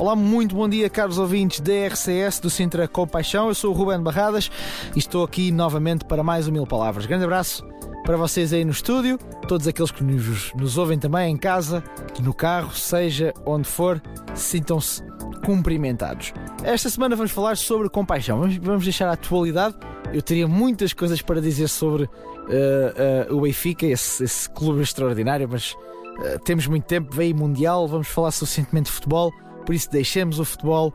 Olá, muito bom dia, caros ouvintes da RCS do Sintra Compaixão. Eu sou o Ruben Barradas e estou aqui novamente para mais um Mil Palavras. Grande abraço para vocês aí no estúdio, todos aqueles que nos, nos ouvem também em casa, no carro, seja onde for, sintam-se cumprimentados. Esta semana vamos falar sobre compaixão. Vamos, vamos deixar a atualidade. Eu teria muitas coisas para dizer sobre uh, uh, o Benfica, esse, esse, clube extraordinário, mas uh, temos muito tempo, veio Mundial, vamos falar suficientemente de futebol por isso deixemos o futebol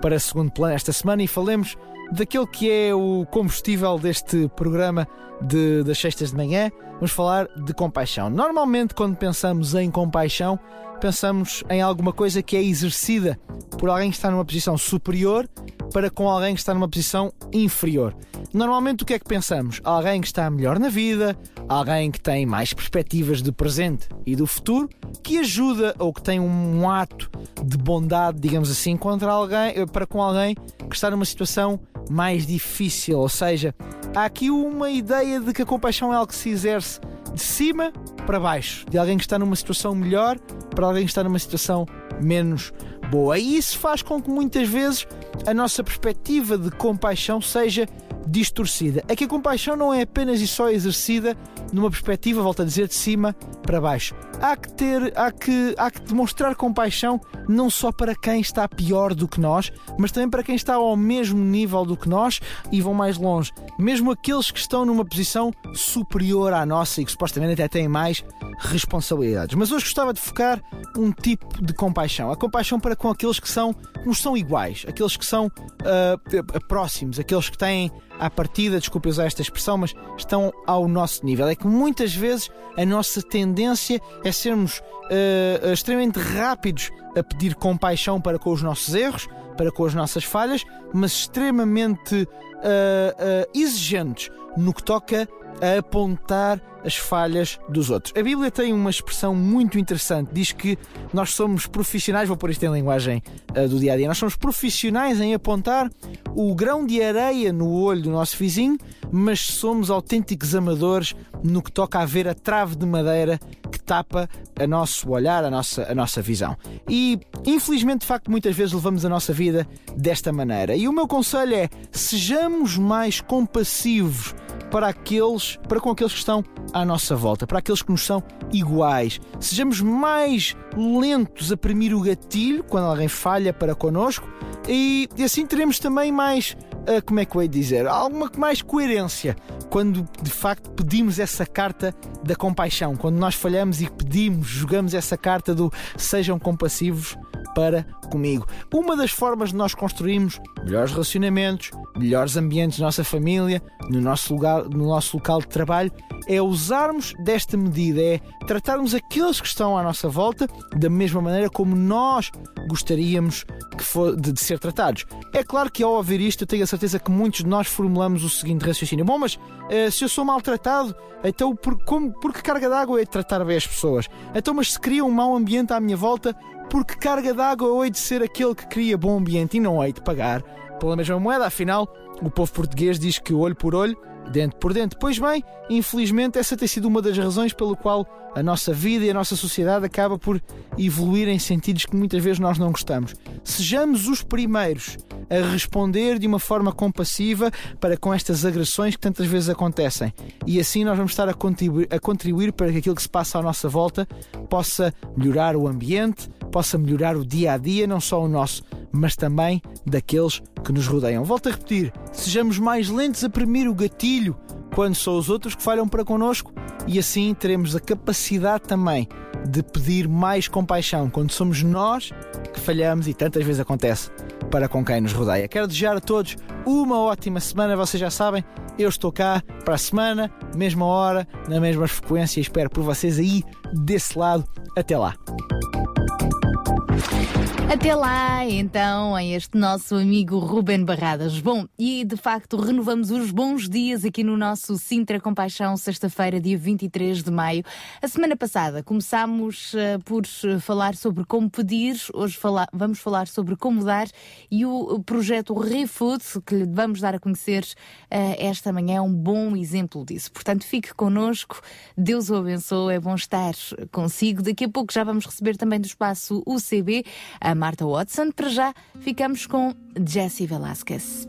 para segundo plano esta semana e falemos daquele que é o combustível deste programa de, das sextas de manhã. Vamos falar de compaixão. Normalmente, quando pensamos em compaixão, pensamos em alguma coisa que é exercida por alguém que está numa posição superior para com alguém que está numa posição inferior. Normalmente, o que é que pensamos? Alguém que está melhor na vida, alguém que tem mais perspectivas de presente e do futuro, que ajuda ou que tem um ato de bondade, digamos assim, contra alguém, eh, para com alguém que está numa situação mais difícil. Ou seja, há aqui uma ideia de que a compaixão é algo que se exerce de cima para baixo, de alguém que está numa situação melhor para alguém que está numa situação menos boa. E isso faz com que muitas vezes a nossa perspectiva de compaixão seja distorcida. É que a compaixão não é apenas e só exercida numa perspectiva, volto a dizer, de cima para baixo. Há que ter, há que, há que demonstrar compaixão não só para quem está pior do que nós, mas também para quem está ao mesmo nível do que nós e vão mais longe. Mesmo aqueles que estão numa posição superior à nossa e que supostamente até têm mais responsabilidades. Mas hoje gostava de focar um tipo de compaixão. A compaixão para com aqueles que são, nos são iguais, aqueles que são uh, próximos, aqueles que têm à partida, desculpe usar esta expressão, mas estão ao nosso nível. É que muitas vezes a nossa tendência é sermos uh, extremamente rápidos a pedir compaixão para com os nossos erros, para com as nossas falhas, mas extremamente uh, exigentes no que toca apontar as falhas dos outros. A Bíblia tem uma expressão muito interessante. Diz que nós somos profissionais, vou pôr isto em linguagem uh, do dia a dia, nós somos profissionais em apontar o grão de areia no olho do nosso vizinho, mas somos autênticos amadores no que toca a ver a trave de madeira que tapa a nosso olhar, a nossa, a nossa visão. E infelizmente, de facto, muitas vezes levamos a nossa vida desta maneira. E o meu conselho é: sejamos mais compassivos para aqueles, para com aqueles que estão à nossa volta, para aqueles que nos são iguais. Sejamos mais lentos a premir o gatilho quando alguém falha para connosco e, e assim teremos também mais, uh, como é que eu ia dizer, alguma mais coerência quando de facto pedimos essa carta da compaixão, quando nós falhamos e pedimos, jogamos essa carta do sejam compassivos para comigo. Uma das formas de nós construirmos melhores relacionamentos, melhores ambientes na nossa família, no nosso, lugar, no nosso local de trabalho, é usarmos desta medida, é tratarmos aqueles que estão à nossa volta da mesma maneira como nós gostaríamos for, de, de, ser tratados. É claro que ao ouvir isto eu tenho a certeza que muitos de nós formulamos o seguinte raciocínio: bom, mas uh, se eu sou maltratado, então por, como, por que carga d'água é tratar bem as pessoas? Então, mas se cria um mau ambiente à minha volta, por que carga d'água hei de ser aquele que cria bom ambiente e não hei de pagar pela mesma moeda? Afinal, o povo português diz que olho por olho dente por dente. Pois bem, infelizmente, essa tem sido uma das razões pelo qual a nossa vida e a nossa sociedade acaba por evoluir em sentidos que muitas vezes nós não gostamos. Sejamos os primeiros a responder de uma forma compassiva para com estas agressões que tantas vezes acontecem. E assim nós vamos estar a contribuir, a contribuir para que aquilo que se passa à nossa volta possa melhorar o ambiente, possa melhorar o dia a dia, não só o nosso, mas também daqueles que nos rodeiam. Volto a repetir: sejamos mais lentos a premir o gatilho quando são os outros que falham para connosco e assim teremos a capacidade também de pedir mais compaixão quando somos nós que falhamos e tantas vezes acontece para com quem nos rodeia. Quero desejar a todos uma ótima semana, vocês já sabem, eu estou cá para a semana, mesma hora, na mesma frequência espero por vocês aí desse lado. Até lá. Até lá, então, a este nosso amigo Ruben Barradas. Bom, e de facto renovamos os bons dias aqui no nosso Sintra Compaixão, sexta-feira, dia 23 de maio. A semana passada começámos uh, por falar sobre como pedir, hoje fala vamos falar sobre como dar e o projeto ReFood, que lhe vamos dar a conhecer uh, esta manhã, é um bom exemplo disso. Portanto, fique connosco, Deus o abençoe, é bom estar consigo. Daqui a pouco já vamos receber também do espaço UCB a Marta Watson. Para já, ficamos com Jessie Velasquez.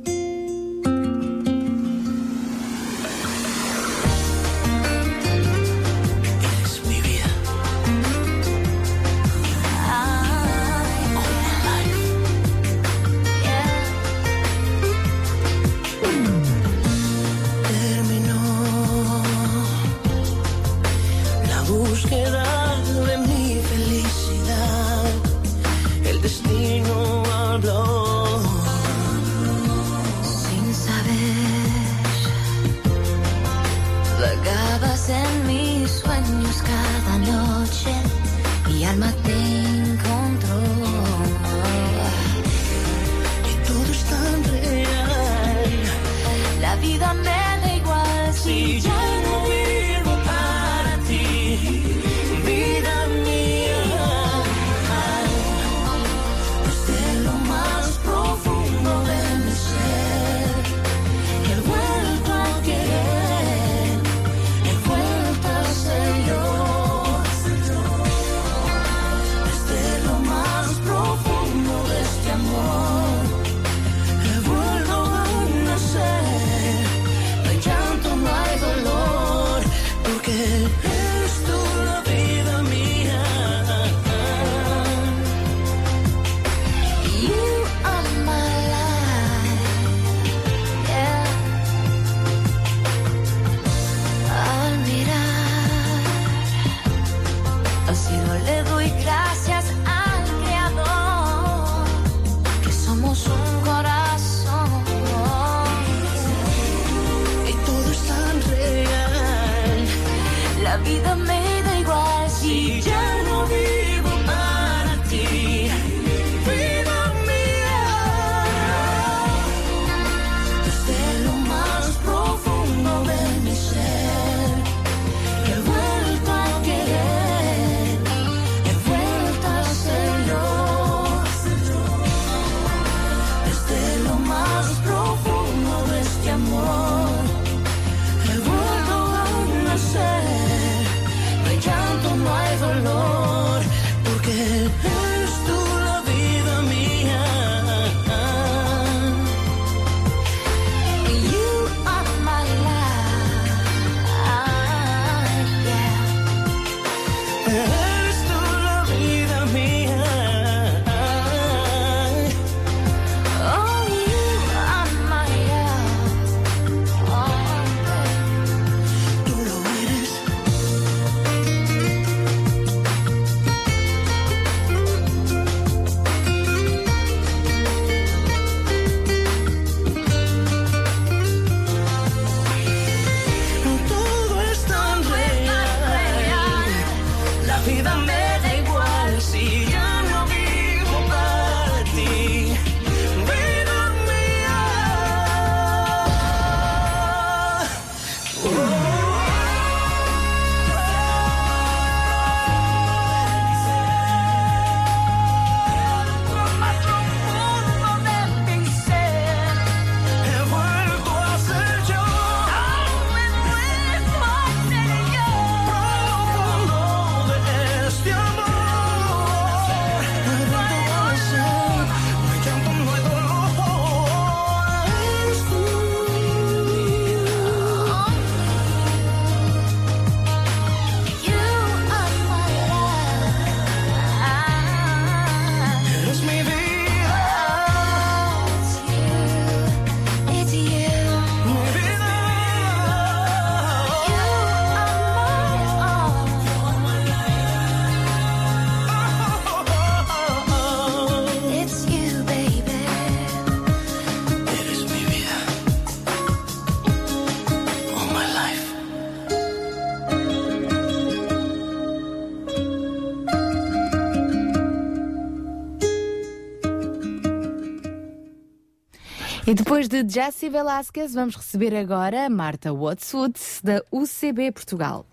E depois de Jessie Velasquez, vamos receber agora Marta Watswood, da UCB Portugal.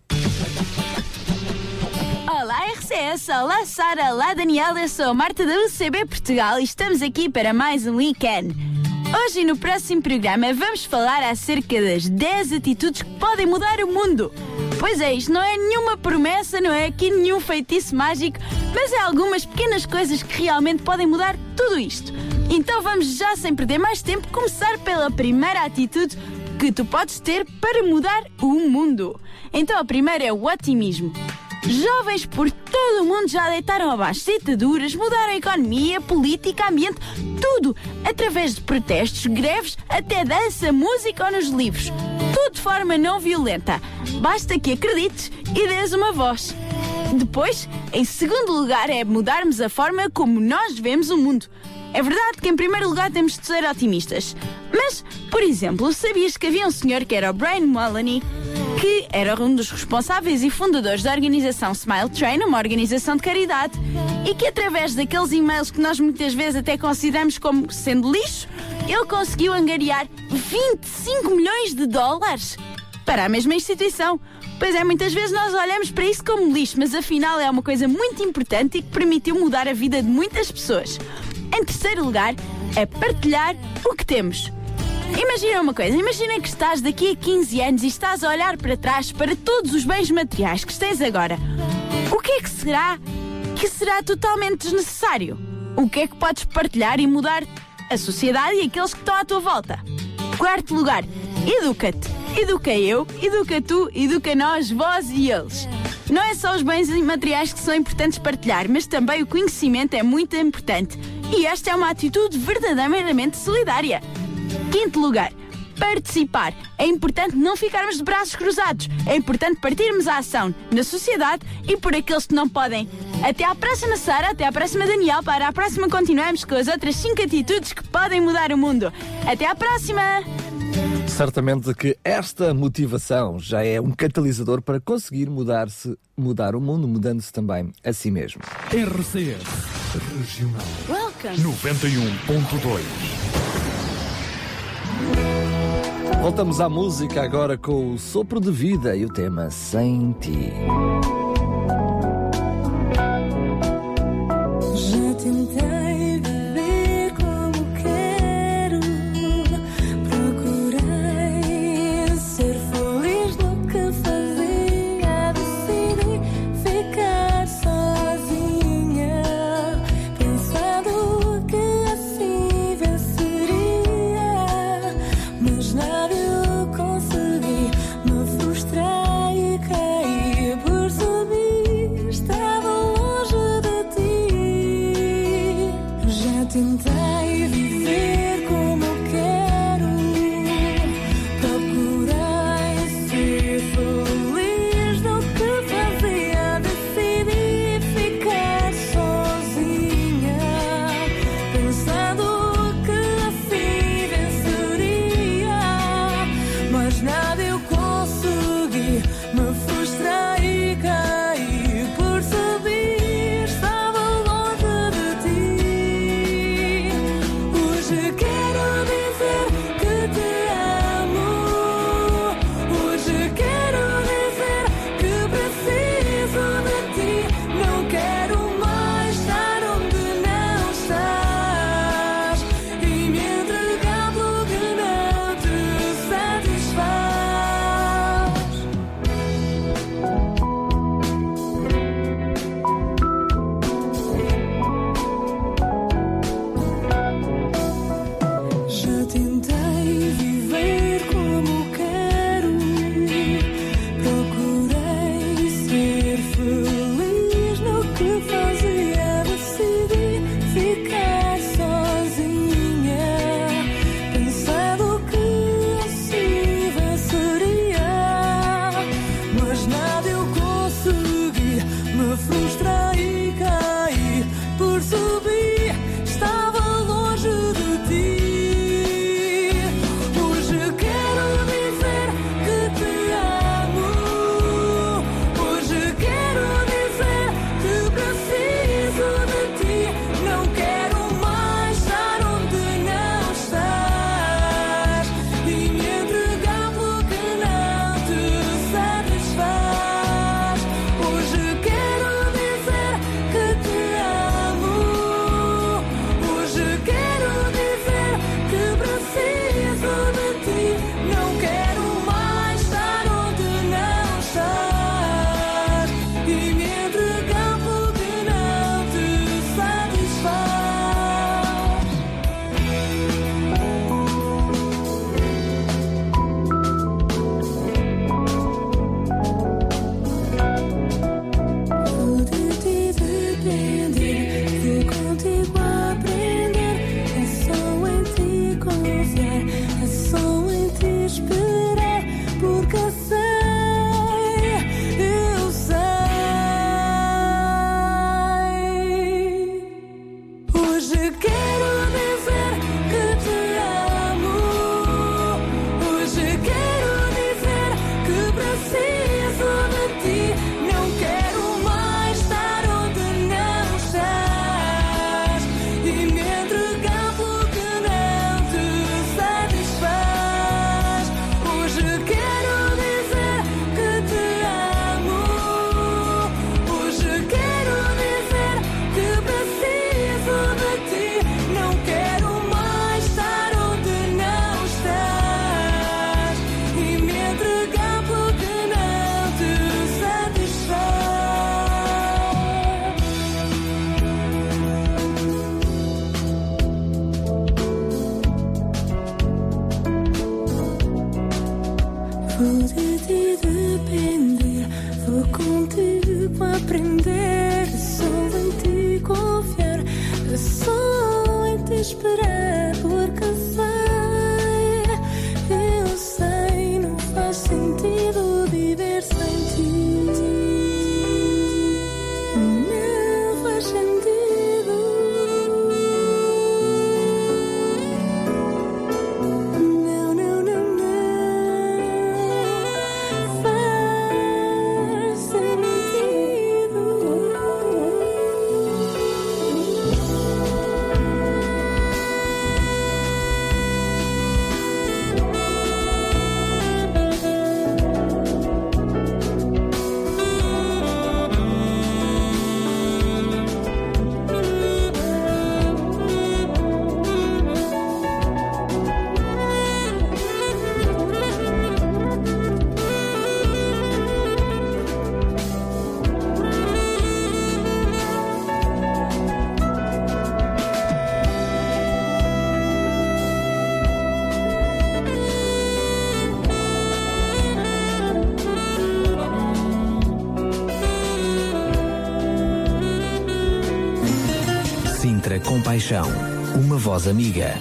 Olá RCS, olá Sara, olá Daniela, eu sou Marta da UCB Portugal e estamos aqui para mais um weekend. Hoje no próximo programa vamos falar acerca das 10 atitudes que podem mudar o mundo. Pois é, isto não é nenhuma promessa, não é aqui nenhum feitiço mágico, mas é algumas pequenas coisas que realmente podem mudar tudo isto. Então vamos já sem perder mais tempo começar pela primeira atitude que tu podes ter para mudar o mundo. Então a primeira é o otimismo. Jovens por todo o mundo já deitaram abaixo ditaduras, mudaram a economia, política, ambiente, tudo, através de protestos, greves, até dança, música ou nos livros. Tudo de forma não violenta. Basta que acredites e dês uma voz. Depois, em segundo lugar, é mudarmos a forma como nós vemos o mundo. É verdade que, em primeiro lugar, temos de ser otimistas. Mas, por exemplo, sabias que havia um senhor que era o Brian Mullaney, que era um dos responsáveis e fundadores da organização Smile Train, uma organização de caridade, e que através daqueles e-mails que nós muitas vezes até consideramos como sendo lixo, ele conseguiu angariar 25 milhões de dólares para a mesma instituição. Pois é, muitas vezes nós olhamos para isso como lixo, mas afinal é uma coisa muito importante e que permitiu mudar a vida de muitas pessoas. Em terceiro lugar, é partilhar o que temos. Imagina uma coisa, imagina que estás daqui a 15 anos e estás a olhar para trás para todos os bens materiais que tens agora. O que é que será que será totalmente desnecessário? O que é que podes partilhar e mudar a sociedade e aqueles que estão à tua volta? Quarto lugar, educa-te. Educa eu, educa tu, educa nós, vós e eles. Não é só os bens materiais que são importantes partilhar, mas também o conhecimento é muito importante. E esta é uma atitude verdadeiramente solidária. Quinto lugar, participar. É importante não ficarmos de braços cruzados. É importante partirmos a ação na sociedade e por aqueles que não podem. Até à próxima, Sara. Até à próxima, Daniel. Para a próxima, continuamos com as outras 5 atitudes que podem mudar o mundo. Até à próxima! Certamente que esta motivação já é um catalisador para conseguir mudar-se, mudar o mundo, mudando-se também a si mesmo. RCS Regional Welcome. 91.2 Voltamos à música agora com o sopro de vida e o tema Sem Ti. Já tentei Compaixão. Uma voz amiga.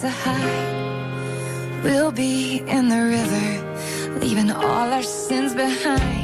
To hide. We'll be in the river, leaving all our sins behind.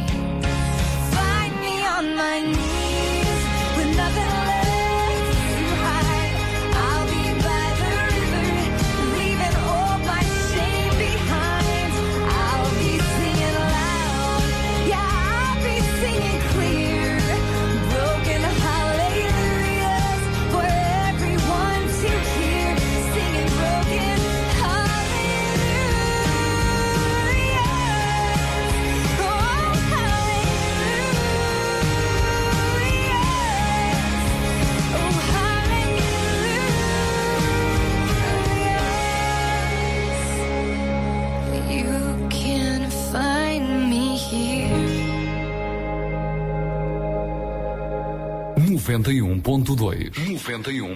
91.2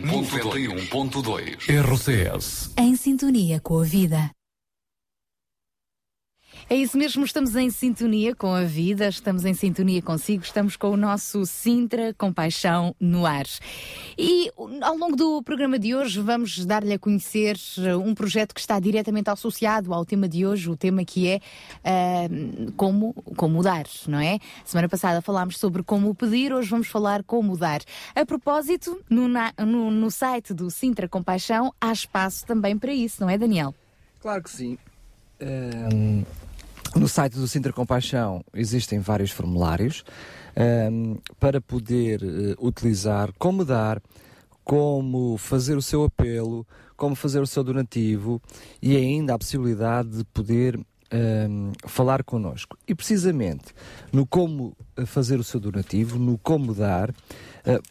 91.2 RCS Em sintonia com a vida. É isso mesmo, estamos em sintonia com a vida, estamos em sintonia consigo, estamos com o nosso Sintra Compaixão no ar. E ao longo do programa de hoje vamos dar-lhe a conhecer uh, um projeto que está diretamente associado ao tema de hoje, o tema que é uh, como, como dar, não é? Semana passada falámos sobre como pedir, hoje vamos falar como dar. A propósito, no, na- no- no site do Sintra Compaixão há espaço também para isso, não é, Daniel? Claro que sim. Ahm, no site do Sintra Compaixão existem vários formulários ahm, para poder eh, utilizar como dar, como fazer o seu apelo, como fazer o seu donativo e ainda a possibilidade de poder ahm, falar connosco. E precisamente no como eh, fazer o seu donativo, no como dar,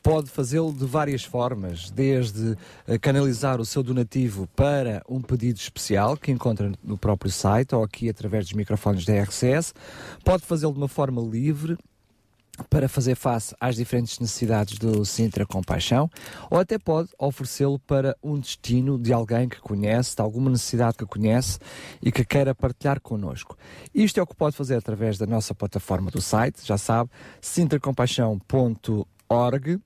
pode fazê-lo de várias formas, desde eh, canalizar o seu donativo para um pedido especial que encontra no próprio site ou aqui através dos microfones da RCS, pode fazê-lo de uma forma livre para fazer face às diferentes necessidades do Sintra Compaixão, ou até pode oferecê-lo para um destino de alguém que conhece, de alguma necessidade que conhece e que queira partilhar connosco. Isto é o que pode fazer através da nossa plataforma do site, já sabe, sintracompaixão.org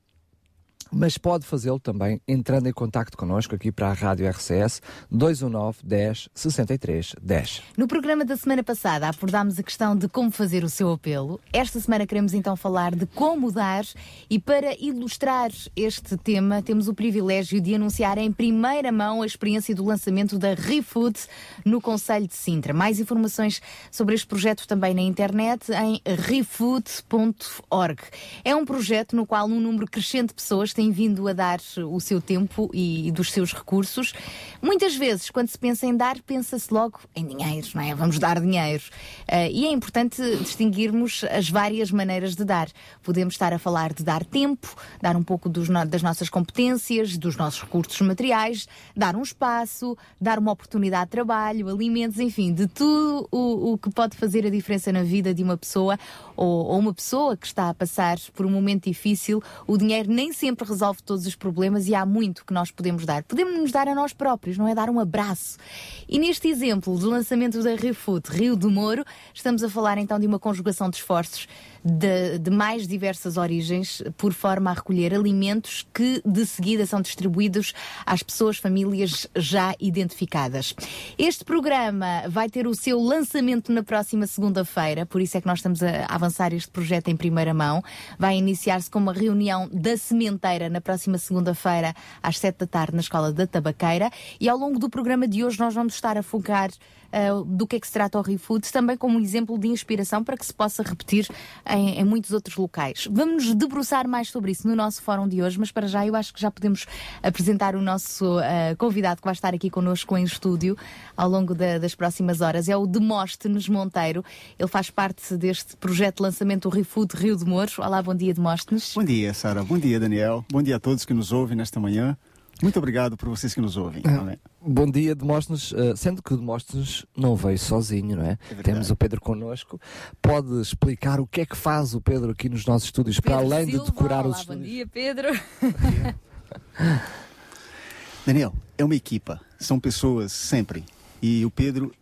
mas pode fazê-lo também entrando em contacto connosco aqui para a Rádio RCS 219 10 63 10. No programa da semana passada abordámos a questão de como fazer o seu apelo. Esta semana queremos então falar de como dar e para ilustrar este tema temos o privilégio de anunciar em primeira mão a experiência do lançamento da ReFood no Conselho de Sintra. Mais informações sobre este projeto também na internet em refood.org. É um projeto no qual um número crescente de pessoas tem vindo a dar o seu tempo e, e dos seus recursos. Muitas vezes, quando se pensa em dar, pensa-se logo em dinheiro, não é? Vamos dar dinheiro. Ah, e é importante distinguirmos as várias maneiras de dar. Podemos estar a falar de dar tempo, dar um pouco dos das nossas competências, dos nossos recursos materiais, dar um espaço, dar uma oportunidade de trabalho, alimentos, enfim, de tudo o, o que pode fazer a diferença na vida de uma pessoa ou, ou uma pessoa que está a passar por um momento difícil. O dinheiro nem sempre resolve todos os problemas e há muito que nós podemos dar. Podemos nos dar a nós próprios, não é? Dar um abraço. E neste exemplo do lançamento da ReFood Rio do Moro, estamos a falar então de uma conjugação de esforços de, de mais diversas origens, por forma a recolher alimentos que de seguida são distribuídos às pessoas, famílias já identificadas. Este programa vai ter o seu lançamento na próxima segunda-feira, por isso é que nós estamos a avançar este projeto em primeira mão. Vai iniciar-se com uma reunião da sementeira na próxima segunda-feira, às sete da tarde, na Escola da Tabaqueira. E ao longo do programa de hoje nós vamos estar a focar uh, do que é que se trata o ReFood, também como um exemplo de inspiração para que se possa repetir em, em muitos outros locais. Vamos nos debruçar mais sobre isso no nosso fórum de hoje, mas para já eu acho que já podemos apresentar o nosso uh, convidado que vai estar aqui connosco em estúdio ao longo da- das próximas horas. É o Demóstenes Monteiro. Ele faz parte deste projeto de lançamento do ReFood Rio de Mouros. Olá, bom dia, Demóstenes. Bom dia, Sara. Bom dia, Daniel. Bom dia a todos que nos ouvem nesta manhã. Muito obrigado por vocês que nos ouvem. Amém. Bom dia, Demóstenes. Uh, sendo que o Demóstenes não veio sozinho, não é? verdade. Temos o Pedro connosco. Pode explicar o que é que faz o Pedro aqui nos nossos estúdios, para Pedro além de Silva. decorar Olá, os bom estúdios? dia, Pedro. Daniel, é uma equipa. São pessoas sempre. E o Pedro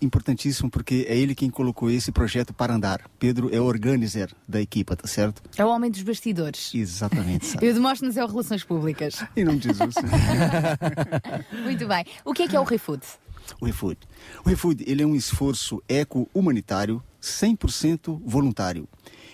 importantíssimo porque é ele quem colocou esse projeto para andar. Pedro é o organizer da equipa, tá certo? É o homem dos bastidores. Exatamente. Sara. Eu demonstro-nos é o Relações Públicas. Em nome de Jesus. Muito bem. O que é que é o ReFood? O ReFood. O ReFood ele é um esforço eco-humanitário 100% voluntário,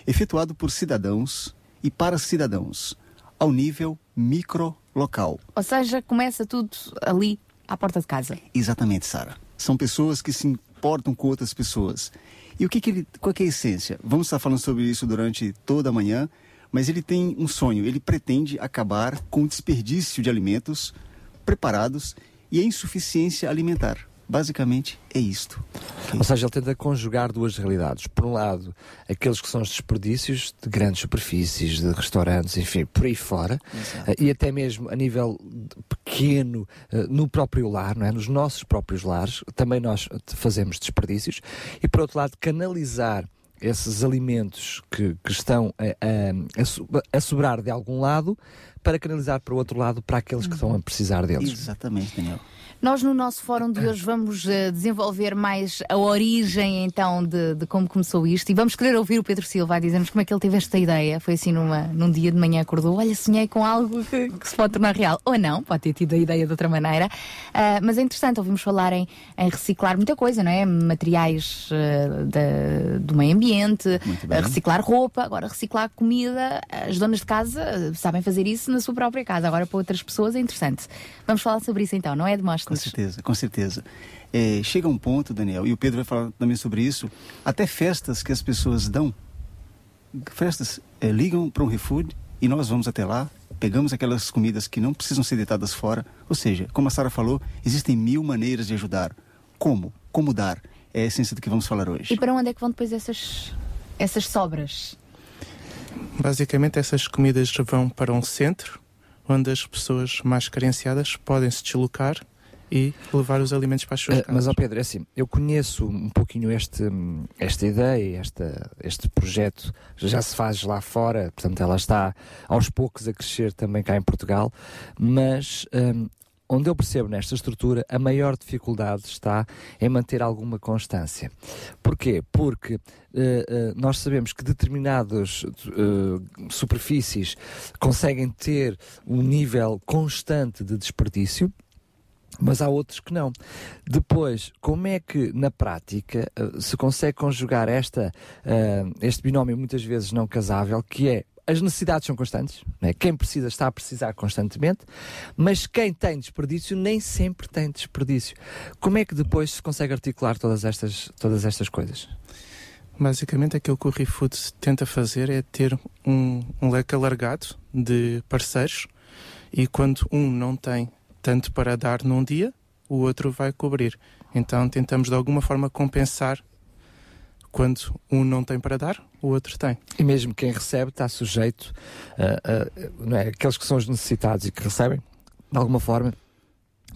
efetuado por cidadãos e para cidadãos, ao nível micro-local. Ou seja, começa tudo ali à porta de casa. Exatamente, Sara. São pessoas que se importam com outras pessoas. E o que, que ele, qual é a essência? Vamos estar falando sobre isso durante toda a manhã, mas ele tem um sonho. Ele pretende acabar com o desperdício de alimentos preparados e a insuficiência alimentar. Basicamente é isto. Ou seja, ele tenta conjugar duas realidades. Por um lado, aqueles que são os desperdícios de grandes superfícies, de restaurantes, enfim, por aí fora, Exato. eh, e até mesmo a nível pequeno, eh, no próprio lar, não é? nos nossos próprios lares, também nós fazemos desperdícios. E por outro lado, canalizar esses alimentos que, que estão a, a- a so- a sobrar de algum lado para canalizar para o outro lado para aqueles que estão a precisar deles. Exatamente, Daniel. Nós, no nosso fórum de hoje, vamos eh, desenvolver mais a origem, então, de, de como começou isto. E vamos querer ouvir o Pedro Silva a dizer-nos como é que ele teve esta ideia. Foi assim, numa, num dia de manhã acordou, olha, sonhei com algo que, que se pode tornar real. Ou não, pode ter tido a ideia de outra maneira. Ah, mas é interessante, ouvimos falar em, em reciclar muita coisa, não é? Materiais da- do meio ambiente, reciclar roupa, agora reciclar comida. As donas de casa sabem fazer isso na sua própria casa. Agora, para outras pessoas, é interessante. Vamos falar sobre isso então, não é, Com certeza, com certeza. É, chega um ponto, Daniel, e o Pedro vai falar também sobre isso, até festas que as pessoas dão, festas é, ligam para um refood e nós vamos até lá, pegamos aquelas comidas que não precisam ser deitadas fora, ou seja, como a Sara falou, existem mil maneiras de ajudar. Como? Como dar? É a essência do que vamos falar hoje. E para onde é que vão depois essas, essas sobras? Basicamente, essas comidas vão para um centro onde as pessoas mais carenciadas podem se deslocar e levar os alimentos para as suas Eh, casas. mas, ó Pedro, é assim, eu conheço um pouquinho este, esta ideia, esta, este projeto, já se faz lá fora, portanto, ela está aos poucos a crescer também cá em Portugal, mas hum, onde eu percebo nesta estrutura, a maior dificuldade está em manter alguma constância. Porquê? Porque eh, eh, nós sabemos que determinadas eh, superfícies conseguem ter um nível constante de desperdício, mas há outros que não. Depois, como é que na prática eh, se consegue conjugar esta, eh, este binómio muitas vezes não casável, que é as necessidades são constantes, não é? quem precisa está a precisar constantemente, mas quem tem desperdício nem sempre tem desperdício. Como é que depois se consegue articular todas estas, todas estas coisas? Basicamente, aquilo que o ReFood tenta fazer é ter um, um leque alargado de parceiros e quando um não tem tanto para dar num dia, o outro vai cobrir. Então, tentamos de alguma forma compensar quando um não tem para dar, o outro tem. E mesmo quem recebe está sujeito a, a- não é? aqueles que são os necessitados e que recebem, de alguma forma,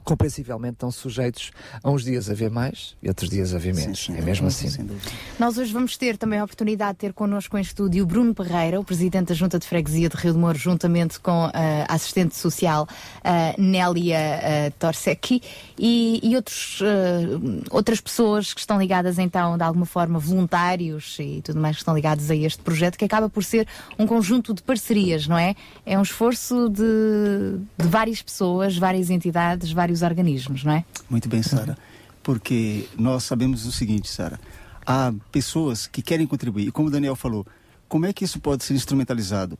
compreensivelmente estão sujeitos a uns dias a ver mais e outros dias a ver Sim, menos. sim, é mesmo assim. Sem dúvida. Nós hoje vamos ter também a oportunidade de ter connosco em estúdio o Bruno Pereira, o presidente da Junta de Freguesia de Rio de Moro, juntamente com ah, a assistente social ah, Nélia ah, Torsecchi e, e outros, ah, outras pessoas que estão ligadas então de alguma forma voluntários e tudo mais que estão ligados a este projeto que acaba por ser um conjunto de parcerias, não é? É um esforço de, de várias pessoas, várias entidades, vários organismos, não é? Muito bem, Sara. Porque nós sabemos o seguinte, Sara. Há pessoas que querem contribuir. E como o Daniel falou, como é que isso pode ser instrumentalizado?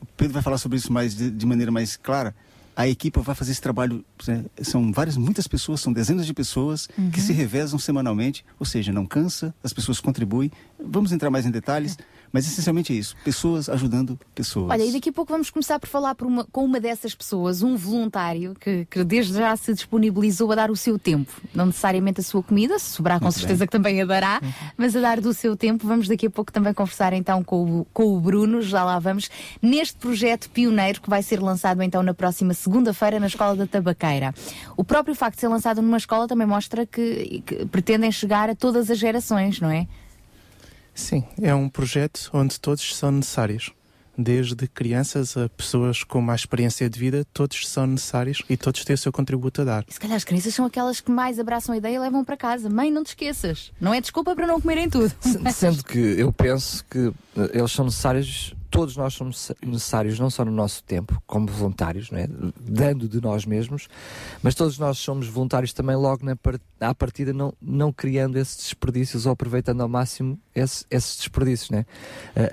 O Pedro vai falar sobre isso mais de, de maneira mais clara. A equipe vai fazer esse trabalho. né, São várias, muitas pessoas, são dezenas de pessoas que se revezam semanalmente, ou seja, não cansa, as pessoas contribuem. Vamos entrar mais em detalhes, mas essencialmente é isso: pessoas ajudando pessoas. Olha, e daqui a pouco vamos começar por falar por uma- com uma dessas pessoas, um voluntário que, que desde já se disponibilizou a dar o seu tempo. Não necessariamente a sua comida, se sobrar com Muito certeza bem. que também a dará, mas a dar do seu tempo. Vamos daqui a pouco também conversar então com o, com o Bruno, já lá vamos, neste projeto pioneiro que vai ser lançado então na próxima segunda-feira na Escola da Tabaqueira. O próprio facto de ser lançado numa escola também mostra que, que pretendem chegar a todas as gerações, não é? Sim, é um projeto onde todos são necessários. desde crianças a pessoas com mais experiência de vida, todos são necessários e todos têm o seu contributo a dar. E se calhar as crianças são aquelas que mais abraçam a ideia e levam para casa. Mãe, não te esqueças. Não é desculpa para não comerem tudo. Se- Sendo que eu penso que eh, eles são necessários, todos nós somos necessários, não só no nosso tempo, como voluntários, não é? dando de nós mesmos, mas todos nós somos voluntários também logo na par- à partida, não, não criando esses desperdícios ou aproveitando ao máximo esse- esses desperdícios. Não é?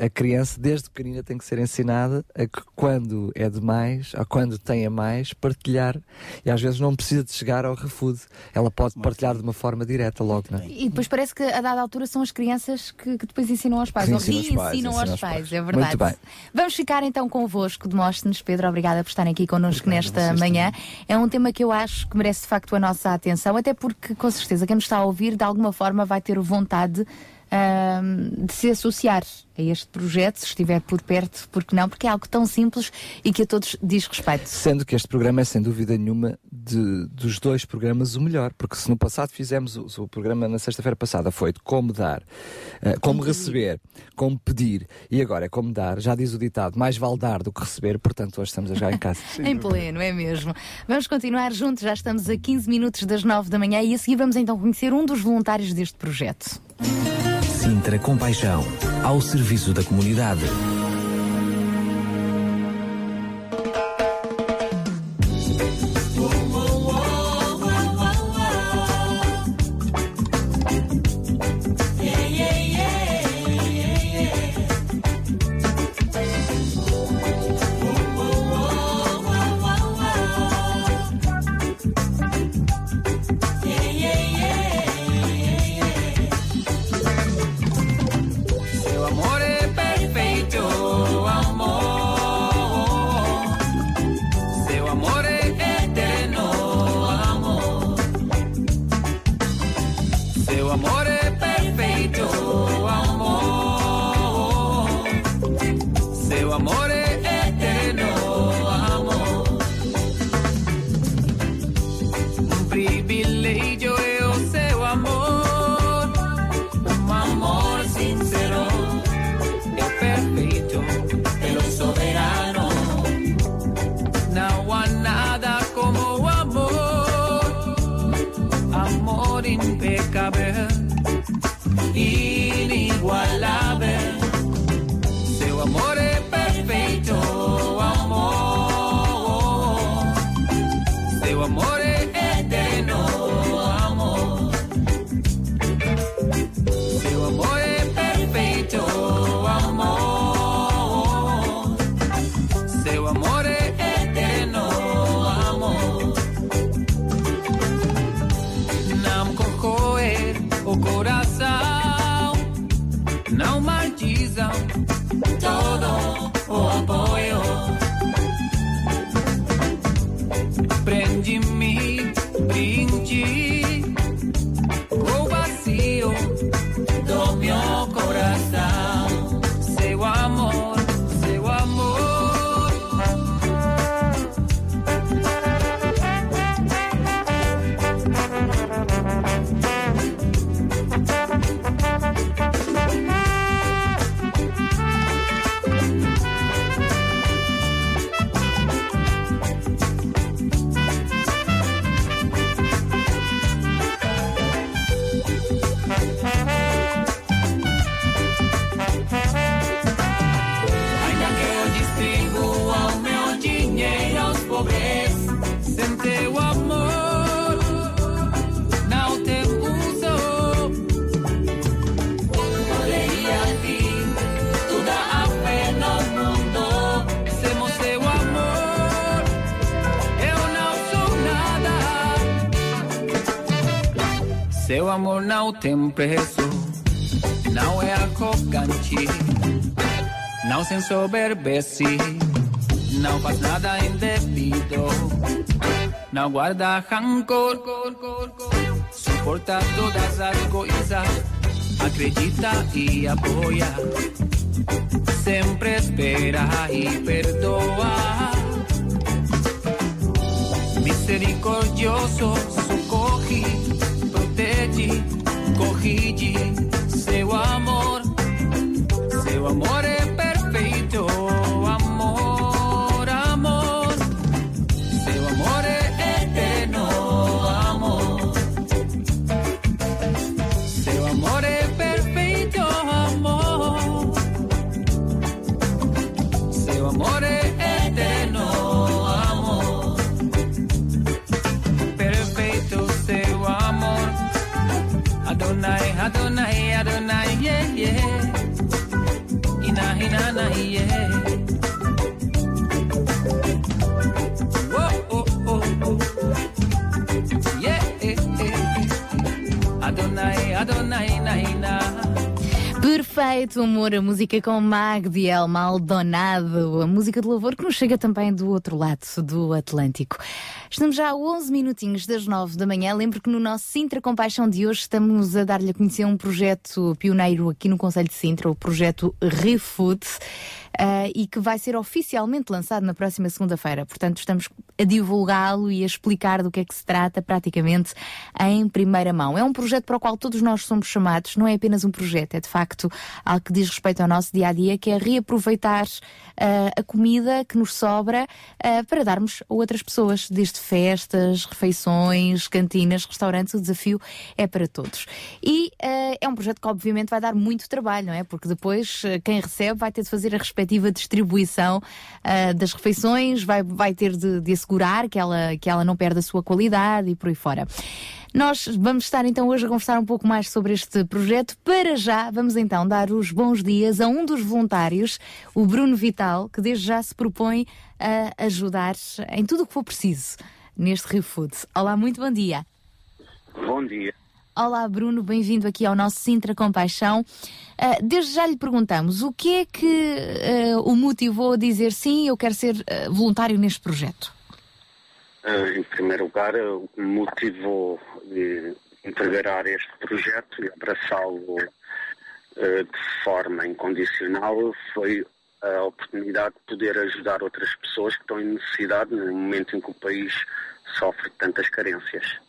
a, a criança, desde pequenina, tem que ser ensinada a que quando é demais, ou quando tem a mais, partilhar, e às vezes não precisa de chegar ao refude, ela pode partilhar de uma forma direta logo. Não é? E depois parece que a dada altura são as crianças que, que depois ensinam aos pais. Que ou ensinam aos pais, reensinam ensinam aos aos pais, pais. é verdade. Muito bem. Vamos ficar então convosco. Demóstenes, Pedro, obrigada por estarem aqui connosco nesta manhã. É um tema que eu acho que merece de facto a nossa atenção, até porque com certeza quem nos está a ouvir de alguma forma vai ter vontade ahm, de se associar a este projeto, se estiver por perto, porque não? Porque é algo tão simples e que a todos diz respeito. Sendo que este programa é, sem dúvida nenhuma, de- dos dois programas o melhor, porque se no passado fizemos o, o programa na sexta-feira passada foi de como dar, eh, como receber, como pedir, e agora é como dar, já diz o ditado, mais vale dar do que receber, portanto hoje estamos a jogar em casa. Em pleno, é mesmo. Vamos continuar juntos, já estamos a 15 minutos das 9 da manhã e a seguir vamos então conhecer um dos voluntários deste projeto. Sintra Compaixão, ao serviço da comunidade. Nada. Seu amor não tem preço, não é arrogante. Não se ensoberbece, não faz nada indevido, não guarda rancor, suporta todas as coisas, acredita e apoia, sempre espera e perdoa. Misericordioso, socorre, protege, corrige, seu amor. Seu amor é Perfeito amor, a música com Magdiel Maldonado, a música de louvor que nos chega também do outro lado do Atlântico. Estamos já a 11 minutinhos das 9 da manhã. Lembro que no nosso Sintra Compaixão de hoje estamos a dar-lhe a conhecer um projeto pioneiro aqui no Conselho de Sintra, o projeto ReFood. Ah, e que vai ser oficialmente lançado na próxima segunda-feira. Portanto, estamos a divulgá-lo e a explicar do que é que se trata praticamente em primeira mão. É um projeto para o qual todos nós somos chamados, não é apenas um projeto, é de facto algo que diz respeito ao nosso dia a dia, que é reaproveitar ah, a comida que nos sobra ah, para darmos a outras pessoas, desde festas, refeições, cantinas, restaurantes. O desafio é para todos. E é um projeto que, obviamente, vai dar muito trabalho, não é? Porque depois quem recebe vai ter de fazer a respectiva distribuição ah, das refeições, vai, vai ter de, de assegurar que ela, que ela não perde a sua qualidade e por aí fora. Nós vamos estar então hoje a conversar um pouco mais sobre este projeto. Para já, vamos então dar os bons dias a um dos voluntários, o Bruno Vital, que desde já se propõe a ajudar em tudo o que for preciso neste Rio Food. Olá, muito bom dia. Bom dia. Olá, Bruno, bem-vindo aqui ao nosso Sintra Compaixão. Ah, desde já lhe perguntamos o que é que ah, o motivou a dizer sim, eu quero ser ah, voluntário neste projeto. Em primeiro lugar, o que me motivou de integrar este projeto e abraçá-lo de forma incondicional foi a oportunidade de poder ajudar outras pessoas que estão em necessidade no momento em que o país sofre tantas carências,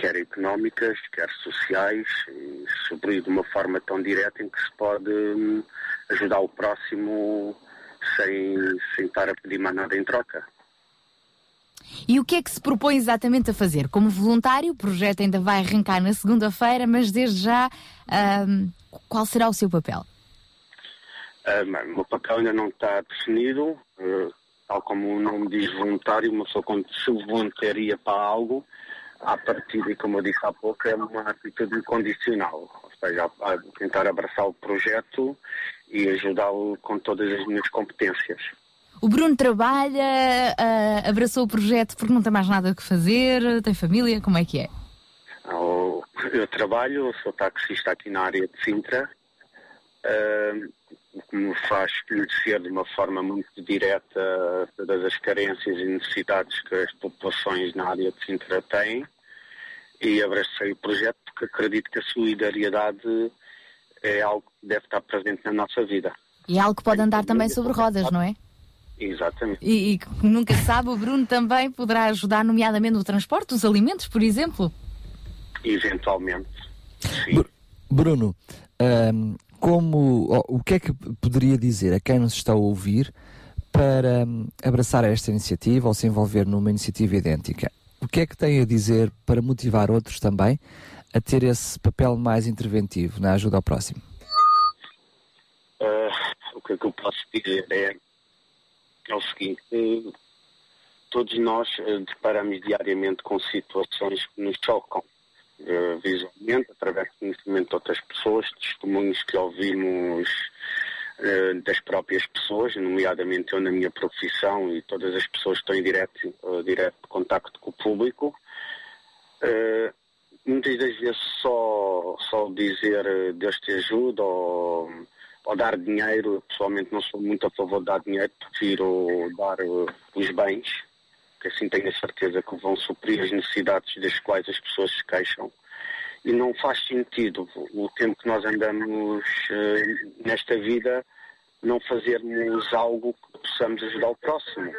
quer económicas, quer sociais, e sobretudo de uma forma tão direta em que se pode hum, ajudar o próximo sem, sem estar a pedir mais nada em troca. E o que é que se propõe exatamente a fazer? Como voluntário, o projeto ainda vai arrancar na segunda-feira, mas desde já, ahm, qual será o seu papel? Ah, bem, o meu papel ainda não está definido, eh, tal como o nome diz voluntário, uma pessoa quando se voluntaria para algo, à partida, como eu disse há pouco, é uma atitude condicional, ou seja, a, a tentar abraçar o projeto e ajudá-lo com todas as minhas competências. O Bruno trabalha, ah, abraçou o projeto porque não tem mais nada que fazer, tem família, como é que é? Eu, eu trabalho, sou taxista aqui na área de Sintra, ah, o que me faz conhecer de uma forma muito direta todas as carências e necessidades que as populações na área de Sintra têm e abracei o projeto porque acredito que a solidariedade é algo que deve estar presente na nossa vida. E é algo que pode andar também sobre rodas, não é? Exatamente. E, e que nunca se sabe, o Bruno também poderá ajudar, nomeadamente no transporte, os alimentos, por exemplo. Eventualmente. Bruno, ahm, como, o que é que poderia dizer a quem nos está a ouvir para hum, abraçar esta iniciativa ou se envolver numa iniciativa idêntica? O que é que tem a dizer para motivar outros também a ter esse papel mais interventivo na ajuda ao próximo? Ah, o que é que eu posso dizer é, é o seguinte, eh, todos nós eh, deparamos diariamente com situações que nos chocam eh, visualmente, através do conhecimento de outras pessoas, testemunhos que ouvimos eh, das próprias pessoas, nomeadamente eu na minha profissão e todas as pessoas que estão em direto, eh, direto contacto com o público. Muitas das vezes só, só dizer Deus te ajuda ou, ou dar dinheiro, eu pessoalmente não sou muito a favor de dar dinheiro, prefiro dar os bens, que assim tenho a certeza que vão suprir as necessidades das quais as pessoas se queixam. E não faz sentido o tempo que nós andamos eh, nesta vida não fazermos algo que possamos ajudar o próximo.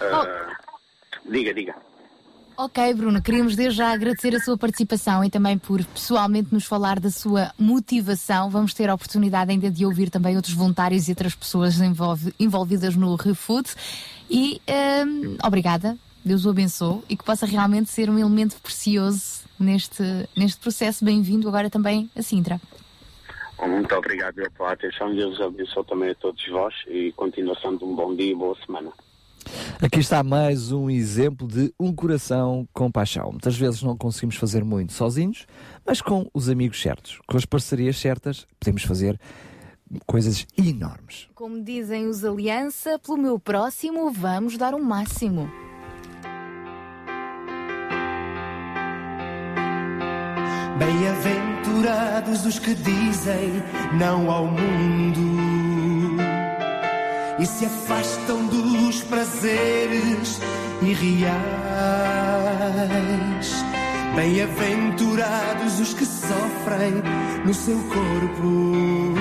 Ah, diga, diga. Ok, Bruno, queríamos desde já agradecer a sua participação e também por pessoalmente nos falar da sua motivação. Vamos ter a oportunidade ainda de ouvir também outros voluntários e outras pessoas envolvidas no ReFood. E hum, obrigada, Deus o abençoe e que possa realmente ser um elemento precioso neste, neste processo. Bem-vindo agora também a Sintra. Muito obrigado pela atenção. Deus abençoe também a todos vós e continuação de um bom dia e boa semana. Aqui está mais um exemplo de um coração com paixão. Muitas vezes não conseguimos fazer muito sozinhos, mas com os amigos certos, com as parcerias certas, podemos fazer coisas enormes. Como dizem os Aliança, pelo meu próximo vamos dar o máximo. Bem-aventurados os que dizem não ao mundo e se afastam dos prazeres irreais. Bem-aventurados os que sofrem no seu corpo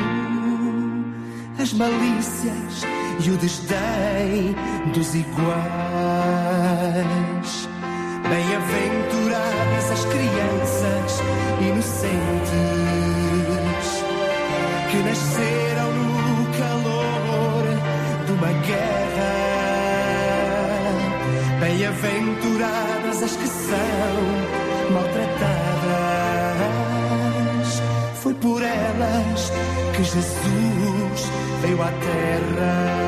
as malícias e o desdém dos iguais. Bem-aventuradas as crianças inocentes que nasceram Bem-aventuradas as que são maltratadas. Foi por elas que Jesus veio à terra.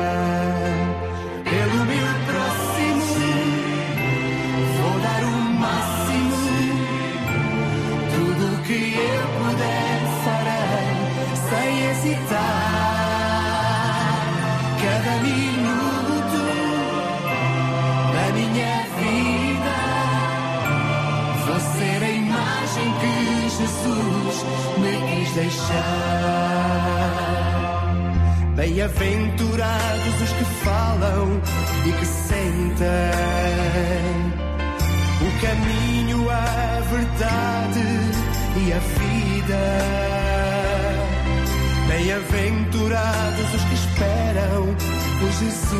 Deixar. Bem-aventurados os que falam e que sentem o caminho, a verdade e a vida. Bem-aventurados os que esperam por Jesus,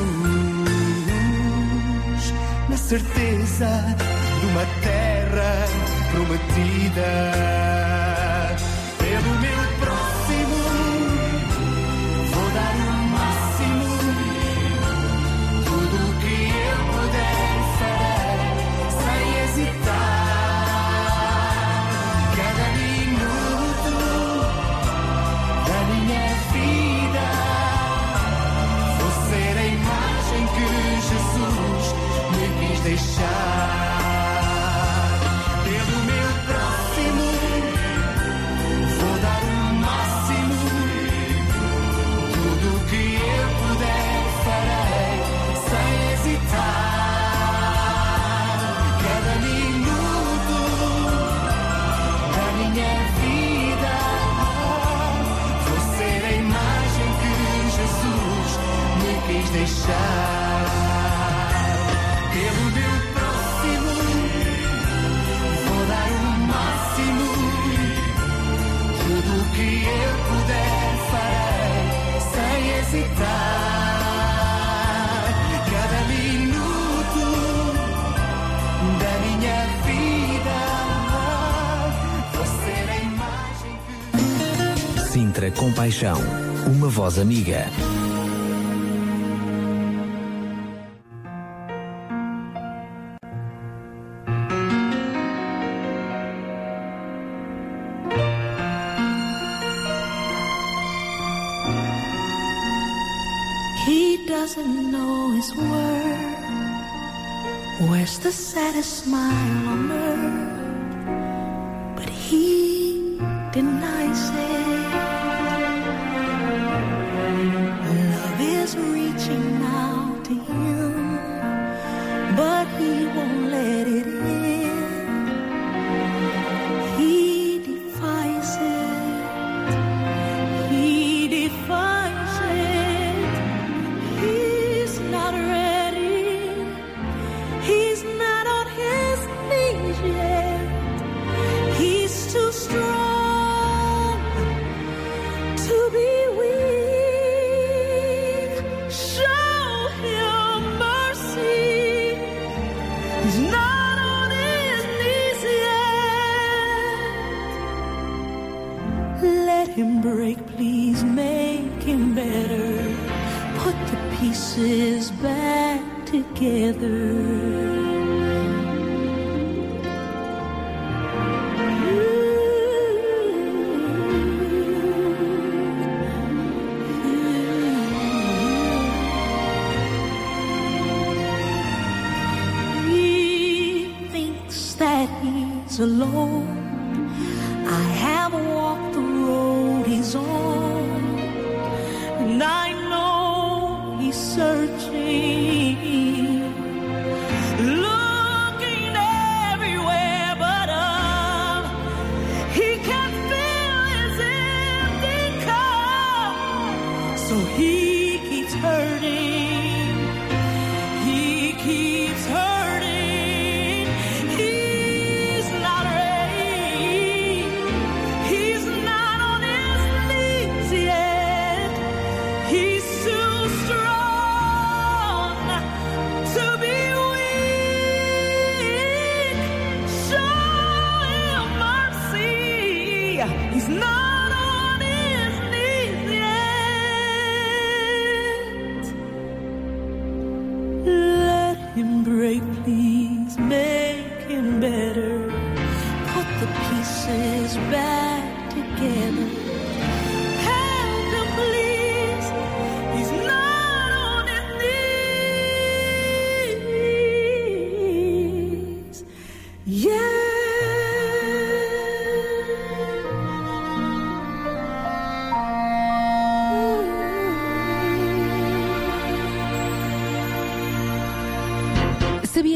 na certeza de uma terra prometida. Imagem Sintra Compaixão, uma voz amiga. He doesn't know his word. Where's the saddest smile on earth? But he denies it.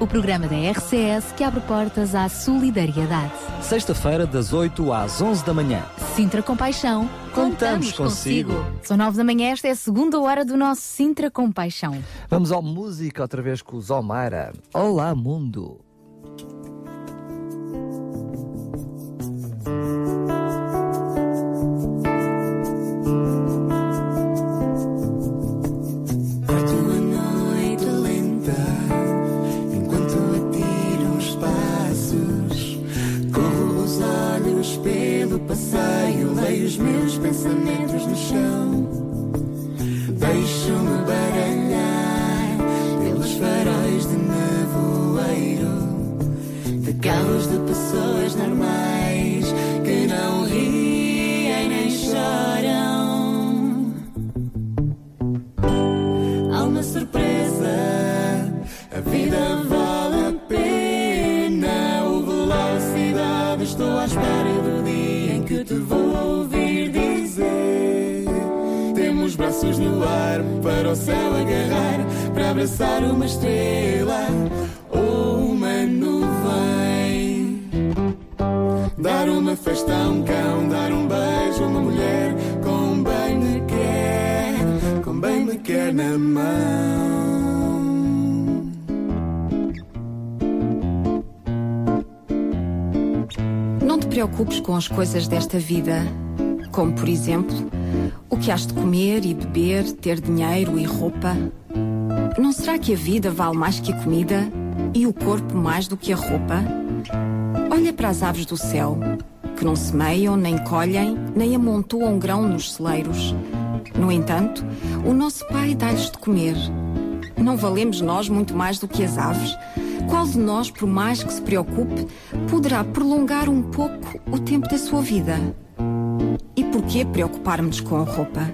o programa da RCS que abre portas à solidariedade. Sexta-feira, das 8 às 11 da manhã. Sintra Compaixão, Contamos consigo. São 9 da manhã, esta é a segunda hora do nosso Sintra Compaixão. Vamos ao música outra vez com o Zalmaira. Olá, mundo. Passeio, leio os meus pensamentos no chão, deixo-me baralhar pelos faróis de nevoeiro, de carros de pessoas normais para o céu agarrar, para abraçar uma estrela ou uma nuvem. Dar uma festa a um cão, dar um beijo a uma mulher com bem me quer, com bem me quer na mão. Não te preocupes com as coisas desta vida, como por exemplo, o que has de comer e beber, ter dinheiro e roupa. Não será que a vida vale mais que a comida e o corpo mais do que a roupa? Olha para as aves do céu, que não semeiam, nem colhem, nem amontoam grão nos celeiros. No entanto, o nosso Pai dá-lhes de comer. Não valemos nós muito mais do que as aves? Qual de nós, por mais que se preocupe, poderá prolongar um pouco o tempo da sua vida? E por que preocupar-nos com a roupa?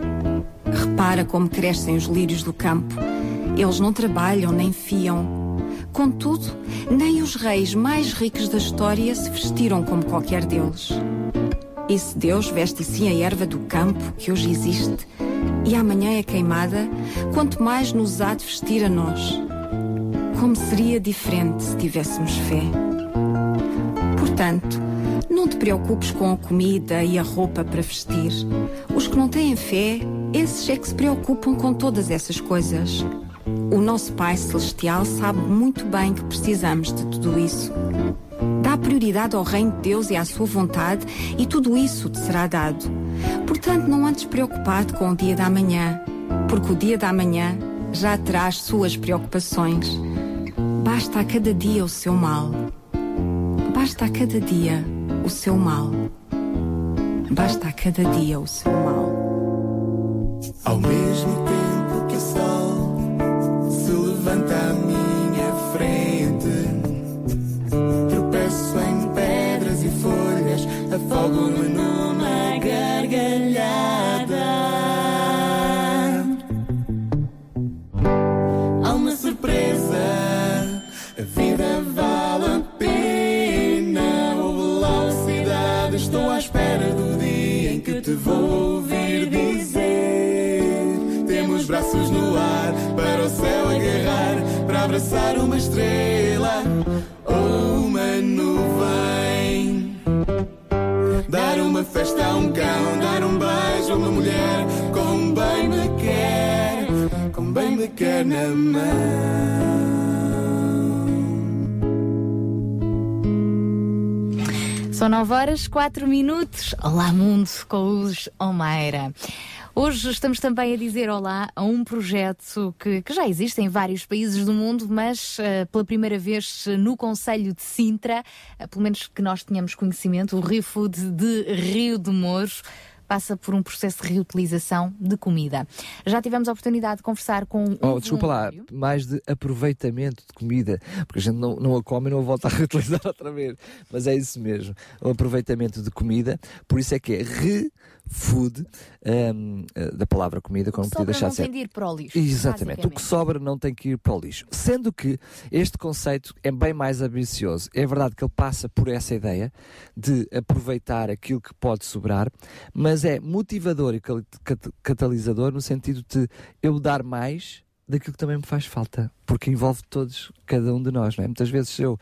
Repara como crescem os lírios do campo. Eles não trabalham nem fiam. Contudo, nem os reis mais ricos da história se vestiram como qualquer deles. E se Deus veste assim a erva do campo que hoje existe e amanhã é queimada, quanto mais nos há de vestir a nós. Como seria diferente se tivéssemos fé? Portanto, não te preocupes com a comida e a roupa para vestir. Os que não têm fé, esses é que se preocupam com todas essas coisas. O nosso Pai Celestial sabe muito bem que precisamos de tudo isso. Dá prioridade ao reino de Deus e à sua vontade, e tudo isso te será dado. Portanto, não andes preocupado com o dia da manhã, porque o dia da manhã já terá as suas preocupações. Basta a cada dia o seu mal. Basta a cada dia o seu mal. Basta a cada dia o seu mal. Ao mesmo tempo que o sol se levanta à minha frente, tropeço em pedras e folhas, afogo-me numa dar um beijo a uma mulher, como bem me quer, como bem me quer na mão. São 9 horas, 4 minutos. Olá, mundo, com os Omeira. Hoje estamos também a dizer olá a um projeto que, que já existe em vários países do mundo, mas eh, pela primeira vez no Conselho de Sintra, eh, pelo menos que nós tenhamos conhecimento, o Rio Food de Rio de Mouros passa por um processo de reutilização de comida. Já tivemos a oportunidade de conversar com um Oh, desculpa lá, mais de aproveitamento de comida, porque a gente não, não a come e não a volta a reutilizar outra vez. Mas é isso mesmo, o aproveitamento de comida, por isso é que é re-food, hum, eh, da palavra comida, como podia deixar não de ser. tem de ir para o lixo. Exatamente. O que sobra não tem que ir para o lixo. Sendo que este conceito é bem mais ambicioso. É verdade que ele passa por essa ideia de aproveitar aquilo que pode sobrar, mas é motivador e catalisador no sentido de eu dar mais daquilo que também me faz falta, porque envolve todos, cada um de nós, não é? Muitas vezes eu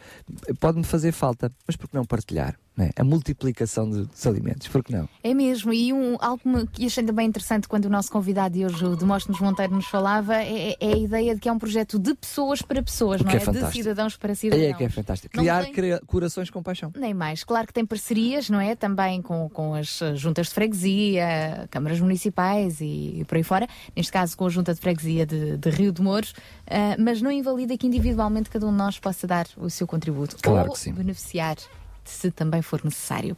pode-me fazer falta, mas por que não partilhar? É? A multiplicação de- dos alimentos, por que não? É mesmo, e um, algo que achei também interessante quando o nosso convidado de hoje, o Demóstenes Monteiro, nos falava, é, é a ideia de que é um projeto de pessoas para pessoas, O não é? é. De cidadãos para cidadãos. é que é fantástico. Não Criar tem- corações com paixão. Nem mais. Claro que tem parcerias, não é? Também com, com as juntas de freguesia, câmaras municipais e, e por aí fora. Neste caso, com a junta de freguesia de, de Rio de Mouros. ah, mas não invalida que individualmente cada um de nós possa dar o seu contributo. Claro ou que sim. beneficiar, se também for necessário.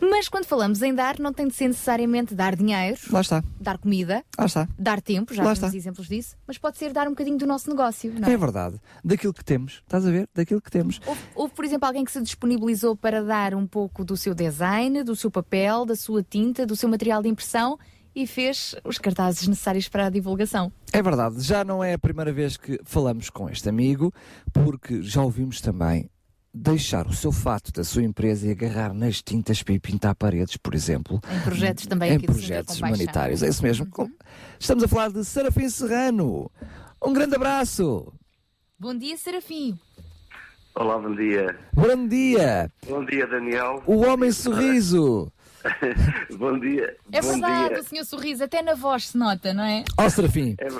Mas quando falamos em dar, não tem de ser necessariamente dar dinheiro, Lá está. dar comida, Lá está. dar tempo, já Lá temos está. exemplos disso, mas pode ser dar um bocadinho do nosso negócio, não é? É verdade. Daquilo que temos. Estás a ver? Daquilo que temos. Houve, houve, por exemplo, alguém que se disponibilizou para dar um pouco do seu design, do seu papel, da sua tinta, do seu material de impressão e fez os cartazes necessários para a divulgação. É verdade. Já não é a primeira vez que falamos com este amigo, porque já ouvimos também deixar o seu fato da sua empresa e agarrar nas tintas para ir pintar paredes, por exemplo. Em projetos também em projetos humanitários. É isso mesmo. Estamos a falar de Serafim Serrano. Um grande abraço. Bom dia, Serafim. Olá, bom dia. Bom dia. Bom dia, Daniel. O homem sorriso. bom dia. É bom verdade, dia. o senhor sorriso, até na voz se nota, não é? Ó Serafim, É uh,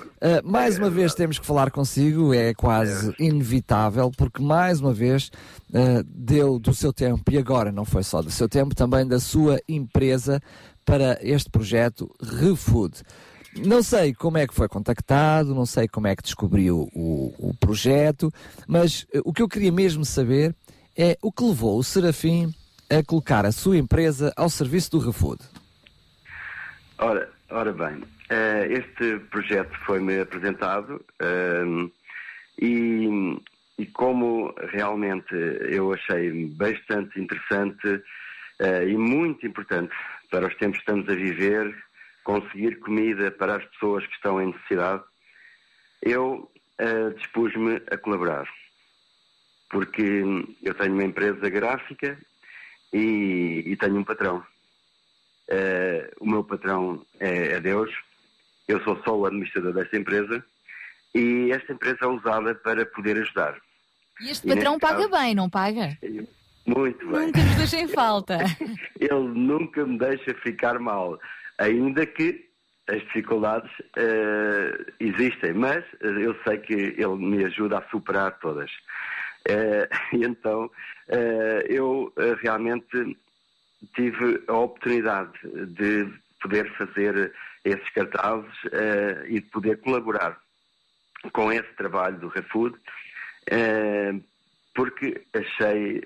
mais uma vez temos que falar consigo, é quase inevitável, porque mais uma vez uh, deu do seu tempo, e agora não foi só do seu tempo, também da sua empresa para este projeto ReFood. Não sei como é que foi contactado, não sei como é que descobriu o, o projeto, mas uh, o que eu queria mesmo saber é o que levou o Serafim a colocar a sua empresa ao serviço do ReFood. Ora, ora bem, eh, este projeto foi-me apresentado ehm, e, e como realmente eu achei bastante interessante eh, e muito importante para os tempos que estamos a viver, conseguir comida para as pessoas que estão em necessidade, eu eh, dispus-me a colaborar. Porque eu tenho uma empresa gráfica e, e tenho um patrão. Eh, o meu patrão é, é Deus, eu sou só o administrador desta empresa e esta empresa é usada para poder ajudar. E este patrão paga caso- bem, não paga? Muito bem. Nunca nos deixa em falta. Ele nunca me deixa ficar mal, ainda que as dificuldades eh, existem, mas eu sei que ele me ajuda a superar todas. Eh, e então eh, eu eh, realmente tive a oportunidade de poder fazer esses cartazes e de poder colaborar com esse trabalho do ReFood, eh, porque achei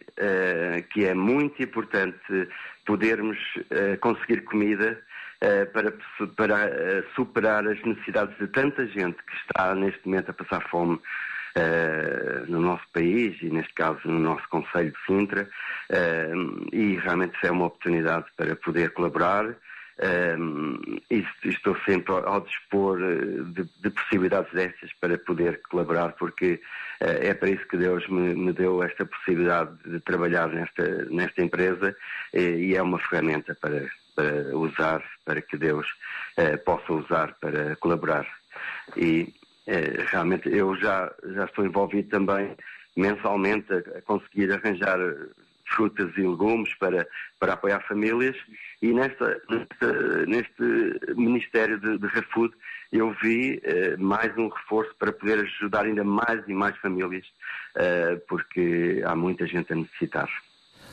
que é muito importante podermos conseguir comida para, para superar as necessidades de tanta gente que está neste momento a passar fome eh, no nosso país e neste caso no nosso Conselho de Sintra eh, e realmente é uma oportunidade para poder colaborar eh, e estou sempre ao, dispor de, de possibilidades destas para poder colaborar porque eh, é para isso que Deus me, me deu esta possibilidade de trabalhar nesta, nesta empresa eh, e é uma ferramenta para, para usar, para que Deus eh, possa usar para colaborar. E eh, realmente eu já, já estou envolvido também mensalmente a, a conseguir arranjar frutas e legumes para, para apoiar famílias e nesta, nesta- neste Ministério de, de eu vi eh, mais um reforço para poder ajudar ainda mais e mais famílias eh, porque há muita gente a necessitar.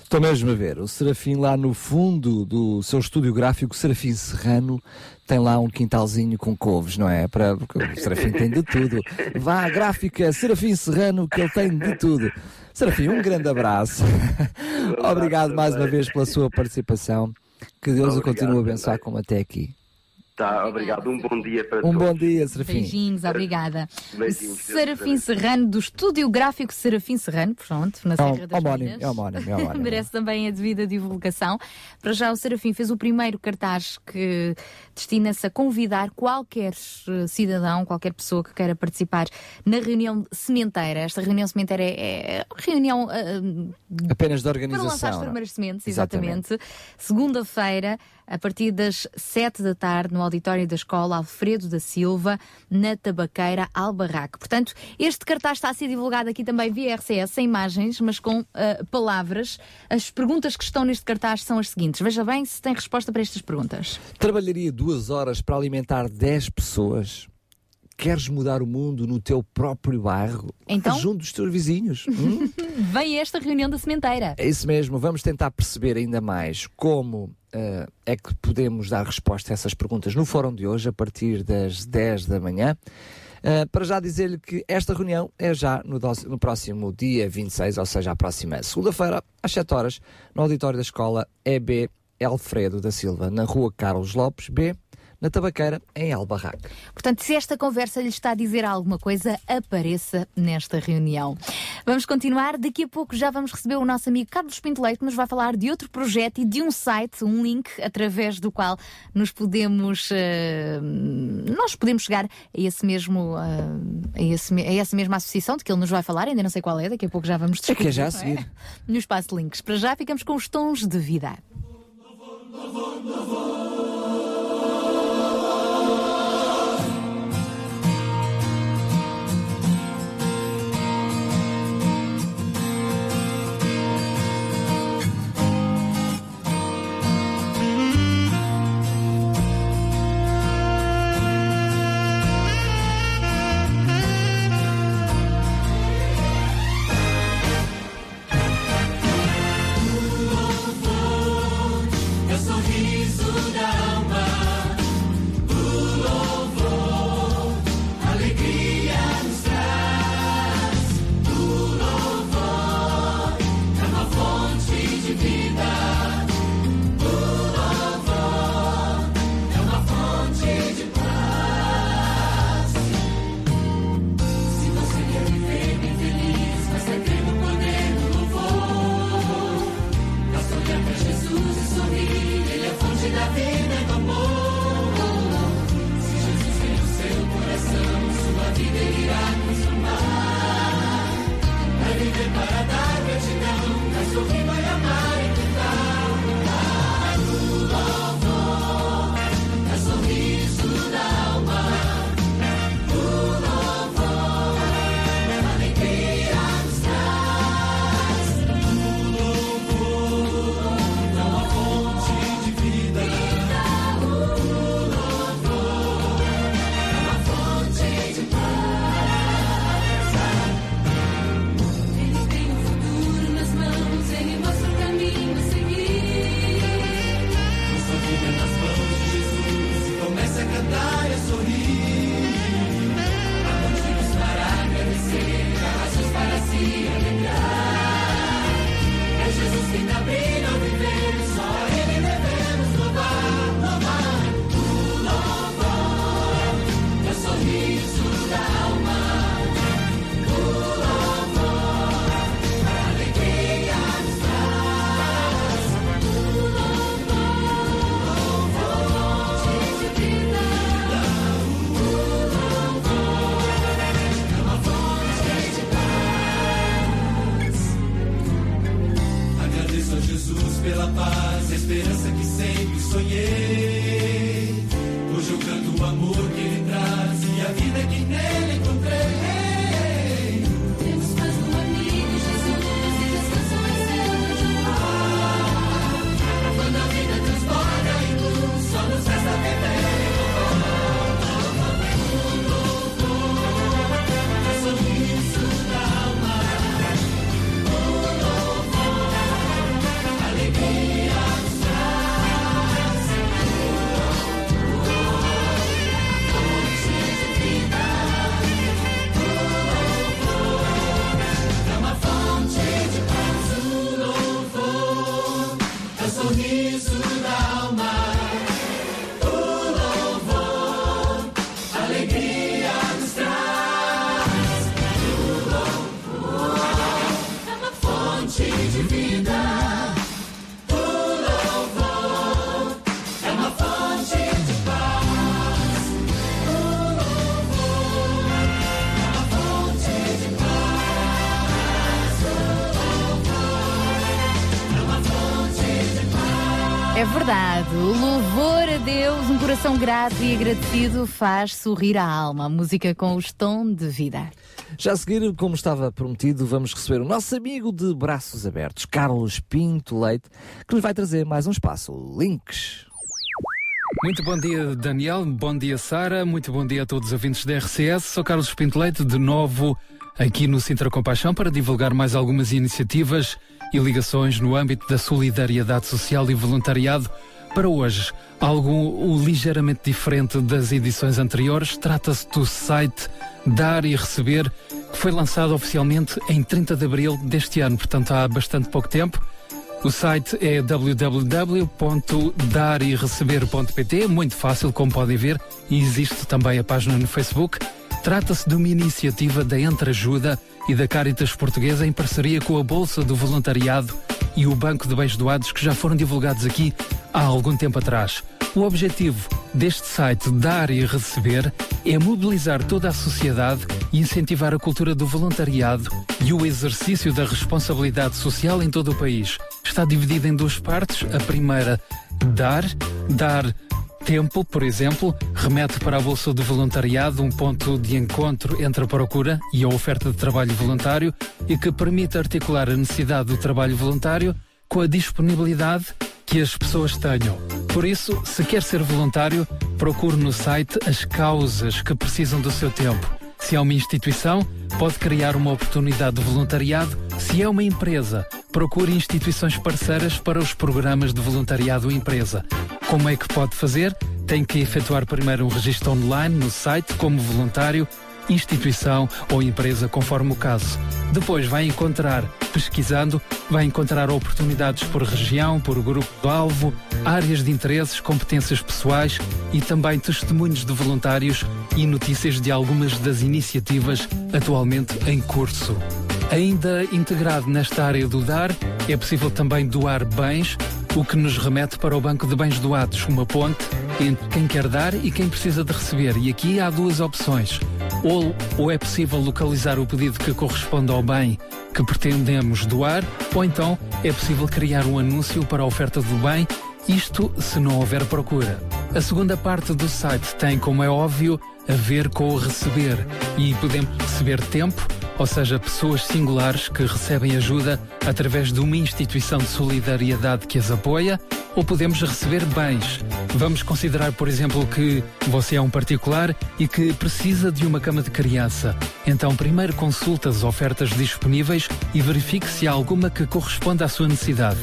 Estou mesmo a ver, o Serafim lá no fundo do seu estúdio gráfico, Serafim Serrano, tem lá um quintalzinho com couves, não é? Para, porque o Serafim tem de tudo. Vá à gráfica Serafim Serrano, que ele tem de tudo. Serafim, um grande abraço. Obrigado mais uma vez pela sua participação. Que Deus o continue a abençoar como até aqui. Tá, obrigado. Um bom dia para Um todos. bom dia, Serafim. Beijinhos, obrigada. Beijinhos, Deus Serafim Serrano, do Estúdio Gráfico Serafim Serrano, pronto, na É Serra um- das homónimo, Minas. é homónimo, é homónimo. Merece também a devida divulgação. Para já, o Serafim fez o primeiro cartaz que destina-se a convidar qualquer eh, cidadão, qualquer pessoa que queira participar na reunião sementeira. Esta reunião sementeira é, é reunião eh, Apenas de para organização. lançar as é? primeiras sementes, Exatamente. exatamente. Segunda-feira, a partir das 7 da tarde, no auditório da Escola Alfredo da Silva, na Tabaqueira Albarraque. Portanto, este cartaz está a ser divulgado aqui também via RCS, sem imagens, mas com ah, palavras. As perguntas que estão neste cartaz são as seguintes. Veja bem se tem resposta para estas perguntas. Trabalharia duas horas para alimentar 10 pessoas? Queres mudar o mundo no teu próprio bairro? Então? Junto dos teus vizinhos? Hum? Vem esta reunião da sementeira. É isso mesmo, vamos tentar perceber ainda mais como eh, é que podemos dar resposta a essas perguntas no fórum de hoje, a partir das 10 da manhã. Eh, para já dizer-lhe que esta reunião é já no, no próximo dia 26, ou seja, a próxima segunda-feira, às 7 horas, no auditório da escola EB Alfredo da Silva, na rua Carlos Lopes B, na Tabaqueira, em Albarraque. Portanto, se esta conversa lhe está a dizer alguma coisa, apareça nesta reunião. Vamos continuar. Daqui a pouco já vamos receber o nosso amigo Carlos Pinto Leite, que nos vai falar de outro projeto e de um site, um link através do qual nos podemos, eh, nós podemos chegar a esse mesmo, eh, a, esse a essa mesma associação de que ele nos vai falar. Ainda não sei qual é. Daqui a pouco já vamos É que descobrir. é já a não seguir. No espaço de links. Para já ficamos com os tons de vida. É o louvor a Deus, um coração grato e agradecido faz sorrir a alma. A música com o tom de vida. Já a seguir, como estava prometido, vamos receber o nosso amigo de braços abertos, Carlos Pinto Leite, que nos vai trazer mais um espaço. Links. Muito bom dia, Daniel. Bom dia, Sara. Muito bom dia a todos os ouvintes da RCS. Sou Carlos Pinto Leite, de novo aqui no Sintra Compaixão para divulgar mais algumas iniciativas e ligações no âmbito da solidariedade social e voluntariado. Para hoje, algo ligeiramente diferente das edições anteriores, trata-se do site Dar e Receber, que foi lançado oficialmente em 30 de abril deste ano, portanto há bastante pouco tempo. O site é www.darireceber.pt, muito fácil, como podem ver, e existe também a página no Facebook. Trata-se de uma iniciativa da Entreajuda e da Caritas Portuguesa em parceria com a Bolsa do Voluntariado e o Banco de Bens Doados que já foram divulgados aqui há algum tempo atrás. O objetivo deste site Dar e Receber é mobilizar toda a sociedade e incentivar a cultura do voluntariado e o exercício da responsabilidade social em todo o país. Está dividido em duas partes. A primeira, dar, dar tempo, por exemplo, remete para a Bolsa do Voluntariado um ponto de encontro entre a procura e a oferta de trabalho voluntário e que permite articular a necessidade do trabalho voluntário com a disponibilidade que as pessoas tenham. Por isso, se quer ser voluntário, procure no site as causas que precisam do seu tempo. Se é uma instituição, pode criar uma oportunidade de voluntariado. Se é uma empresa, procure instituições parceiras para os programas de voluntariado empresa. Como é que pode fazer? Tem que efetuar primeiro um registro online no site como voluntário, instituição ou empresa, conforme o caso. Depois vai encontrar, pesquisando, vai encontrar oportunidades por região, por grupo do alvo, áreas de interesses, competências pessoais e também testemunhos de voluntários e notícias de algumas das iniciativas atualmente em curso. Ainda integrado nesta área do dar, é possível também doar bens, o que nos remete para o Banco de Bens Doados, uma ponte entre quem quer dar e quem precisa de receber. E aqui há duas opções. Ou, ou é possível localizar o pedido que corresponde ao bem que pretendemos doar, ou então é possível criar um anúncio para a oferta do bem, isto se não houver procura. A segunda parte do site tem, como é óbvio, a ver com o receber. E podemos receber tempo, ou seja, pessoas singulares que recebem ajuda através de uma instituição de solidariedade que as apoia, ou podemos receber bens. Vamos considerar, por exemplo, que você é um particular e que precisa de uma cama de criança. Então, primeiro consulte as ofertas disponíveis e verifique se há alguma que corresponda à sua necessidade.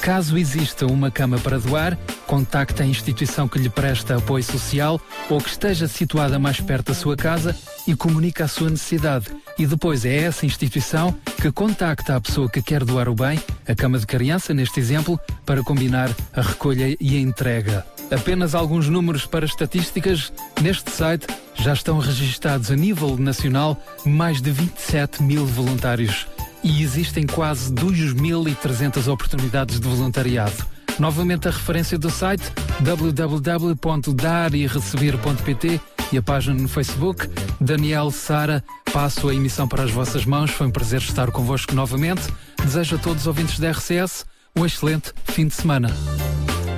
Caso exista uma cama para doar, contacte a instituição que lhe presta apoio social ou que esteja situada mais perto da sua casa e comunique a sua necessidade. E depois é essa instituição que contacta a pessoa que quer doar o bem, a cama de criança, neste exemplo, para combinar a recolha e a entrega. Apenas alguns números para estatísticas. Neste site já estão registados a nível nacional mais de 27 mil voluntários e existem quase 2.300 oportunidades de voluntariado. Novamente a referência do site www.darireceber.pt e a página no Facebook. Daniel, Sara, passo a emissão para as vossas mãos. Foi um prazer estar convosco novamente. Desejo a todos os ouvintes da RCS um excelente fim de semana.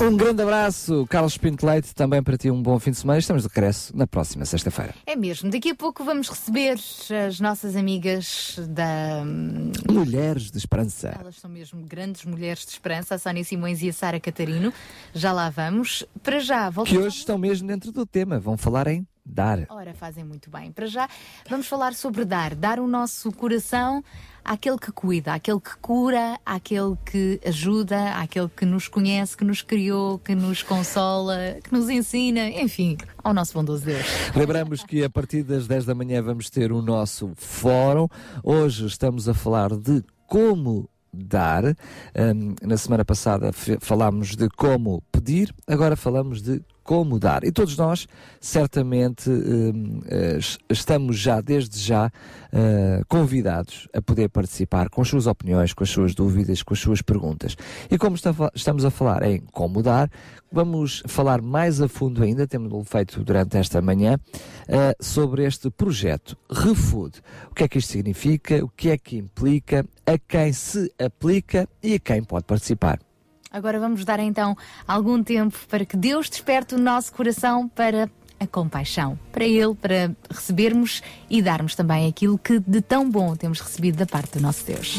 Um grande abraço, Carlos Pinto Leite, também para ti um bom fim de semana. Estamos de regresso na próxima sexta-feira. É mesmo, daqui a pouco vamos receber as nossas amigas da. hum, Mulheres de Esperança. Elas são mesmo grandes mulheres de esperança, a Sónia Simões e a Sara Catarino. Já lá vamos. Para já, Que voltamos. hoje estão mesmo dentro do tema. Vão falar em dar. Ora, fazem muito bem. Para já, vamos falar sobre dar. Dar o nosso coração àquele que cuida, àquele que cura, àquele que ajuda, àquele que nos conhece, que nos criou, que nos consola, que nos ensina, enfim, ao nosso bondoso Deus. Lembramos que a partir das 10 da manhã vamos ter o nosso fórum. Hoje estamos a falar de como dar. Hum, na semana passada falámos de como pedir, agora falamos de como dar. E todos nós, certamente, hum, eh, es- estamos já, desde já, eh, convidados a poder participar com as suas opiniões, com as suas dúvidas, com as suas perguntas. E como estamos a falar em como dar, vamos falar mais a fundo ainda, temos feito durante esta manhã, eh, sobre este projeto ReFood. O que é que isto significa, o que é que implica, a quem se aplica e a quem pode participar. Agora vamos dar então algum tempo para que Deus desperte o nosso coração para a compaixão, para Ele, para recebermos e darmos também aquilo que de tão bom temos recebido da parte do nosso Deus.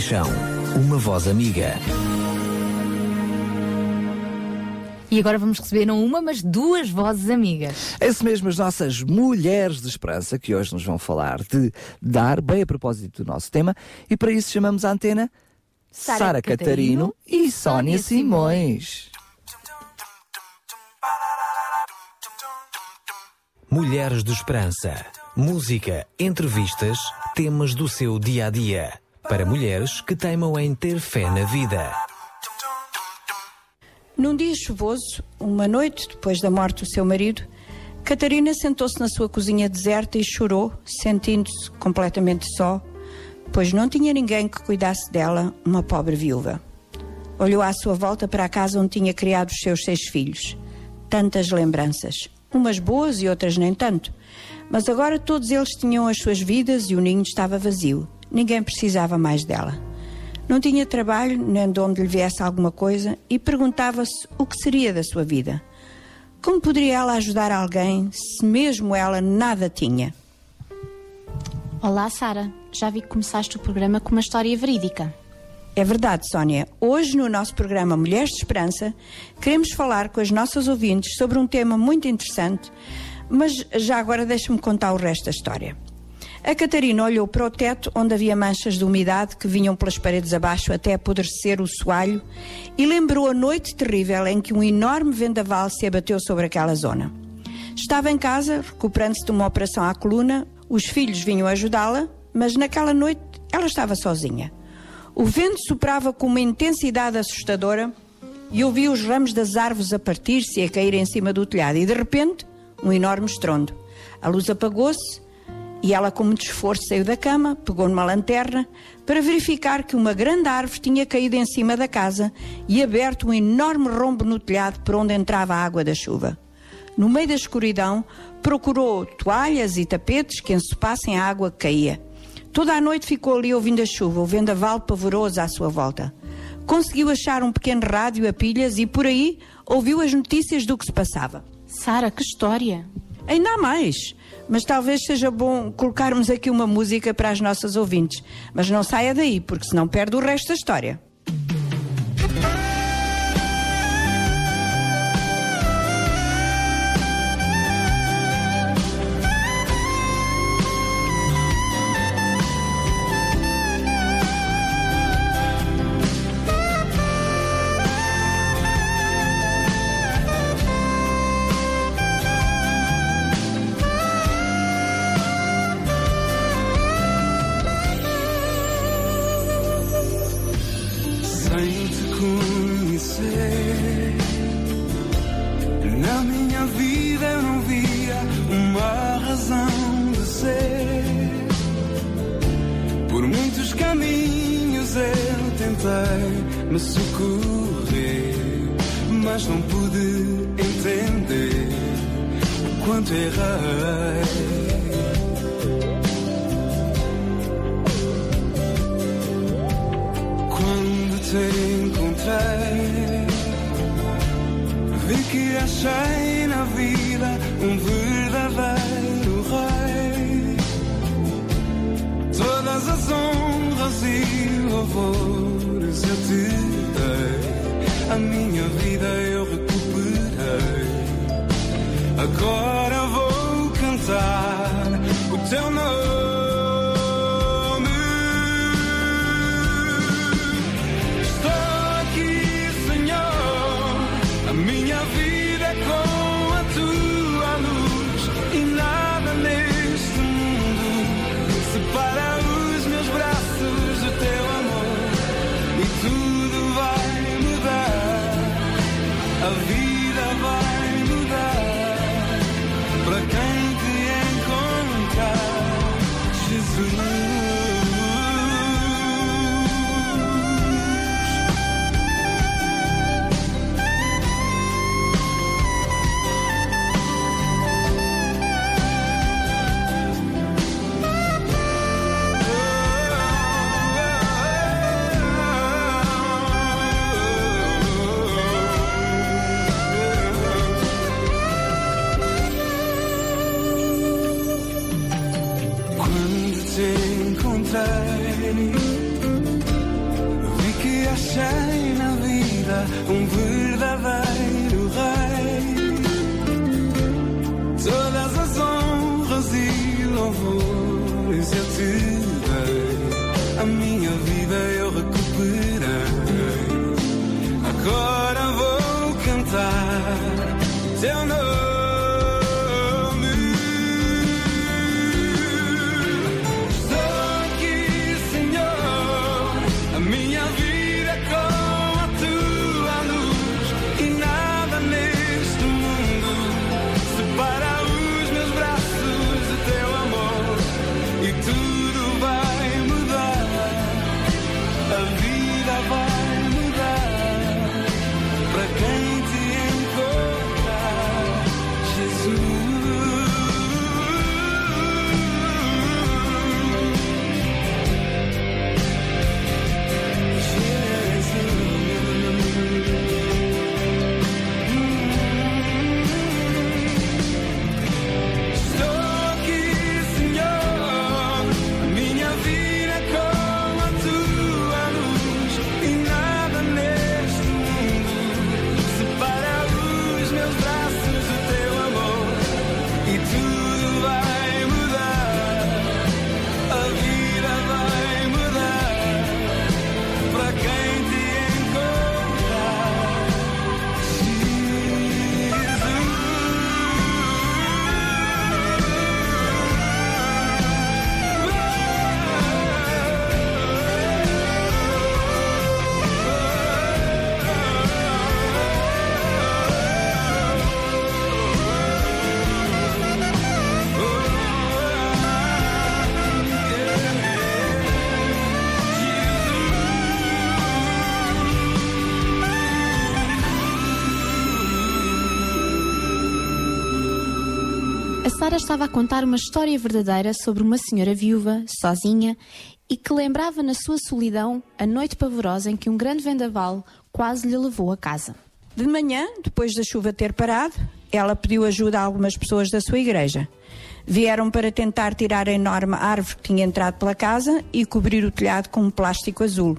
Compaixão, uma voz amiga. E agora vamos receber não uma, mas duas vozes amigas. É isso mesmo, as nossas mulheres de esperança, que hoje nos vão falar de dar, bem a propósito do nosso tema, e para isso chamamos a antena Sara Sara Catarino Catarino e Sónia Simões. Mulheres de Esperança. Música, entrevistas, temas do seu dia a dia. Para mulheres que teimam em ter fé na vida. Num dia chuvoso, uma noite depois da morte do seu marido, Catarina sentou-se na sua cozinha deserta e chorou, sentindo-se completamente só, pois não tinha ninguém que cuidasse dela, uma pobre viúva. Olhou à sua volta para a casa onde tinha criado os seus seis filhos. Tantas lembranças, umas boas e outras nem tanto. Mas agora todos eles tinham as suas vidas e o ninho estava vazio. Ninguém precisava mais dela. Não tinha trabalho, nem de onde lhe viesse alguma coisa, e perguntava-se o que seria da sua vida. Como poderia ela ajudar alguém se mesmo ela nada tinha? Olá, Sara. Já vi que começaste o programa com uma história verídica. É verdade, Sónia. Hoje, no nosso programa Mulheres de Esperança, queremos falar com as nossas ouvintes sobre um tema muito interessante, mas já agora deixa-me contar o resto da história. A Catarina olhou para o teto onde havia manchas de umidade que vinham pelas paredes abaixo até apodrecer o soalho e lembrou a noite terrível em que um enorme vendaval se abateu sobre aquela zona. Estava em casa, recuperando-se de uma operação à coluna, os filhos vinham ajudá-la, mas naquela noite ela estava sozinha. O vento soprava com uma intensidade assustadora e ouvi os ramos das árvores a partir-se e a cair em cima do telhado. E de repente, um enorme estrondo. A luz apagou-se e ela, com muito esforço, saiu da cama, pegou numa lanterna para verificar que uma grande árvore tinha caído em cima da casa e aberto um enorme rombo no telhado por onde entrava a água da chuva. No meio da escuridão, procurou toalhas e tapetes que ensopassem a água que caía. Toda a noite ficou ali ouvindo a chuva, o vendaval pavoroso à sua volta. Conseguiu achar um pequeno rádio a pilhas e por aí ouviu as notícias do que se passava. Sara, que história! Ainda há mais, mas talvez seja bom colocarmos aqui uma música para as nossas ouvintes. Mas não saia daí, porque senão perde o resto da história. Sara estava a contar uma história verdadeira sobre uma senhora viúva, sozinha, e que lembrava na sua solidão a noite pavorosa em que um grande vendaval quase lhe levou a casa. De manhã, depois da chuva ter parado, ela pediu ajuda a algumas pessoas da sua igreja. Vieram para tentar tirar a enorme árvore que tinha entrado pela casa e cobrir o telhado com um plástico azul.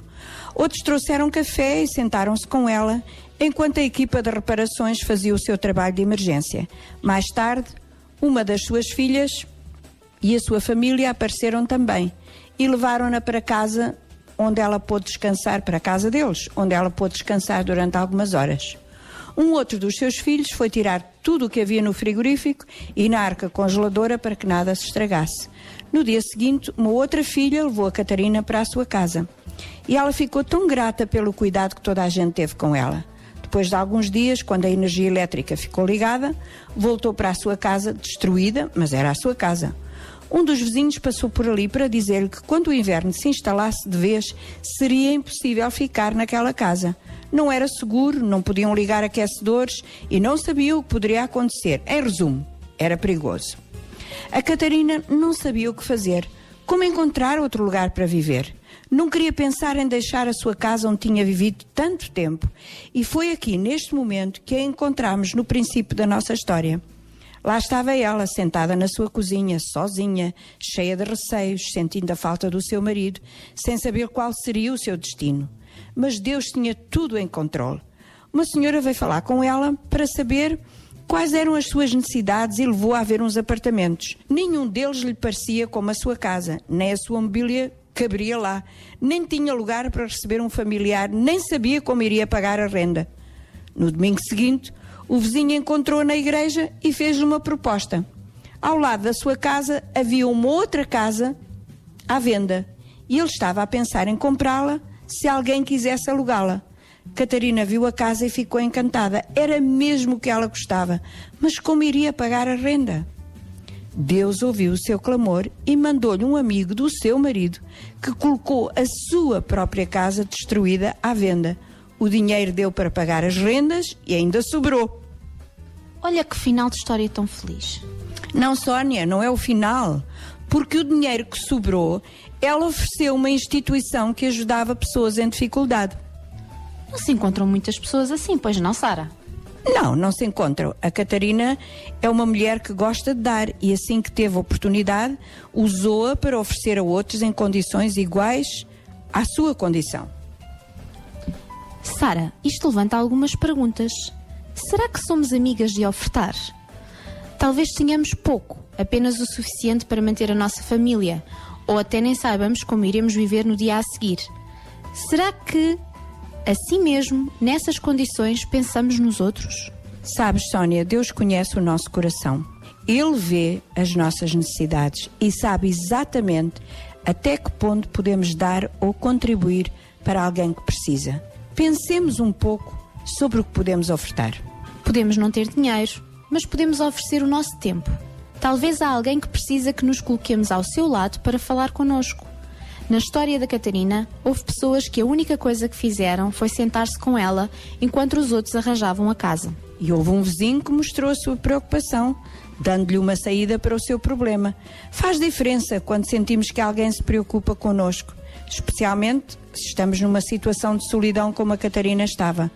Outros trouxeram café e sentaram-se com ela, enquanto a equipa de reparações fazia o seu trabalho de emergência. Mais tarde, uma das suas filhas e a sua família apareceram também e levaram-na para casa onde ela pôde descansar, para a casa deles, onde ela pôde descansar durante algumas horas. Um outro dos seus filhos foi tirar tudo o que havia no frigorífico e na arca congeladora para que nada se estragasse. No dia seguinte, uma outra filha levou a Catarina para a sua casa. E ela ficou tão grata pelo cuidado que toda a gente teve com ela. Depois de alguns dias, quando a energia elétrica ficou ligada, voltou para a sua casa, destruída, mas era a sua casa. Um dos vizinhos passou por ali para dizer-lhe que quando o inverno se instalasse de vez, seria impossível ficar naquela casa. Não era seguro, não podiam ligar aquecedores e não sabia o que poderia acontecer. Em resumo, era perigoso. A Catarina não sabia o que fazer, como encontrar outro lugar para viver. Não queria pensar em deixar a sua casa onde tinha vivido tanto tempo. E foi aqui, neste momento, que a encontramos no princípio da nossa história. Lá estava ela, sentada na sua cozinha, sozinha, cheia de receios, sentindo a falta do seu marido, sem saber qual seria o seu destino. Mas Deus tinha tudo em controle. Uma senhora veio falar com ela para saber quais eram as suas necessidades e levou a ver uns apartamentos. Nenhum deles lhe parecia como a sua casa, nem a sua mobília caberia lá, nem tinha lugar para receber um familiar, nem sabia como iria pagar a renda. No domingo seguinte, o vizinho encontrou na igreja e fez-lhe uma proposta. Ao lado da sua casa havia uma outra casa à venda e ele estava a pensar em comprá-la se alguém quisesse alugá-la. Catarina viu a casa e ficou encantada. Era mesmo o que ela gostava. Mas como iria pagar a renda? Deus ouviu o seu clamor e mandou-lhe um amigo do seu marido que colocou a sua própria casa destruída à venda. O dinheiro deu para pagar as rendas e ainda sobrou. Olha que final de história tão feliz. Não, Sónia, não é o final. Porque o dinheiro que sobrou, ela ofereceu uma instituição que ajudava pessoas em dificuldade. Não se encontram muitas pessoas assim, pois não, Sara? Não, não se encontram. A Catarina é uma mulher que gosta de dar e assim que teve oportunidade, usou-a para oferecer a outros em condições iguais à sua condição. Sara, isto levanta algumas perguntas. Será que somos amigas de ofertar? Talvez tenhamos pouco, apenas o suficiente para manter a nossa família, ou até nem saibamos como iremos viver no dia a seguir. Será que, assim mesmo, nessas condições, pensamos nos outros? Sabes, Sónia, Deus conhece o nosso coração. Ele vê as nossas necessidades e sabe exatamente até que ponto podemos dar ou contribuir para alguém que precisa. Pensemos um pouco sobre o que podemos ofertar. Podemos não ter dinheiro, mas podemos oferecer o nosso tempo. Talvez há alguém que precisa que nos coloquemos ao seu lado para falar connosco. Na história da Catarina, houve pessoas que a única coisa que fizeram foi sentar-se com ela enquanto os outros arranjavam a casa. E houve um vizinho que mostrou a sua preocupação, dando-lhe uma saída para o seu problema. Faz diferença quando sentimos que alguém se preocupa connosco, especialmente se estamos numa situação de solidão como a Catarina estava.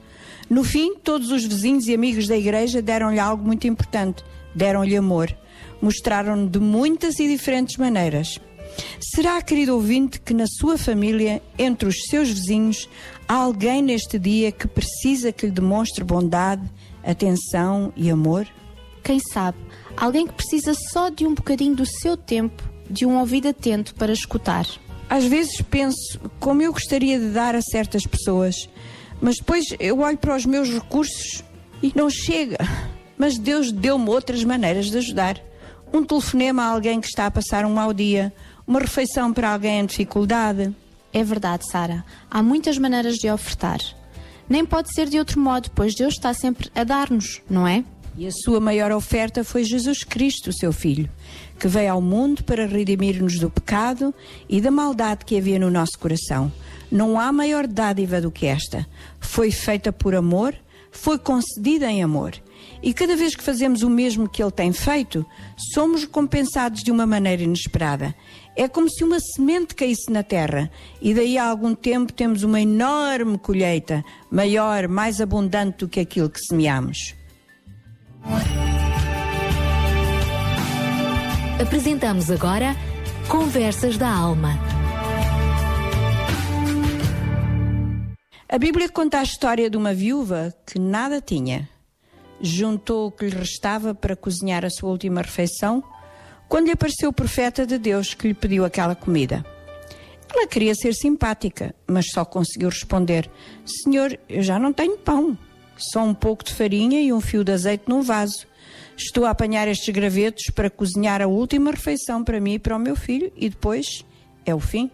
No fim, todos os vizinhos e amigos da igreja deram-lhe algo muito importante: deram-lhe amor. Mostraram-no de muitas e diferentes maneiras. Será, querido ouvinte, que na sua família, entre os seus vizinhos, há alguém neste dia que precisa que lhe demonstre bondade, atenção e amor? Quem sabe, alguém que precisa só de um bocadinho do seu tempo, de um ouvido atento para escutar. Às vezes penso como eu gostaria de dar a certas pessoas, mas depois eu olho para os meus recursos e não chega. Mas Deus deu-me outras maneiras de ajudar. Um telefonema a alguém que está a passar um mau dia, uma refeição para alguém em dificuldade. É verdade, Sara. Há muitas maneiras de ofertar. Nem pode ser de outro modo, pois Deus está sempre a dar-nos, não é? E a sua maior oferta foi Jesus Cristo, seu Filho, que veio ao mundo para redimir-nos do pecado e da maldade que havia no nosso coração. Não há maior dádiva do que esta. Foi feita por amor, foi concedida em amor. E cada vez que fazemos o mesmo que Ele tem feito, somos recompensados de uma maneira inesperada. É como se uma semente caísse na terra e daí a algum tempo temos uma enorme colheita, maior, mais abundante do que aquilo que semeamos. Apresentamos agora Conversas da Alma. A Bíblia conta a história de uma viúva que nada tinha. Juntou o que lhe restava para cozinhar a sua última refeição quando lhe apareceu o profeta de Deus que lhe pediu aquela comida. Ela queria ser simpática, mas só conseguiu responder: Senhor, eu já não tenho pão, só um pouco de farinha e um fio de azeite num vaso. Estou a apanhar estes gravetos para cozinhar a última refeição para mim e para o meu filho e depois é o fim.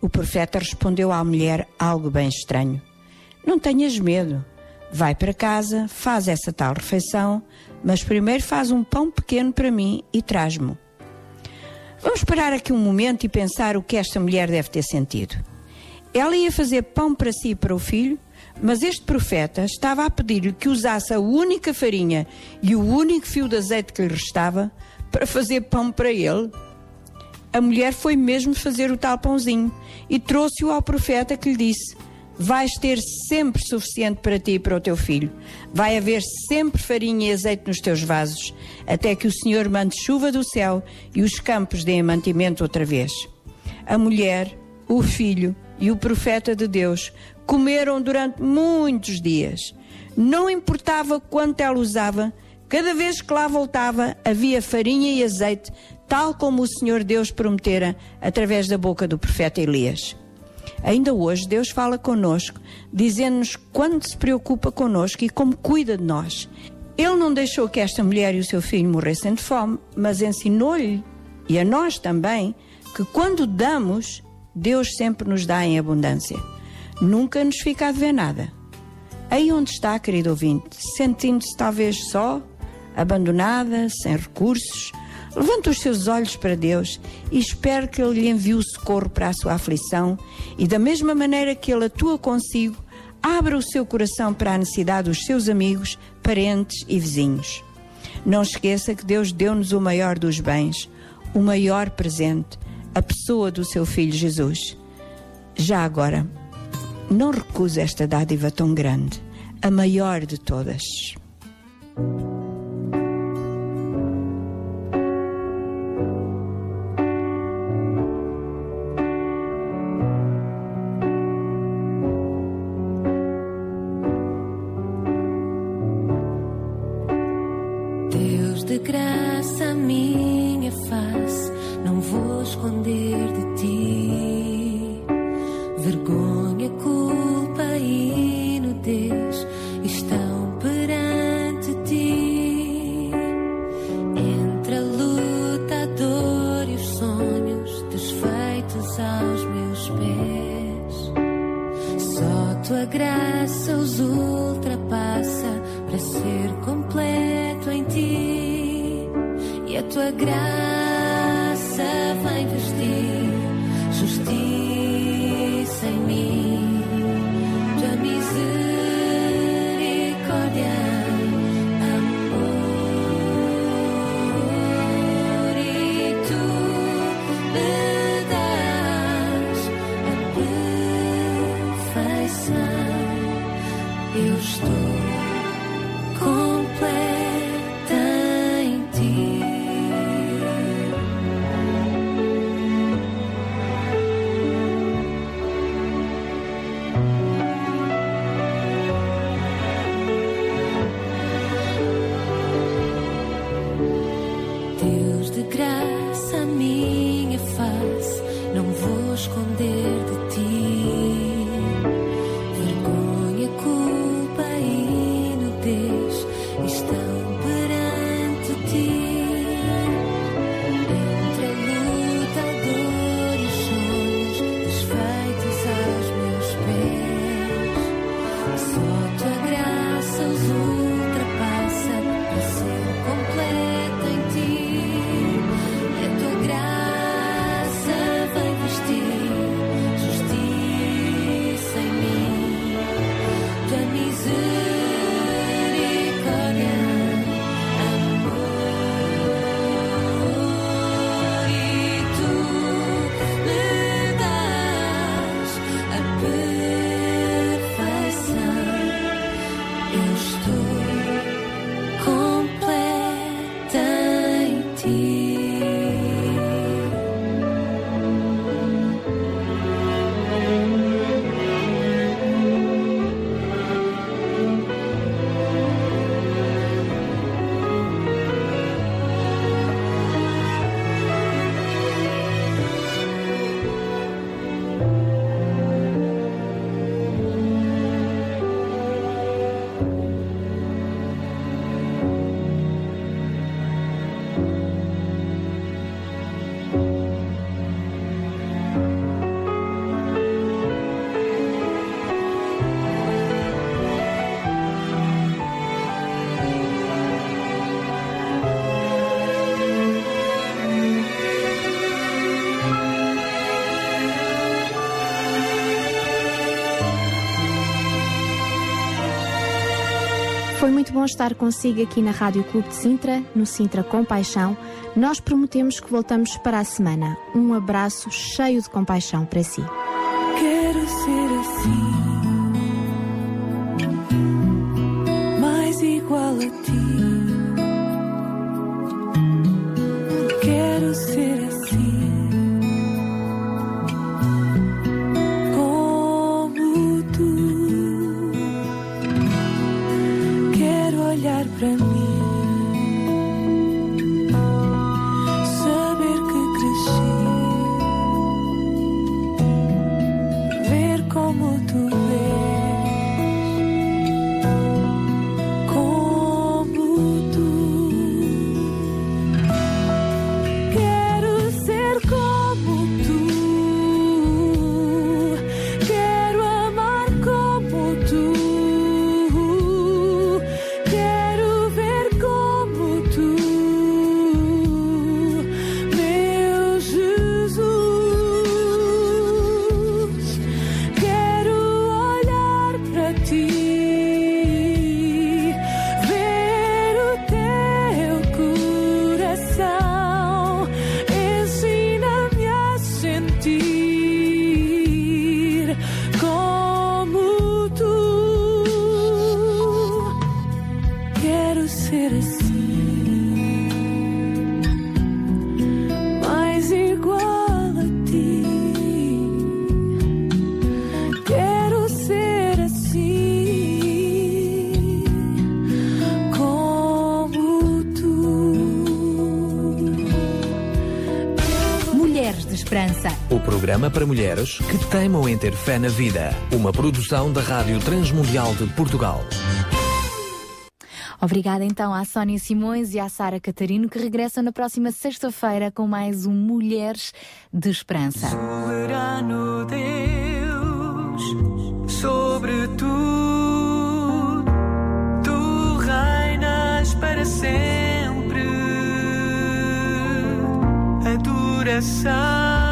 O profeta respondeu à mulher algo bem estranho: Não tenhas medo. Vai para casa, faz essa tal refeição, mas primeiro faz um pão pequeno para mim e traz-me. Vamos parar aqui um momento e pensar o que esta mulher deve ter sentido. Ela ia fazer pão para si e para o filho, mas este profeta estava a pedir-lhe que usasse a única farinha e o único fio de azeite que lhe restava para fazer pão para ele. A mulher foi mesmo fazer o tal pãozinho e trouxe-o ao profeta que lhe disse: Vais ter sempre suficiente para ti e para o teu filho. Vai haver sempre farinha e azeite nos teus vasos, até que o Senhor mande chuva do céu e os campos deem mantimento outra vez. A mulher, o filho e o profeta de Deus comeram durante muitos dias. Não importava quanto ela usava, cada vez que lá voltava havia farinha e azeite, tal como o Senhor Deus prometera através da boca do profeta Elias. Ainda hoje Deus fala conosco, dizendo-nos quanto se preocupa conosco e como cuida de nós. Ele não deixou que esta mulher e o seu filho morressem de fome, mas ensinou-lhe, e a nós também, que quando damos, Deus sempre nos dá em abundância. Nunca nos fica a dever nada. Aí onde está, querido ouvinte, sentindo-se talvez só, abandonada, sem recursos, levanta os seus olhos para Deus e espere que Ele lhe envie o socorro para a sua aflição e, da mesma maneira que Ele atua consigo, abra o seu coração para a necessidade dos seus amigos, parentes e vizinhos. Não esqueça que Deus deu-nos o maior dos bens, o maior presente, a pessoa do seu Filho Jesus. Já agora, não recuse esta dádiva tão grande, a maior de todas. Graça, minha face não vou esconder de muito bom estar consigo aqui na Rádio Clube de Sintra, no Sintra Compaixão. Nós prometemos que voltamos para a semana. Um abraço cheio de compaixão para si. Quero ser assim, para mulheres que teimam em ter fé na vida. Uma produção da Rádio Transmundial de Portugal. Obrigada então à Sónia Simões e à Sara Catarino que regressam na próxima sexta-feira com mais um Mulheres de Esperança. Soberano Deus, sobre tudo, tu reinas para sempre. Adoração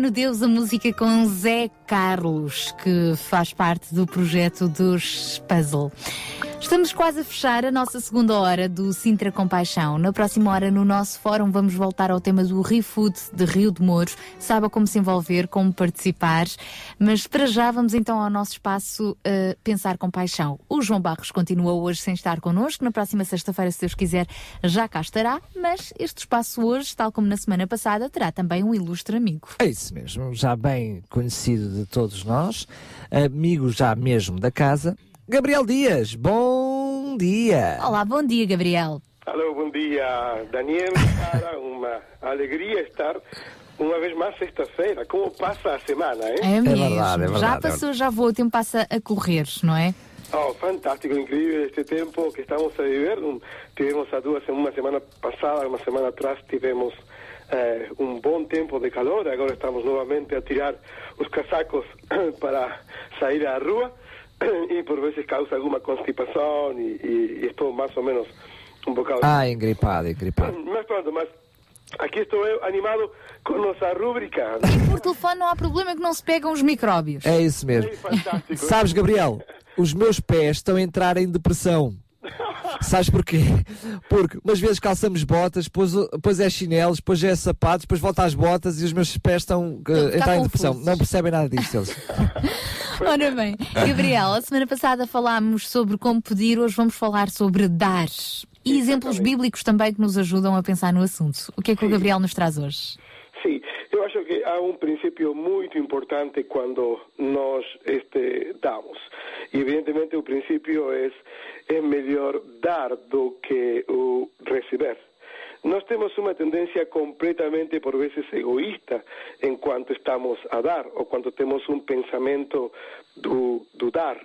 Soberano Deus, a música com Zé Carlos, que faz parte do projeto dos Puzzle. Estamos quase a fechar a nossa segunda hora do Sintra Compaixão. Na próxima hora, no nosso fórum, vamos voltar ao tema do ReFood de Rio de Mouros. Saiba como se envolver, como participar. Mas para já, vamos então ao nosso espaço uh, Pensar com Paixão. O João Barros continua hoje sem estar connosco. Na próxima sexta-feira, se Deus quiser, já cá estará. Mas este espaço hoje, tal como na semana passada, terá também um ilustre amigo. É isso mesmo, já bem conhecido de todos nós, amigo já mesmo da casa, Gabriel Dias. Bom dia! Olá, bom dia, Gabriel. Alô, bom dia, Daniel. Cara, uma alegria estar uma vez mais sexta-feira. Como passa a semana, hein? É mesmo. já passou, já vou, o tempo passa a correr, não é? Oh, fantástico, incrível este tempo que estamos a viver. Um, tivemos há duas, uma semana passada, uma semana atrás, tivemos eh, um bom tempo de calor. Agora estamos novamente a tirar os casacos para sair à rua e por vezes causa alguma constipação e, e, e estou mais ou menos um bocado... Ah, engripado, engripado. Mas pronto, mas aqui estou eu animado com nossa rúbrica. E por telefone não há problema que não se pegam os micróbios. É isso mesmo. Sabes, Gabriel, os meus pés estão a entrar em depressão. Sabes porquê? Porque umas vezes calçamos botas, depois, depois é chinelos, depois é sapatos, depois volta às botas e os meus pés estão uh, a entrar em depressão. Não percebem nada disto eles. Ora bem, Gabriel, a semana passada falámos sobre como pedir, hoje vamos falar sobre dar. E exemplos bíblicos também que nos ajudam a pensar no assunto. O que é que o Gabriel nos traz hoje? Sim, um princípio muito importante quando nós este, damos. E evidentemente o princípio é, é melhor dar do que o receber. Nós temos uma tendência completamente, por vezes, egoísta enquanto estamos a dar, ou quando temos um pensamento do, do dar.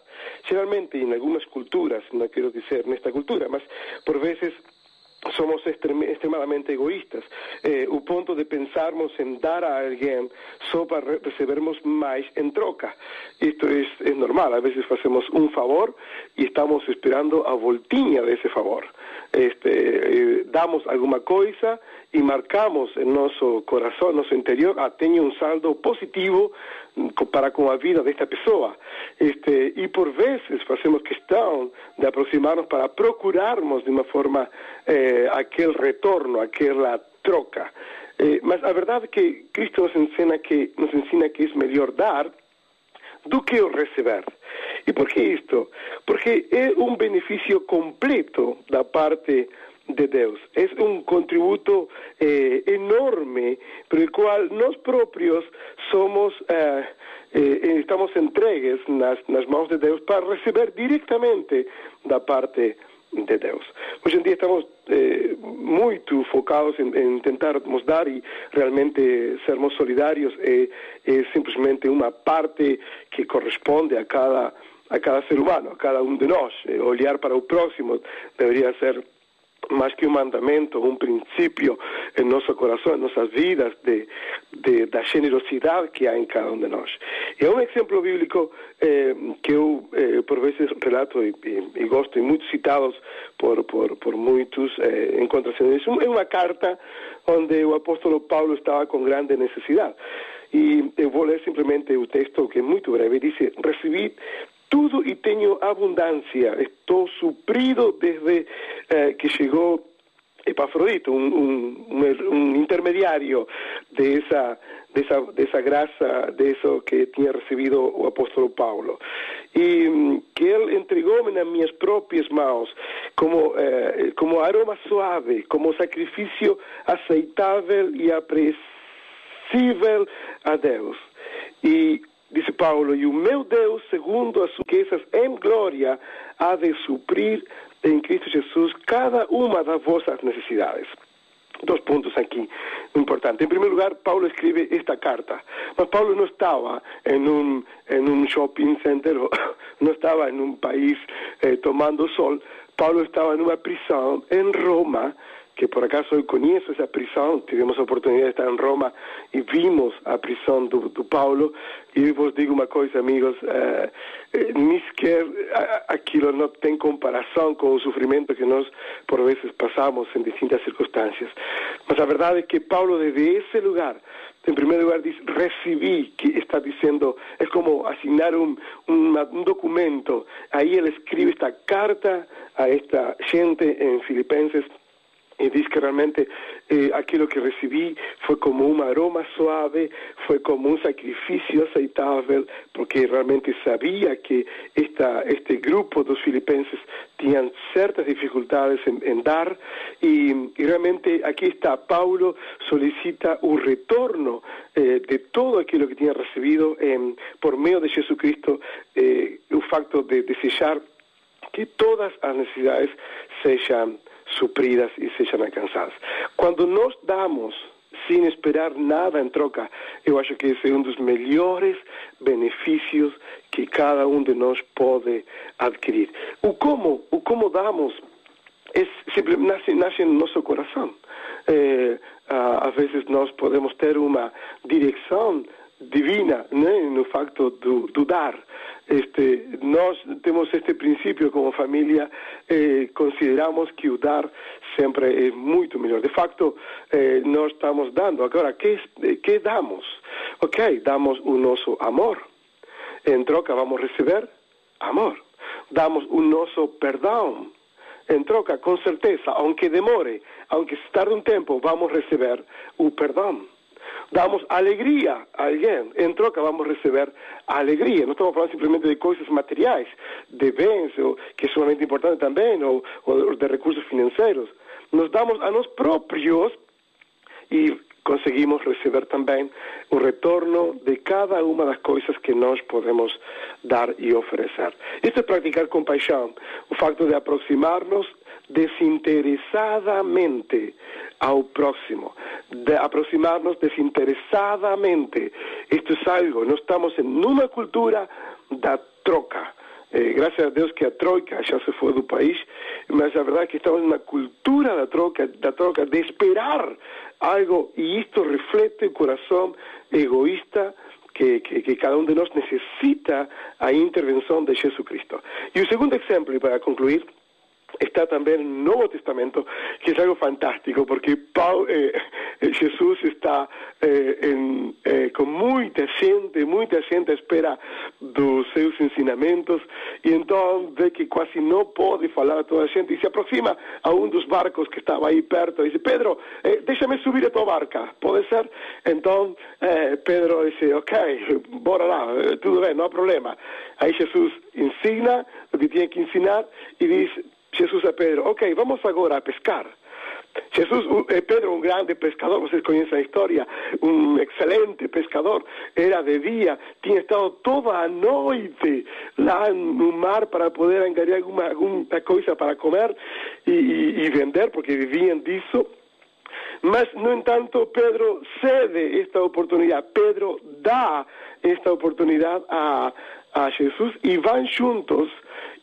Geralmente, em algumas culturas, não quero dizer nesta cultura, mas por vezes somos extrem- extremadamente egoístas. Eh, o ponto de pensarmos em dar a alguém só para re- recebermos mais em troca. Isto é, é normal, a vezes fazemos um favor e estamos esperando a voltinha desse favor. Este, eh, damos alguma coisa e marcamos em nosso coração, nosso interior, ah, tenho um saldo positivo hum, co- para com a vida desta pessoa. Este, e por vezes fazemos questão de aproximarmos para procurarmos de uma forma eh, aquele retorno, aquela troca. Eh, mas a verdade é que Cristo nos ensina que, nos ensina que é melhor dar do que o receber. E por que isto? Porque é um benefício completo da parte de Deus. É um contributo eh, enorme pelo qual nós próprios somos eh, eh, estamos entregues nas, nas mãos de Deus para receber diretamente da parte de Deus. Hoje em dia estamos eh, focados em, em tentarmos dar e realmente sermos solidários é, é simplesmente uma parte que corresponde a cada a cada ser humano, a cada um de nós. Eh, olhar para o próximo deveria ser mais que um mandamento, um princípio em nosso coração, em nossas vidas, de, de, da generosidade que há em cada um de nós. É um exemplo bíblico eh, que eu, eh, por vezes, relato e, e, e gosto, e muito citados por, por, por muitos eh, encontros-se. É uma carta onde o apóstolo Paulo estava com grande necessidade. E eu vou ler simplesmente o texto, que é muito breve, diz, recebi tudo e tenho abundância, estou suprido desde eh, que chegou Epafrodito, um, um, um, um intermediário dessa, dessa, dessa graça, disso que tinha recebido o apóstolo Paulo. E hum, que ele entregou-me nas minhas próprias mãos como, eh, como aroma suave, como sacrifício aceitável e apreciável a Deus. E disse Paulo, e o meu Deus, segundo as riquezas em glória, há de suprir em Cristo Jesus cada uma das vossas necessidades. Dois pontos aqui importantes. Em primeiro lugar, Paulo escreve esta carta. Mas Paulo não estava em um, em um shopping center, não estava em um país eh, tomando sol. Paulo estava numa prisão em Roma que por acaso eu conheço essa prisão, tivemos a oportunidade de estar em Roma e vimos a prisão do, do Paulo, e eu vos digo uma coisa, amigos, eh, eh, nem sequer aquilo não tem comparação com o sofrimento que nós por vezes passamos em distintas circunstâncias. Mas a verdade é que Paulo desde esse lugar en primer lugar dice, recibí, que está diciendo, es como asignar un, un documento. Ahí él escribe esta carta a esta gente en Filipenses y dice que realmente eh, aquello que recibí fue como un aroma suave, fue como un sacrificio aceitable, porque realmente sabía que esta, este grupo de los filipenses tenían ciertas dificultades en, dar. Y, realmente aquí está, Paulo solicita un retorno eh, de todo aquello que tenía recibido por medio de Jesucristo, eh, un facto de desejar que todas as necessidades sejam supridas e sejam alcançadas. Quando nós damos sem esperar nada em troca, eu acho que esse é um dos melhores benefícios que cada um de nós pode adquirir. O como, o como damos é sempre nasce, nasce no nosso coração. Eh, ah, às vezes nós podemos ter uma direção divina né, no facto do, do dar. Este, nós temos este princípio como família, eh, consideramos que o dar sempre é muito melhor. De facto, eh, nós estamos dando. Agora, que, que damos? Ok, damos o nosso amor. Em troca, vamos receber amor. Damos o nosso perdão. Em troca, com certeza, aunque demore, aunque se tarde um tempo, vamos receber o perdão. Damos alegria a alguém, em troca vamos receber alegria. Não estamos falando simplesmente de coisas materiais, de bens, ou, que é sumamente importante também, ou, ou de recursos financeiros. Nos damos a nós próprios e conseguimos receber também o retorno de cada uma das coisas que nós podemos dar e oferecer. Isto é praticar compaixão, o facto de aproximar-nos desinteresadamente ao próximo, de aproximar-nos desinteresadamente. Isto é algo, nós estamos em uma cultura da troca. Eh, graças a Deus que a troika já se foi do país, mas a verdade é que estamos numa cultura da troca, de esperar algo, e isto reflete o coração egoísta que, que, cada um de nós necessita a intervenção de Jesus Cristo. E o segundo exemplo, e para concluir, está también el Nuevo Testamento, que es algo fantástico, porque eh, eh, Jesús está eh, en, eh, con muita gente, muita gente espera dos seus ensinamentos, e então vê que quase não pode falar a toda a gente, e se aproxima a um dos barcos que estava aí perto, e diz, Pedro, eh, deixa-me subir a tua barca, pode ser? Então, eh, Pedro diz, ok, bora lá, tudo bem, não há problema. Aí Jesus ensina o que tinha que ensinar, e diz, Jesus a Pedro, ok, vamos agora a pescar. Jesus, o- eh, Pedro, um grande pescador, vocês conhecem a história, um excelente pescador, era de dia, tinha estado toda a noite lá no mar para poder angariar alguma, alguma coisa para comer e, e- e vender, porque viviam disso. Mas, no entanto, Pedro cede esta oportunidade, Pedro dá esta oportunidade a, a Jesus e van juntos.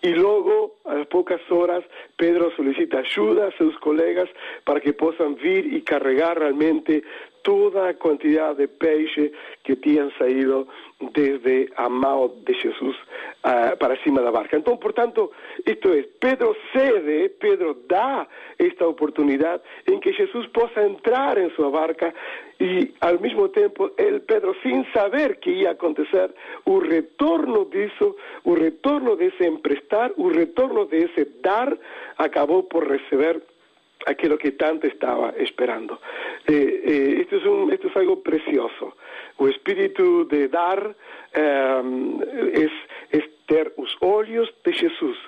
E logo, a poucas horas, Pedro solicita ajuda a seus colegas para que possam vir e carregar realmente toda a quantidade de peixe que tinham saído desde a mão de Jesus ah, para cima da barca. Então, portanto, isto é, Pedro cede, Pedro dá esta oportunidade em que Jesus possa entrar em sua barca e, ao mesmo tempo, ele, Pedro, sem saber que ia acontecer, o retorno disso, o retorno desse emprestar, o retorno desse dar, acabou por receber aquilo que tanto estaba esperando. Eh, eh, esto, es algo precioso. O espíritu de dar eh, es, es ter os olhos de Jesus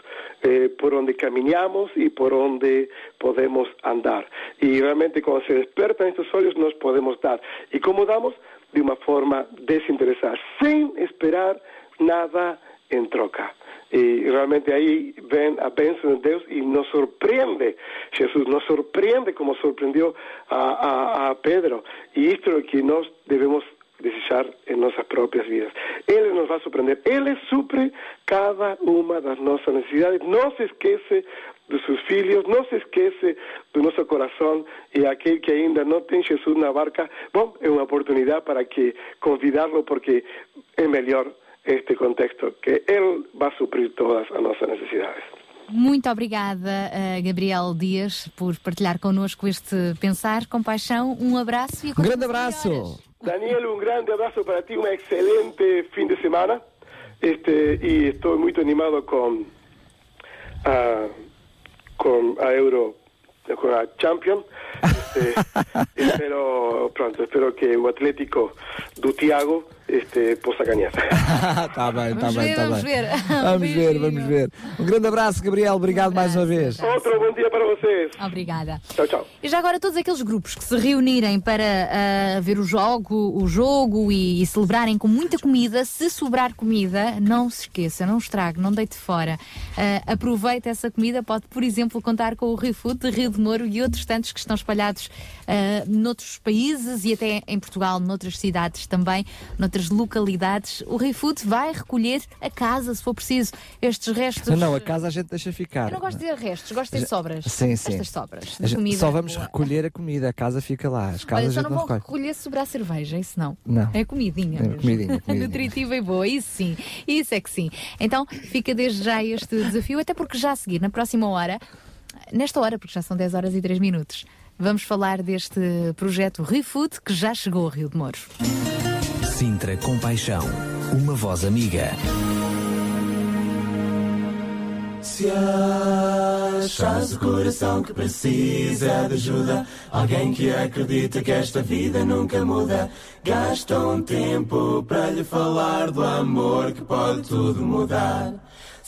eh, por onde caminhamos e por onde podemos andar. E realmente quando se despertan estos olhos nos podemos dar. E como damos? De uma forma desinteresada, sem esperar nada em troca. E realmente aí vem a bênção de Deus e nos surpreende. Jesus nos surpreende como surpreendeu a, a, a Pedro. E isto é o que nós devemos desejar em nossas próprias vidas. Ele nos vai surpreender. Ele supre cada uma das nossas necessidades. Não se esquece dos seus filhos, não se esquece do nosso coração e aquele que ainda não tem Jesus na barca, bom, é uma oportunidade para que convidá-lo porque é melhor este contexto que ele vai suprir todas as nossas necessidades. Muito obrigada, eh, Gabriel Dias, por partilhar connosco este pensar com paixão. Um abraço e a Um grande abraço. Daniel, um grande abraço para ti, um excelente fim de semana. Este, e estou muito animado com a, com a Euro, com a Champion. Este, espero, pronto, espero que o Atlético do Tiago este, possa ganhar. tá bem, tá Vamos bem, ver, tá vamos bem. ver. Vamos ver, vamos ver. Um grande abraço, Gabriel. Obrigado mais uma vez. Outro bom dia para vocês. Obrigada. Tchau, tchau. E já agora todos aqueles grupos que se reunirem para ah, ver o jogo, o jogo e, e celebrarem com muita comida, se sobrar comida, não se esqueça, não estrague, não deite fora. Ah, aproveite essa comida, pode, por exemplo, contar com o Rio Food de Rio de Moro e outros tantos que estão espalhados ah, noutros países e até em Portugal, noutras cidades também, noutras localidades. O Rio Food vai recolher a casa, se for preciso, estes restos. Não, não, a casa a gente deixa ficar. Eu não gosto de dizer restos, gosto de sobras. Sim, sim. Estas sobras gente-. Só vamos boa. recolher a comida, a casa fica lá. As Olha, casas a só não não vão recolhe. recolher se sobrar cerveja, isso não. Não. É comidinha. É comidinha, comidinha. Nutritiva e boa, isso sim. Isso é que sim. Então fica desde já este desafio, até porque já a seguir, na próxima hora, nesta hora, porque já são 10 horas e 3 minutos, vamos falar deste projeto ReFood que já chegou ao Rio de Mouros. Sintra Compaixão. Uma voz amiga. Se achas o coração que precisa de ajuda, alguém que acredita que esta vida nunca muda, gasta um tempo para lhe falar do amor que pode tudo mudar.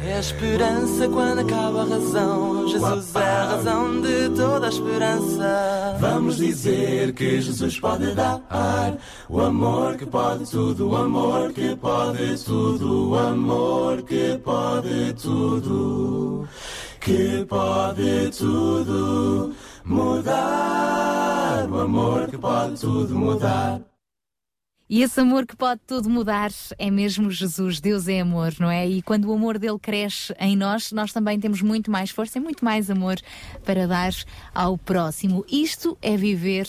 É a esperança quando acaba a razão. Jesus é a razão de toda a esperança. Vamos dizer que Jesus pode dar o amor que pode tudo, o amor que pode tudo, o amor que pode tudo, que pode tudo mudar, o amor que pode tudo mudar. E esse amor que pode tudo mudar é mesmo Jesus. Deus é amor, não é? E quando o amor dele cresce em nós, nós também temos muito mais força e muito mais amor para dar ao próximo. Isto é viver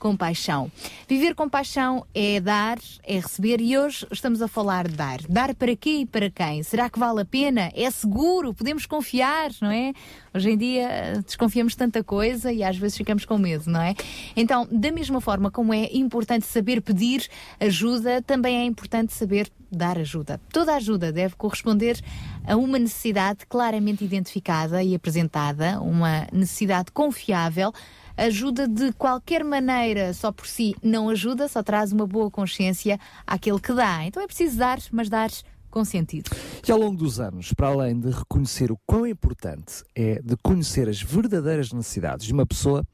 com paixão. Viver com paixão é dar, é receber e hoje estamos a falar de dar. Dar para quê e para quem? Será que vale a pena? É seguro? Podemos confiar, não é? Hoje em dia eh, desconfiamos de tanta coisa e às vezes ficamos com medo, não é? Então, da mesma forma como é importante saber pedir ajuda, também é importante saber dar ajuda. Toda ajuda deve corresponder a uma necessidade claramente identificada e apresentada, uma necessidade confiável. Ajuda de qualquer maneira, só por si, não ajuda, só traz uma boa consciência àquele que dá. Então é preciso dar, mas dar com sentido. E ao longo dos anos, para além de reconhecer o quão importante é de conhecer as verdadeiras necessidades de uma pessoa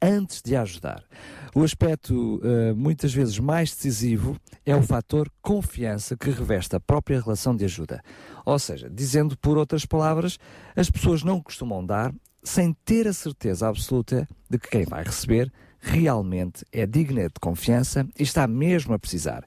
antes de a ajudar. O aspecto eh, muitas vezes mais decisivo é o fator confiança que reveste a própria relação de ajuda. Ou seja, dizendo por outras palavras, as pessoas não costumam dar sem ter a certeza absoluta de que quem vai receber realmente é digna de confiança e está mesmo a precisar.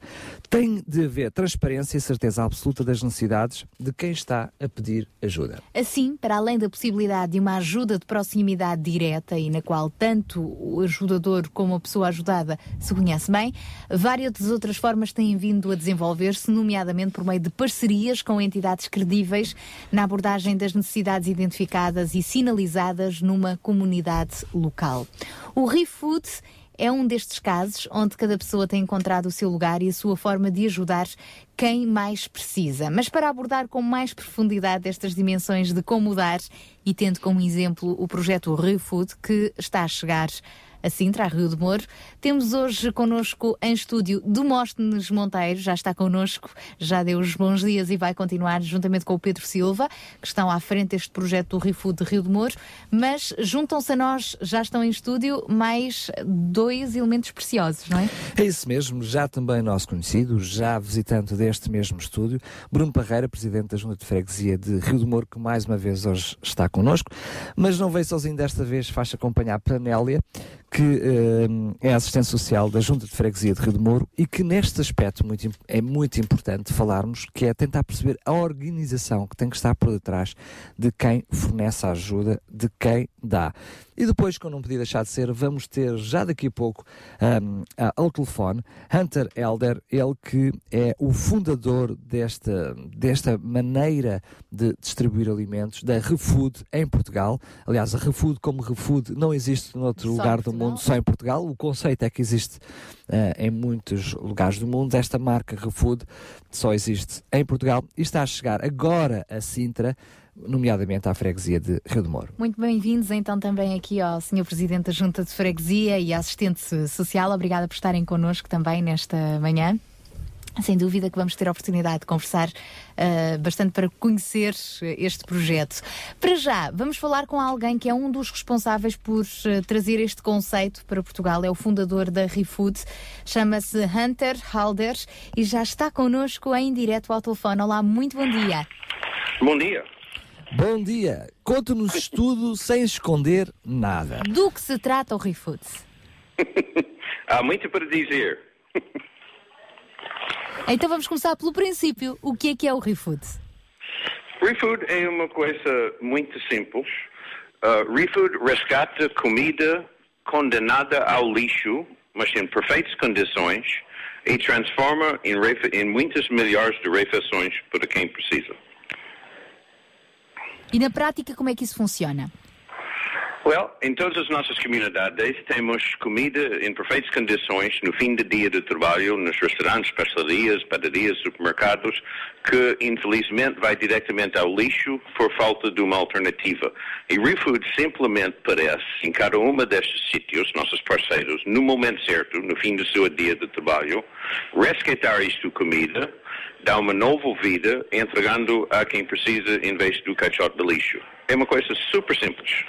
Tem de haver transparência e certeza absoluta das necessidades de quem está a pedir ajuda. Assim, para além da possibilidade de uma ajuda de proximidade direta e na qual tanto o ajudador como a pessoa ajudada se conhece bem, várias outras formas têm vindo a desenvolver-se, nomeadamente por meio de parcerias com entidades credíveis na abordagem das necessidades identificadas e sinalizadas numa comunidade local. O ReFood é um destes casos onde cada pessoa tem encontrado o seu lugar e a sua forma de ajudar quem mais precisa. Mas para abordar com mais profundidade estas dimensões de como dar e tendo como exemplo o projeto ReFood que está a chegar a Sintra, a Rio de Moro. Temos hoje connosco em estúdio Demóstenes Monteiro, já está connosco, já deu os bons dias e vai continuar juntamente com o Pedro Silva, que estão à frente deste projeto do ReFood de Rio de Moro, mas juntam-se a nós, já estão em estúdio, mais dois elementos preciosos, não é? É isso mesmo, já também nosso conhecido, já visitante deste mesmo estúdio, Bruno Parreira, presidente da Junta de Freguesia de Rio de Moro, que mais uma vez hoje está connosco, mas não veio sozinho desta vez, faz acompanhar a Nélia, que eh, é a assistente social da Junta de Freguesia de Rio de Moro e que neste aspecto muito, é muito importante falarmos, que é tentar perceber a organização que tem que estar por detrás de quem fornece a ajuda, de quem dá. E depois, como não podia deixar de ser, vamos ter já daqui a pouco ahm, a- ao telefone Hunter Elder, ele que é o fundador desta, desta maneira de distribuir alimentos, da ReFood em Portugal. Aliás, a ReFood como ReFood não existe noutro Só lugar do mundo, só em Portugal. O conceito é que existe ah, em muitos lugares do mundo. Esta marca ReFood só existe em Portugal e está a chegar agora a Sintra, nomeadamente à freguesia de Rio de Moro. Muito bem-vindos então também aqui ao Sr. Presidente da Junta de Freguesia e assistente social. Obrigada por estarem connosco também nesta manhã. Sem dúvida que vamos ter a oportunidade de conversar ah, bastante para conhecer este projeto. Para já, vamos falar com alguém que é um dos responsáveis por ah, trazer este conceito para Portugal. É o fundador da ReFood. Chama-se Hunter Halder e já está connosco em direto ao telefone. Olá, muito bom dia. Bom dia. Bom dia. Conte-nos tudo sem esconder nada. Do que se trata o ReFood? Há muito para dizer. Então vamos começar pelo princípio. O que é que é o ReFood? ReFood é uma coisa muito simples. Uh, ReFood resgata comida condenada ao lixo, mas em perfeitas condições, e transforma em, em muitas milhares de refeições para quem precisa. E na prática, como é que isso funciona? Well, em todas as nossas comunidades temos comida em perfeitas condições no fim do dia de trabalho, nos restaurantes, pastelarias, padarias, supermercados, que infelizmente vai diretamente ao lixo por falta de uma alternativa. E ReFood simplesmente parece, em cada uma destes sítios, nossos parceiros, no momento certo, no fim do seu dia de trabalho, resgatar isto comida, dar uma nova vida, entregando a quem precisa em vez do caixote de lixo. É uma coisa super simples.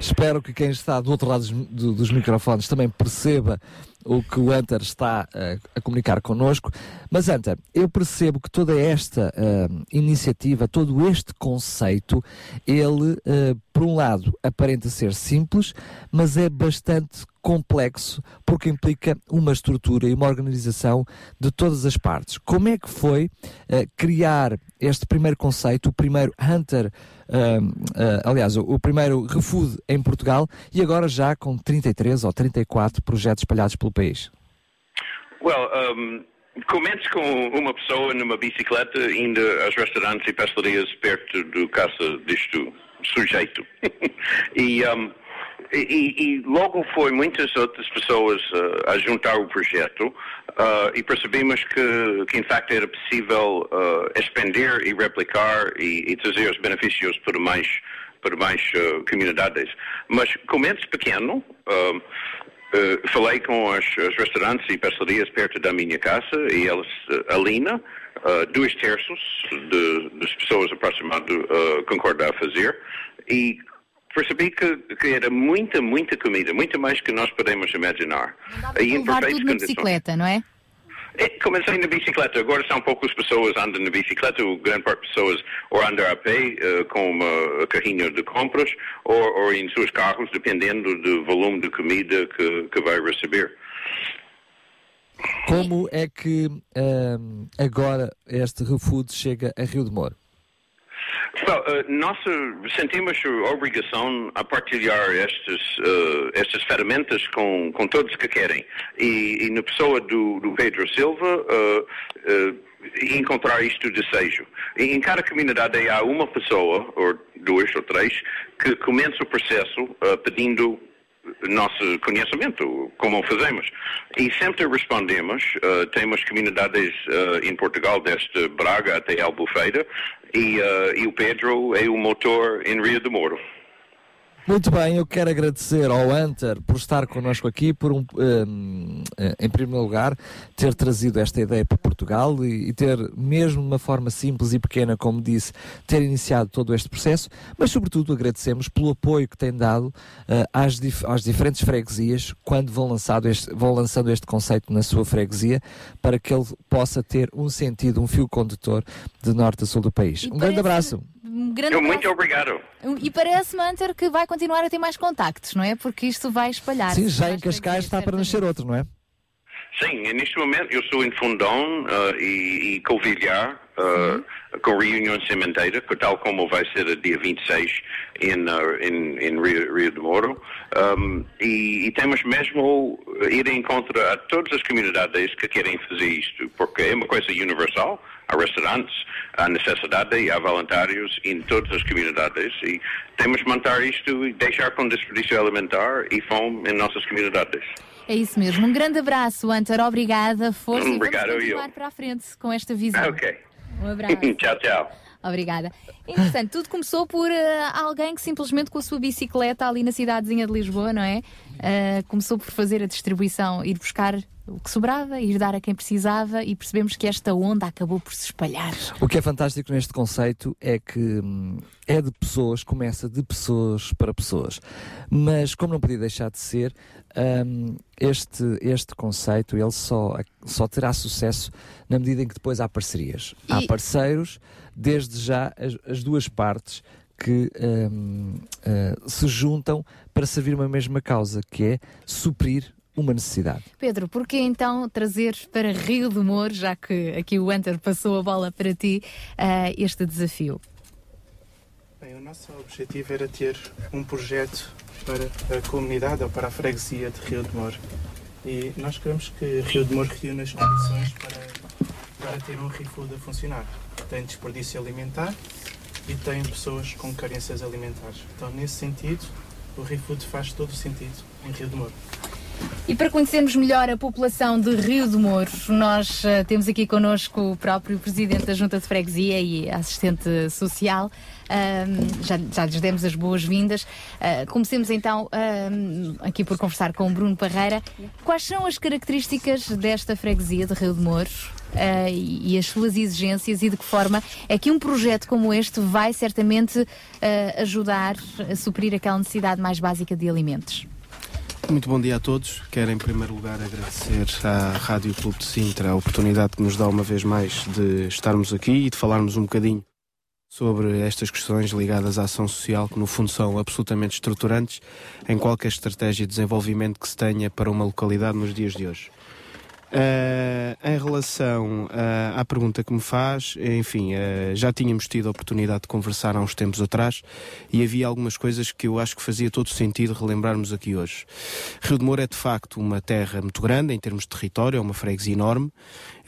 Espero que quem está do outro lado dos, do- dos microfones também perceba o que o Hunter está eh, a comunicar connosco. Mas, Hunter, eu percebo que toda esta eh, iniciativa, todo este conceito, ele, eh, por um lado, aparenta ser simples, mas é bastante complexo porque implica uma estrutura e uma organização de todas as partes. Como é que foi eh, criar este primeiro conceito, o primeiro Hunter, ahm, ah, aliás, o, primeiro ReFood em Portugal e agora já com 33 ou 34 projetos espalhados pelo país? Well, um, comece com uma pessoa numa bicicleta indo aos restaurantes e pastelarias perto do casa deste sujeito. e, um, e, e- logo foi muitas outras pessoas uh, a juntar o projeto uh, e percebemos que, que, em facto, era possível uh, expandir e replicar e, e trazer os benefícios para mais, para mais comunidades. Mas comece pequeno. falei com os, restaurantes e pastelarias perto da minha casa e eles, a Lina, Uh, dois terços de- das pessoas aproximadamente uh, concordam a fazer e percebi que, que era muita, muita comida, muito mais que nós podemos imaginar. E em perfeitas condições. bicicleta, não é? É, comecei na bicicleta, agora são poucas pessoas que andam na bicicleta, o grande parte das pessoas ou andam a pé eh, com uma carrinha de compras ou, ou em seus carros, dependendo do volume de comida que, que vai receber. Como é que ahm, agora este ReFood chega a Rio de Moro? Well, eh, nós sentimos a obrigação a partilhar estas, eh, estas ferramentas com, com todos que querem. E, e na pessoa do, do Pedro Silva, eh, eh, encontrar isto de desejo. Em cada comunidade há uma pessoa, ou duas ou três, que começa o processo eh, pedindo nosso conhecimento, como fazemos. E sempre respondemos, eh, temos comunidades eh, em Portugal, desde Braga até Albufeira, e, eh, e o Pedro é o motor em Rio de Moro. Muito bem, eu quero agradecer ao Hunter por estar connosco aqui, por um, um, eh, em primeiro lugar, ter trazido esta ideia para Portugal e, e ter, mesmo de uma forma simples e pequena, como disse, ter iniciado todo este processo, mas sobretudo agradecemos pelo apoio que tem dado eh, às, dif- às diferentes freguesias quando vão, lançado este, vão lançando este conceito na sua freguesia para que ele possa ter um sentido, um fio condutor de norte a sul do país. um grande abraço. Um grande Eu, muito obrigado. E parece-me, Hunter, que vai continuar a ter mais contactos, não é? Porque isto vai espalhar. Sim, já em Cascais está para nascer outro, não é? Sim, neste momento eu estou em Fundão eh, e, e Covilhar, eh, com reunião sementeira, que tal como vai ser dia 26 em, eh, em, em Rio, Rio de Moro. Um, e, e temos mesmo ir em contra a todas as comunidades que querem fazer isto, porque é uma coisa universal. Há restaurantes, há necessidade e há voluntários em todas as comunidades e temos que manter isto e deixar com desperdício alimentar e fome em nossas comunidades. É isso mesmo. Um grande abraço, Hunter. Obrigada. Força Obrigado, e vamos eu. continuar para a frente com esta visão. Ok. Um abraço. tchau, tchau. Obrigada. Interessante, tudo começou por eh, alguém que simplesmente com a sua bicicleta ali na cidadezinha de Lisboa, não é? Eh, começou por fazer a distribuição, ir buscar o que sobrava, ir dar a quem precisava e percebemos que esta onda acabou por se espalhar. O que é fantástico neste conceito é que hum, é de pessoas, começa de pessoas para pessoas. Mas, como não podia deixar de ser, hum, este, este conceito ele só, só terá sucesso na medida em que depois há parcerias. Há E- parceiros, desde já as, as duas partes que hum, eh, se juntam para servir uma mesma causa, que é suprir uma necessidade. Pedro, por que então trazer para Rio do Moro, já que aqui o Hunter passou a bola para ti, eh, este desafio? Bem, o nosso objetivo era ter um projeto para a comunidade ou para a freguesia de Rio de Moro. E nós queremos que Rio de Moro reúna as condições para, para ter um ReFood a funcionar. Tem desperdício alimentar e tem pessoas com carências alimentares. Então, nesse sentido, o ReFood faz todo o sentido em Rio de Moro. E para conhecermos melhor a população de Rio de Moro, nós eh, temos aqui connosco o próprio Presidente da Junta de Freguesia e assistente social. Já, já lhes demos as boas-vindas. Ah, comecemos então aqui por conversar com o Bruno Parreira. Quais são as características desta freguesia de Rio de Moro ah, e, e as suas exigências e de que forma é que um projeto como este vai certamente ah, ajudar a suprir aquela necessidade mais básica de alimentos? Muito bom dia a todos. Quero, em primeiro lugar, agradecer à Rádio Clube de Sintra a oportunidade que nos dá uma vez mais de estarmos aqui e de falarmos um bocadinho sobre estas questões ligadas à ação social, que no fundo são absolutamente estruturantes em qualquer estratégia de desenvolvimento que se tenha para uma localidade nos dias de hoje. Eh, em relação eh, à pergunta que me faz, enfim, eh, já tínhamos tido a oportunidade de conversar há uns tempos atrás e havia algumas coisas que eu acho que fazia todo sentido relembrarmos aqui hoje. Rio de Moura é de facto uma terra muito grande em termos de território, é uma freguesia enorme,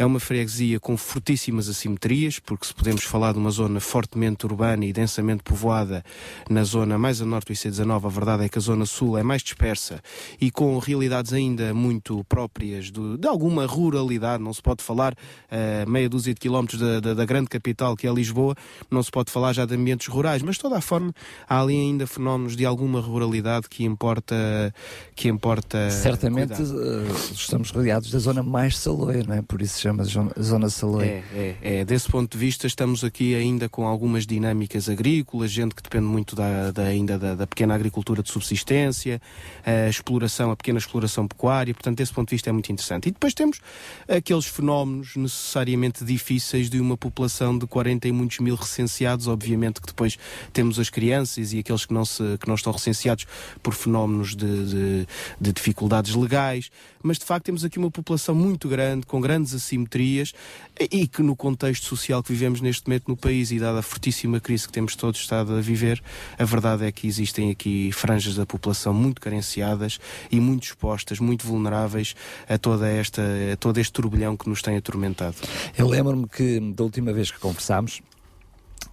é uma freguesia com fortíssimas assimetrias, porque se podemos falar de uma zona fortemente urbana e densamente povoada na zona mais a norte do IC19, a verdade é que a zona sul é mais dispersa e com realidades ainda muito próprias do- de alguma ruralidade, não se pode falar a meia dúzia de quilómetros da, da, da grande capital que é Lisboa, não se pode falar já de ambientes rurais, mas de toda a forma há ali ainda fenómenos de alguma ruralidade que importa que importa Certamente cuidar. eh, estamos rodeados da zona mais saloia, não é? Por isso se chama zona, saloia. É, é, é. Desse ponto de vista, estamos aqui ainda com algumas dinâmicas agrícolas, gente que depende muito da, da- ainda da, da pequena agricultura de subsistência, a exploração, a pequena exploração pecuária, portanto, desse ponto de vista é muito interessante. E depois temos aqueles fenómenos necessariamente difíceis de uma população de 40 e muitos mil recenseados, obviamente que depois temos as crianças e aqueles que não, se, que não estão recenseados por fenómenos de, de, de dificuldades legais, mas de facto temos aqui uma população muito grande, com grandes assimetrias e que no contexto social que vivemos neste momento no país e dada a fortíssima crise que temos todos estado a viver, a verdade é que existem aqui franjas da população muito carenciadas e muito expostas, muito vulneráveis a, toda esta, a todo este turbilhão que nos tem atormentado. Eu lembro-me que da última vez que conversámos,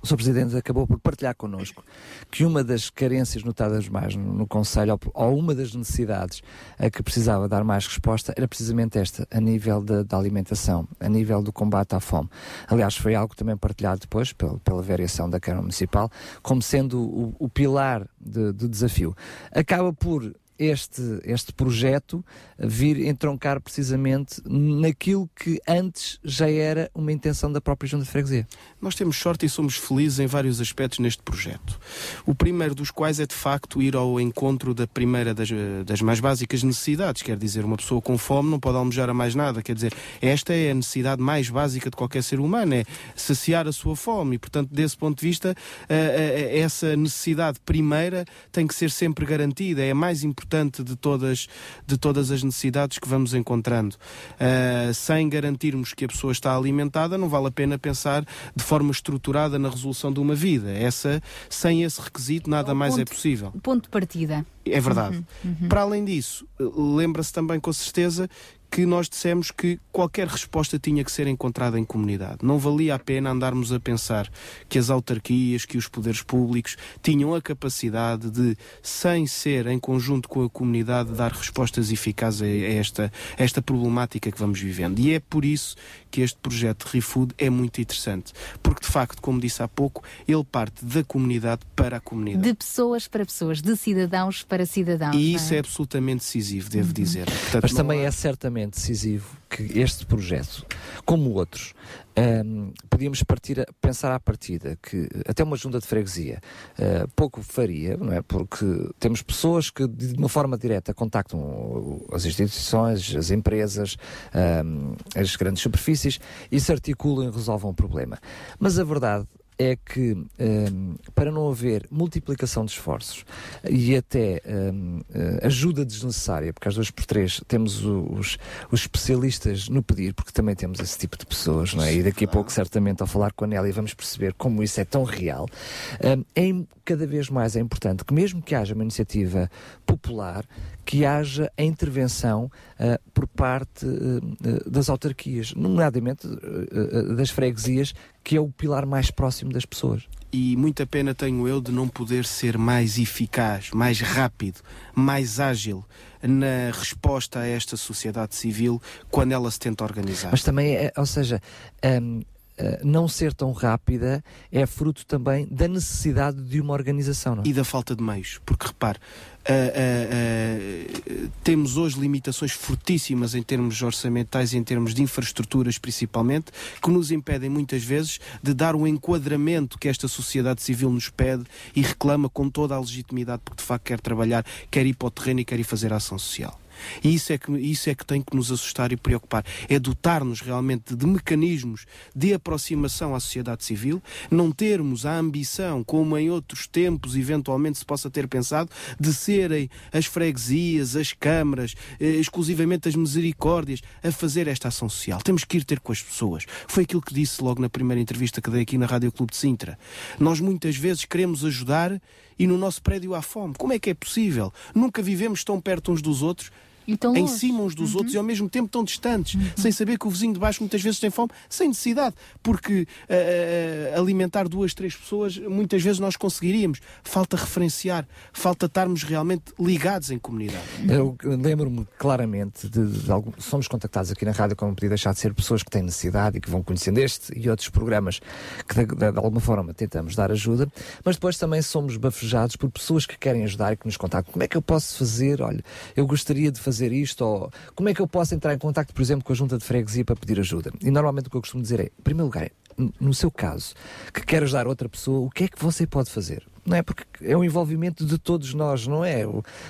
o Sr. Presidente acabou por partilhar connosco que uma das carências notadas mais no, no Conselho, ou, ou uma das necessidades a que precisava dar mais resposta, era precisamente esta, a nível da, alimentação, a nível do combate à fome. Aliás, foi algo também partilhado depois pela, variação da Câmara Municipal, como sendo o, o pilar de- do desafio. Acaba por este, este projeto vir entroncar precisamente naquilo que antes já era uma intenção da própria Junta de Freguesia. Nós temos sorte e somos felizes em vários aspectos neste projeto. O primeiro dos quais é de facto ir ao encontro da primeira das, das mais básicas necessidades, quer dizer, uma pessoa com fome não pode almejar a mais nada, quer dizer, esta é a necessidade mais básica de qualquer ser humano, é saciar a sua fome e, portanto, desse ponto de vista, eh, eh, essa necessidade primeira tem que ser sempre garantida, é mais importante de todas, de todas as necessidades que vamos encontrando. Eh, sem garantirmos que a pessoa está alimentada, não vale a pena pensar de forma estruturada na resolução de uma vida. Essa, sem esse requisito, nada mais é ponto- possível. O ponto de partida. É verdade. Uhum, uhum. Para além disso, lembra-se também com certeza que nós dissemos que qualquer resposta tinha que ser encontrada em comunidade. Não valia a pena andarmos a pensar que as autarquias, que os poderes públicos tinham a capacidade de, sem ser em conjunto com a comunidade, dar respostas eficazes a esta, a esta problemática que vamos vivendo. E é por isso que este projeto ReFood é muito interessante. Porque, de facto, como disse há pouco, ele parte da comunidade para a comunidade. De pessoas para pessoas, de cidadãos para cidadãos. E isso é absolutamente decisivo, devo dizer. Portanto, Mas também há- é certamente decisivo que este projeto, como outros, hum, podíamos partir a, pensar à partida que até uma junta de freguesia uh, pouco faria, não é? Porque temos pessoas que de uma forma direta contactam as instituições, as empresas, hum, as grandes superfícies e se articulam e resolvem o problema. Mas a verdade é que hum, para não haver multiplicação de esforços e até hum, eh, ajuda desnecessária, porque às duas por três temos os, os especialistas no pedir, porque também temos esse tipo de pessoas, não é? E daqui a pouco, certamente, ao falar com a Nélia, vamos perceber como isso é tão real. Hum, é cada vez mais é importante que, mesmo que haja uma iniciativa popular, que haja a intervenção ah, por parte ah, das autarquias, nomeadamente ah, das freguesias, que é o pilar mais próximo das pessoas. E muita pena tenho eu de não poder ser mais eficaz, mais rápido, mais ágil na resposta a esta sociedade civil quando ela se tenta organizar. Mas também, é, ou seja, hum, não ser tão rápida é fruto também da necessidade de uma organização, é? E da falta de meios, porque repare, ah, ah, ah, temos hoje limitações fortíssimas em termos orçamentais e em termos de infraestruturas, principalmente, que nos impedem muitas vezes de dar o enquadramento que esta sociedade civil nos pede e reclama com toda a legitimidade, porque de facto quer trabalhar, quer ir para o terreno e quer ir fazer ação social. E isso é, que, isso é que tem que nos assustar e preocupar. É dotar-nos realmente de mecanismos de aproximação à sociedade civil, não termos a ambição, como em outros tempos eventualmente se possa ter pensado, de serem as freguesias, as câmaras, eh, exclusivamente as misericórdias, a fazer esta ação social. Temos que ir ter com as pessoas. Foi aquilo que disse logo na primeira entrevista que dei aqui na Rádio Clube de Sintra. Nós muitas vezes queremos ajudar e no nosso prédio há fome. Como é que é possível? Nunca vivemos tão perto uns dos outros E tão em. Uhum. cima uns dos outros e ao mesmo tempo tão distantes, sem saber que o vizinho de baixo muitas vezes tem fome, sem necessidade, porque eh, alimentar duas, três pessoas muitas vezes nós conseguiríamos. Falta referenciar, falta estarmos realmente ligados em comunidade. Eu lembro-me claramente de, de algum- somos contactados aqui na rádio como podia deixar de ser pessoas que têm necessidade e que vão conhecendo este e outros programas que de, de- de alguma forma tentamos dar ajuda, mas depois também somos bafejados por pessoas que querem ajudar e que nos contactam. Como é que eu posso fazer? Olha, eu gostaria de fazer isto, ou como é que eu posso entrar em contacto, por exemplo, com a junta de freguesia para pedir ajuda? E normalmente o que eu costumo dizer é, em primeiro lugar, n- no seu caso, que quer ajudar outra pessoa, o que é que você pode fazer? Não é porque é o envolvimento de todos nós, não é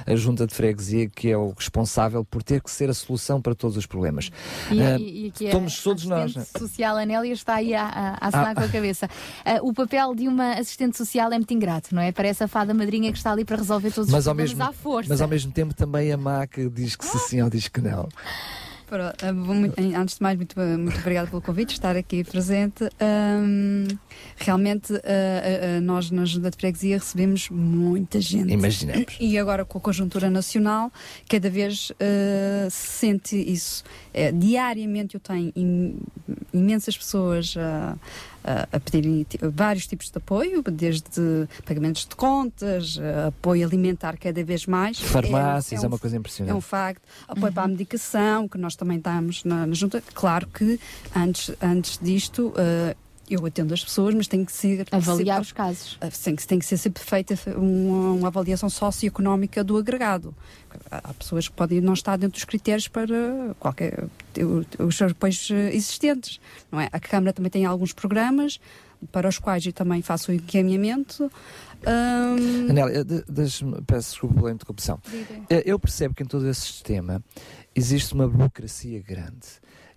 a junta de freguesia que é o responsável por ter que ser a solução para todos os problemas. E, Ah, e, e aqui somos a todos nós. assistente não é? social Anélia está aí a, a, a assinar Ah. com a cabeça. Ah, o papel de uma assistente social é muito ingrato, não é? Parece a fada madrinha que está ali para resolver todos Mas os ao, problemas mesmo, à força. mas ao mesmo tempo também a má que diz que se sim ou diz que não. Eh, muito- antes de mais, muito, eh, muito obrigada pelo convite, estar aqui presente. Ahm, realmente, eh, eh, nós na Junta de Freguesia recebemos muita gente. Imaginemos. E agora com a conjuntura nacional, cada vez eh, se sente isso. Eh, diariamente eu tenho im- imensas pessoas a, a, pedirem vários tipos de apoio, desde pagamentos de contas, eh, apoio alimentar cada vez mais. Farmácias, é uma coisa É impressionante. um facto. Apoio para a medicação, que nós também estamos na, na junta. Claro que antes, antes disto. eh, eu atendo as pessoas, mas tem que ser. Avaliar ser- os casos. eh, Tem que, tem que ser sempre feita uma, uma avaliação socioeconómica do agregado. Há pessoas que podem não estar dentro dos critérios para qualquer os apoios eh, existentes, não é? A Câmara também tem alguns programas para os quais eu também faço o encaminhamento. Anélia, de- deixa-me- peço desculpa pela interrupção. Diga. Eh, Eu percebo que em todo esse sistema existe uma burocracia grande.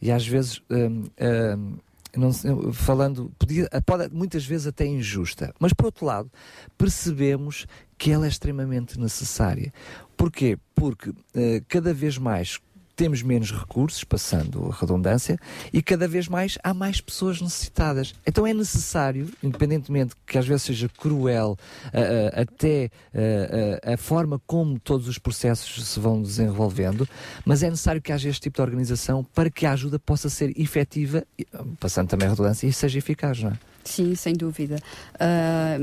E às vezes, hum, hum, não falando, podia, pode muitas vezes até injusta, mas por outro lado, percebemos que ela é extremamente necessária. Porquê? Porque eh, cada vez mais temos menos recursos, passando a redundância, e cada vez mais há mais pessoas necessitadas. Então é necessário, independentemente que às vezes seja cruel, até ah, a forma como todos os processos se vão desenvolvendo, mas é necessário que haja este tipo de organização para que a ajuda possa ser efetiva, passando também a redundância, e seja eficaz, não é? Sim, sem dúvida. Ah,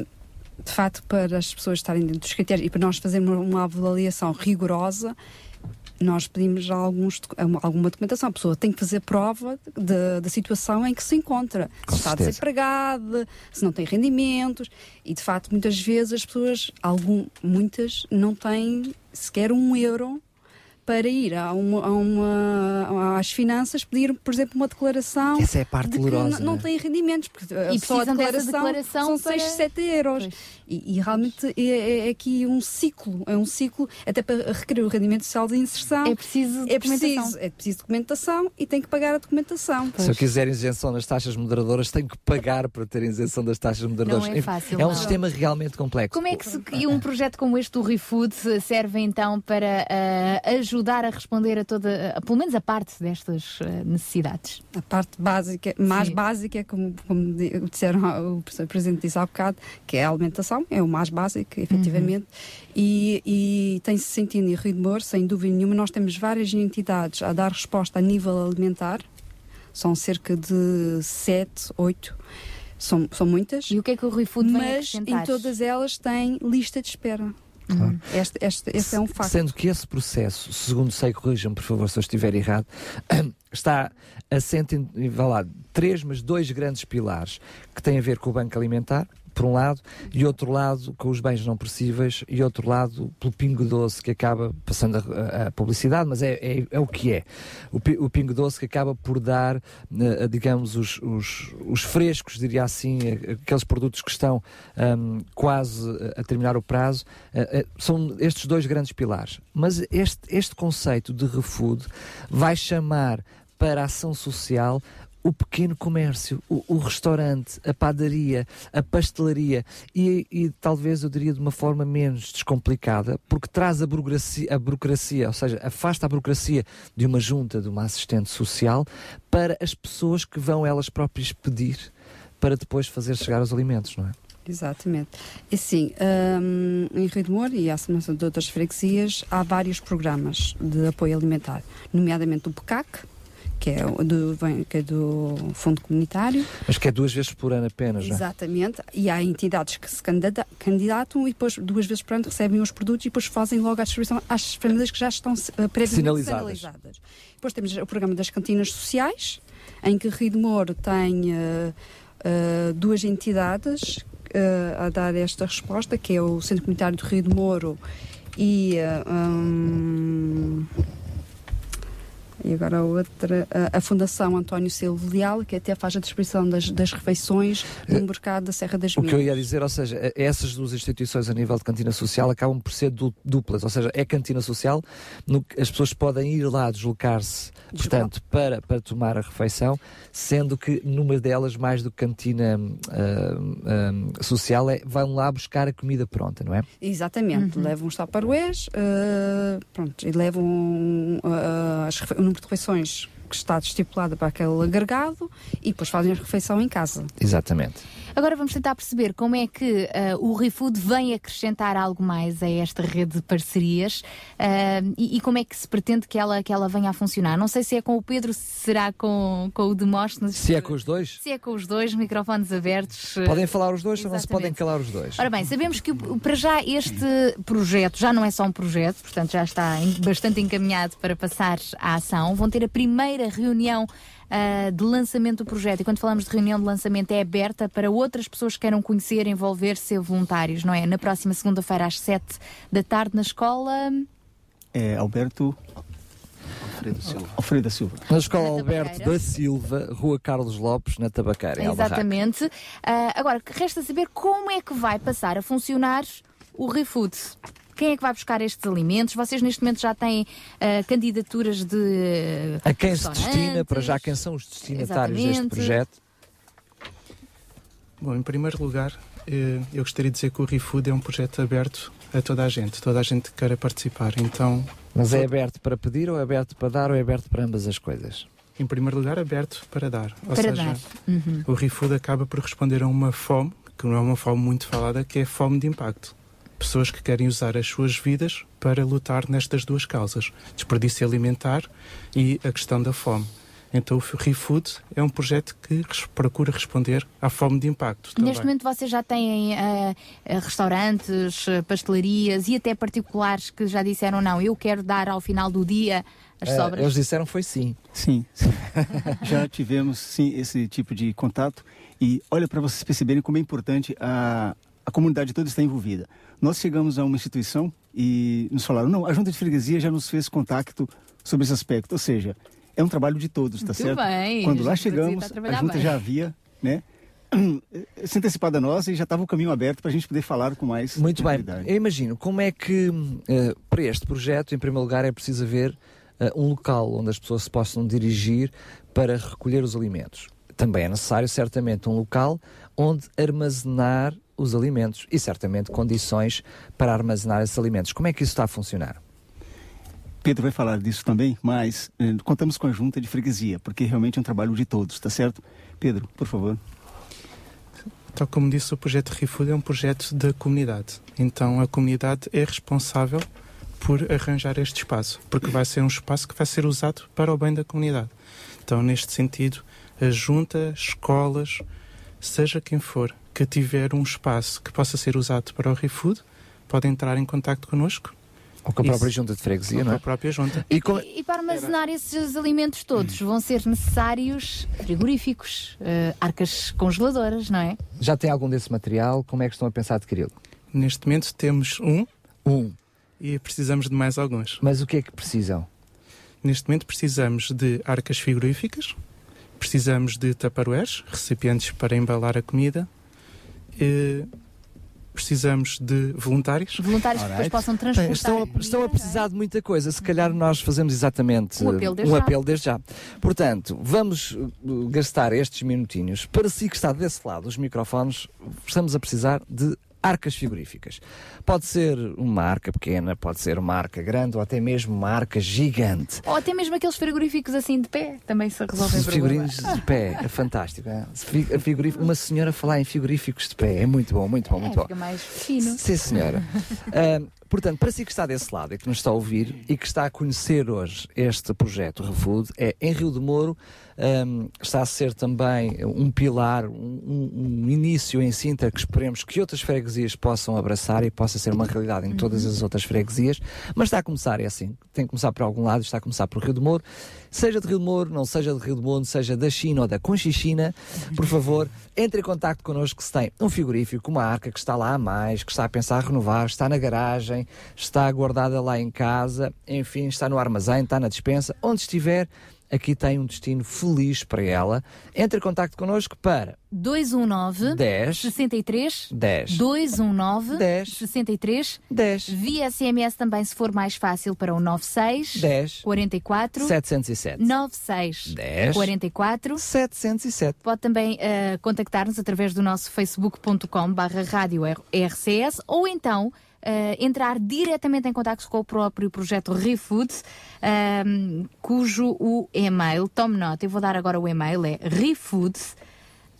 de facto, para as pessoas estarem dentro dos critérios e para nós fazermos uma avaliação rigorosa, nós pedimos alguns, docu- alguma documentação. A pessoa tem que fazer prova de- da situação em que se encontra. Com se está certeza. desempregada, se não tem rendimentos. E, de facto, muitas vezes as pessoas, algum, muitas, não têm sequer um euro para ir a uma, a uma- às finanças pedir, por exemplo, uma declaração Essa é a parte de que dolorosa, não não é? tem rendimentos, porque a E só a declaração, declaração são para- 6, 7 euros. E, e realmente é, é- é aqui um ciclo, é um ciclo, até para requerer o rendimento social de inserção. É preciso é documentação. preciso, é preciso documentação e tem que pagar a documentação. Se eu quiser isenção nas taxas moderadoras, tenho que pagar para ter isenção das taxas moderadoras. Não é fácil, É um não. sistema realmente complexo. Como é que se- um projeto como este do ReFood serve então para ah, ajudar a responder a toda, a, pelo menos a parte destas ah, necessidades? A parte básica, mais Sim. básica, como, como di- disseram, o Presidente disse há bocado, que é a alimentação, é o mais básico, efetivamente, e, e tem-se sentido em Rio de Moro, sem dúvida nenhuma, nós temos várias entidades a dar resposta a nível alimentar, são cerca de sete, oito, são, são muitas. E o que é que o ReFood vem Mas em todas elas tem lista de espera. Claro. Este, este, este é um facto. Sendo que esse processo, segundo sei, corrijam por favor se eu estiver errado, está assente em, vá lá, três, mas dois grandes pilares que têm a ver com o banco alimentar, por um lado, e outro lado com os bens não perecíveis, e outro lado pelo Pingo Doce, que acaba, passando a, a- publicidade, mas é, é, é o que é. O, o Pingo Doce que acaba por dar, eh, digamos, os, os, os frescos, diria assim, aqueles produtos que estão ahm, quase a terminar o prazo, eh, eh, são estes dois grandes pilares. Mas este, este conceito de refood vai chamar para a ação social o pequeno comércio, o, o restaurante, a padaria, a pastelaria e, e talvez eu diria de uma forma menos descomplicada, porque traz a burocracia, a burocracia, ou seja, afasta a burocracia de uma junta, de uma assistente social, para as pessoas que vão elas próprias pedir para depois fazer chegar os alimentos, não é? Exatamente. E sim, hum, em Rio de Moro e à semelhança de outras freguesias, há vários programas de apoio alimentar, nomeadamente o PECAC, que é, do, que é do Fundo Comunitário, Mas que é duas vezes por ano apenas, não é? Exatamente, e há entidades que se candida- candidatam e depois duas vezes por ano recebem os produtos e depois fazem logo a distribuição às famílias que já estão uh, previamente Sinalizadas. sinalizadas. Depois temos o programa das cantinas sociais, em que Rio de Moro tem uh, uh, duas entidades a dar esta resposta, que é o Centro Comunitário do Rio de Moro e hum, e agora a outra, a, a Fundação António Silva Leal, que até faz a distribuição das, das refeições no mercado da Serra das O que eu Minas. ia dizer, ou seja, eh, essas duas instituições a nível de cantina social acabam por ser du- duplas, ou seja, é cantina social, no que as pessoas podem ir lá deslocar-se, portanto, para, para tomar a refeição, sendo que numa delas, mais do que cantina hum, hum, social, é, vão lá buscar a comida pronta, não é? Exatamente, levam os taparoés, uh, pronto, e levam uh, as número de refeições que está estipulado para aquele agregado e depois fazem a refeição em casa. Exatamente. Agora vamos tentar perceber como é que ah, o ReFood vem acrescentar algo mais a esta rede de parcerias ah, e, e como é que se pretende que ela, que ela venha a funcionar. Não sei se é com o Pedro, se será com, com o Demóstenes. Se é com os dois, Se é com os dois, microfones abertos. podem falar os dois ou não se podem calar os dois? Ora bem, sabemos que para já este projeto já não é só um projeto, portanto já está bastante encaminhado para passar à ação. Vão ter a primeira reunião ah, de lançamento do projeto. E quando falamos de reunião de lançamento, é aberta para outras pessoas que queiram conhecer, envolver, ser voluntários, não é? Na próxima segunda-feira, às 7 da tarde, na escola. É Alberto Alfredo Silva. Alfredo da Silva. Na Escola Alberto da Silva, Rua Carlos Lopes, na Tabaqueira. Exatamente. Ah, agora, resta saber como é que vai passar a funcionar o ReFood. Quem é que vai buscar estes alimentos? Vocês neste momento já têm ah, candidaturas de A quem se destina, para já quem são os destinatários deste Exatamente. projeto? Bom, em primeiro lugar, eh, eu gostaria de dizer que o ReFood é um projeto aberto a toda a gente, toda a gente que queira participar. Então, Mas é aberto para pedir, ou é aberto para dar, ou é aberto para ambas as coisas? em primeiro lugar, aberto para dar. Ou Para seja, dar. Uhum. o ReFood acaba por responder a uma fome, que não é uma fome muito falada, que é a fome de impacto. Pessoas que querem usar as suas vidas para lutar nestas duas causas: desperdício alimentar e a questão da fome. Então, o ReFood é um projeto que procura responder à fome de impacto. Também. Neste momento vocês já têm ah, restaurantes, ah, pastelarias e até particulares que já disseram não, eu quero dar ao final do dia as Eh, sobras. eles disseram foi sim. Sim, sim. já tivemos sim esse tipo de contato e olha para vocês perceberem como é importante a, a comunidade toda estar envolvida. Nós chegamos a uma instituição e nos falaram, não, a junta de freguesia já nos fez contato sobre esse aspecto, ou seja, é um trabalho de todos, tá Muito certo? bem, Quando lá chegamos, tá a junta bem. já havia, né? Se antecipada a nós e já estava o caminho aberto para a gente poder falar com mais Muito bem. Eu imagino como é que eh, para este projeto, em primeiro lugar, é preciso haver eh, um local onde as pessoas se possam dirigir para recolher os alimentos. Também é necessário, certamente, um local onde armazenar os alimentos e, certamente, condições para armazenar esses alimentos. Como é que isso está a funcionar? Pedro vai falar disso também, mas eh, contamos com a junta de freguesia, porque realmente é um trabalho de todos, tá certo? Pedro, por favor. Tal como disse, o projeto ReFood é um projeto da comunidade. Então a comunidade é responsável por arranjar este espaço, porque vai ser um espaço que vai ser usado para o bem da comunidade. Então, neste sentido, a junta, escolas, seja quem for que tiver um espaço que possa ser usado para o ReFood, pode entrar em contato connosco. Ou com a própria junta de freguesia, não com é? a própria junta. E com- E para armazenar esses alimentos todos vão ser necessários frigoríficos, eh, arcas congeladoras, não é? Já tem algum desse material? Como é que estão a pensar adquiri-lo? Neste momento temos um. Um. E precisamos de mais alguns. Mas o que é que precisam? Neste momento precisamos de arcas frigoríficas, precisamos de taparoeiros, recipientes para embalar a comida, precisamos de voluntários. Voluntários que depois possam Bem, transportar. estão, a, estão a precisar de muita coisa. Se calhar nós fazemos exatamente Um apelo desde um já. apelo desde já. Portanto, vamos uh, gastar estes minutinhos para si que está desse lado dos microfones. Estamos a precisar de arcas frigoríficas. Pode ser uma arca pequena, pode ser uma arca grande ou até mesmo uma arca gigante. Ou até mesmo aqueles frigoríficos assim de pé, também se resolvem Os figurinos de pé, é fantástico. é? Frigorífico- uma senhora falar em frigoríficos de pé, é muito bom, muito bom, muito bom. fica mais fino. Sim, senhora. Ah, portanto, para si que está desse lado e que nos está a ouvir e que está a conhecer hoje este projeto Refood, é em Rio de Moro, ahm, está a ser também um pilar, um, um- um início em Sintra que esperemos que outras freguesias possam abraçar e possa ser uma realidade em todas as outras freguesias, mas está a começar, é assim, tem que começar por algum lado, está a começar por Rio de Moro, seja de Rio de Moro, não seja de Rio de Moro, seja da China ou da Conchichina, por favor, entre em contato connosco se tem um frigorífico, uma arca que está lá a mais, que está a pensar renovar, está na garagem, está guardada lá em casa, enfim, está no armazém, está na dispensa, onde estiver, aqui tem um destino feliz para ela. Entre em contato connosco para 219 10 63 10 219 10 63 10 Via SMS também, se for mais fácil, para o 96 10 44 707 96 10 44 707. Pode também eh, contactar-nos através do nosso facebook.com barra rádio RCS ou então eh, entrar diretamente em contato com o próprio projeto ReFood, ehm, cujo o e-mail, tome nota, eu vou dar agora o e-mail, é refood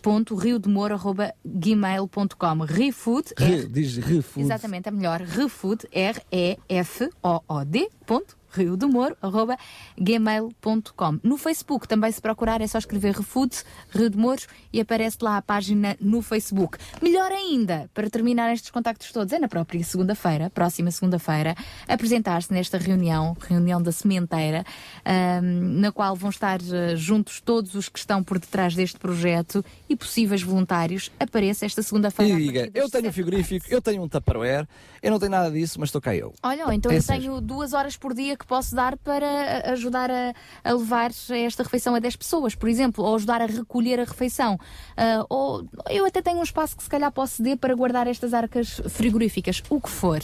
refood.riodemoro.gmail.com Refood Re, diz refood. Exatamente, é melhor. Refood, R-E-F-O-O-D, ponto, Rio do Moro, arroba, gmail.com. No Facebook, também se procurar, é só escrever Refood, Rio de Mouros, e aparece lá a página no Facebook. Melhor ainda, para terminar estes contactos todos, é na própria segunda-feira, próxima segunda-feira, apresentar-se nesta reunião, reunião da sementeira, ahm, na qual vão estar eh, juntos todos os que estão por detrás deste projeto e possíveis voluntários. Apareça esta segunda-feira. E diga, eu tenho um frigorífico, eu tenho um Tupperware, eu não tenho nada disso, mas estou cá eu. Olha, então É eu tenho duas horas por dia que posso dar para ajudar a, a levar esta refeição a 10 pessoas, por exemplo, ou ajudar a recolher a refeição. Ah, ou eu até tenho um espaço que se calhar posso ceder para guardar estas arcas frigoríficas, o que for.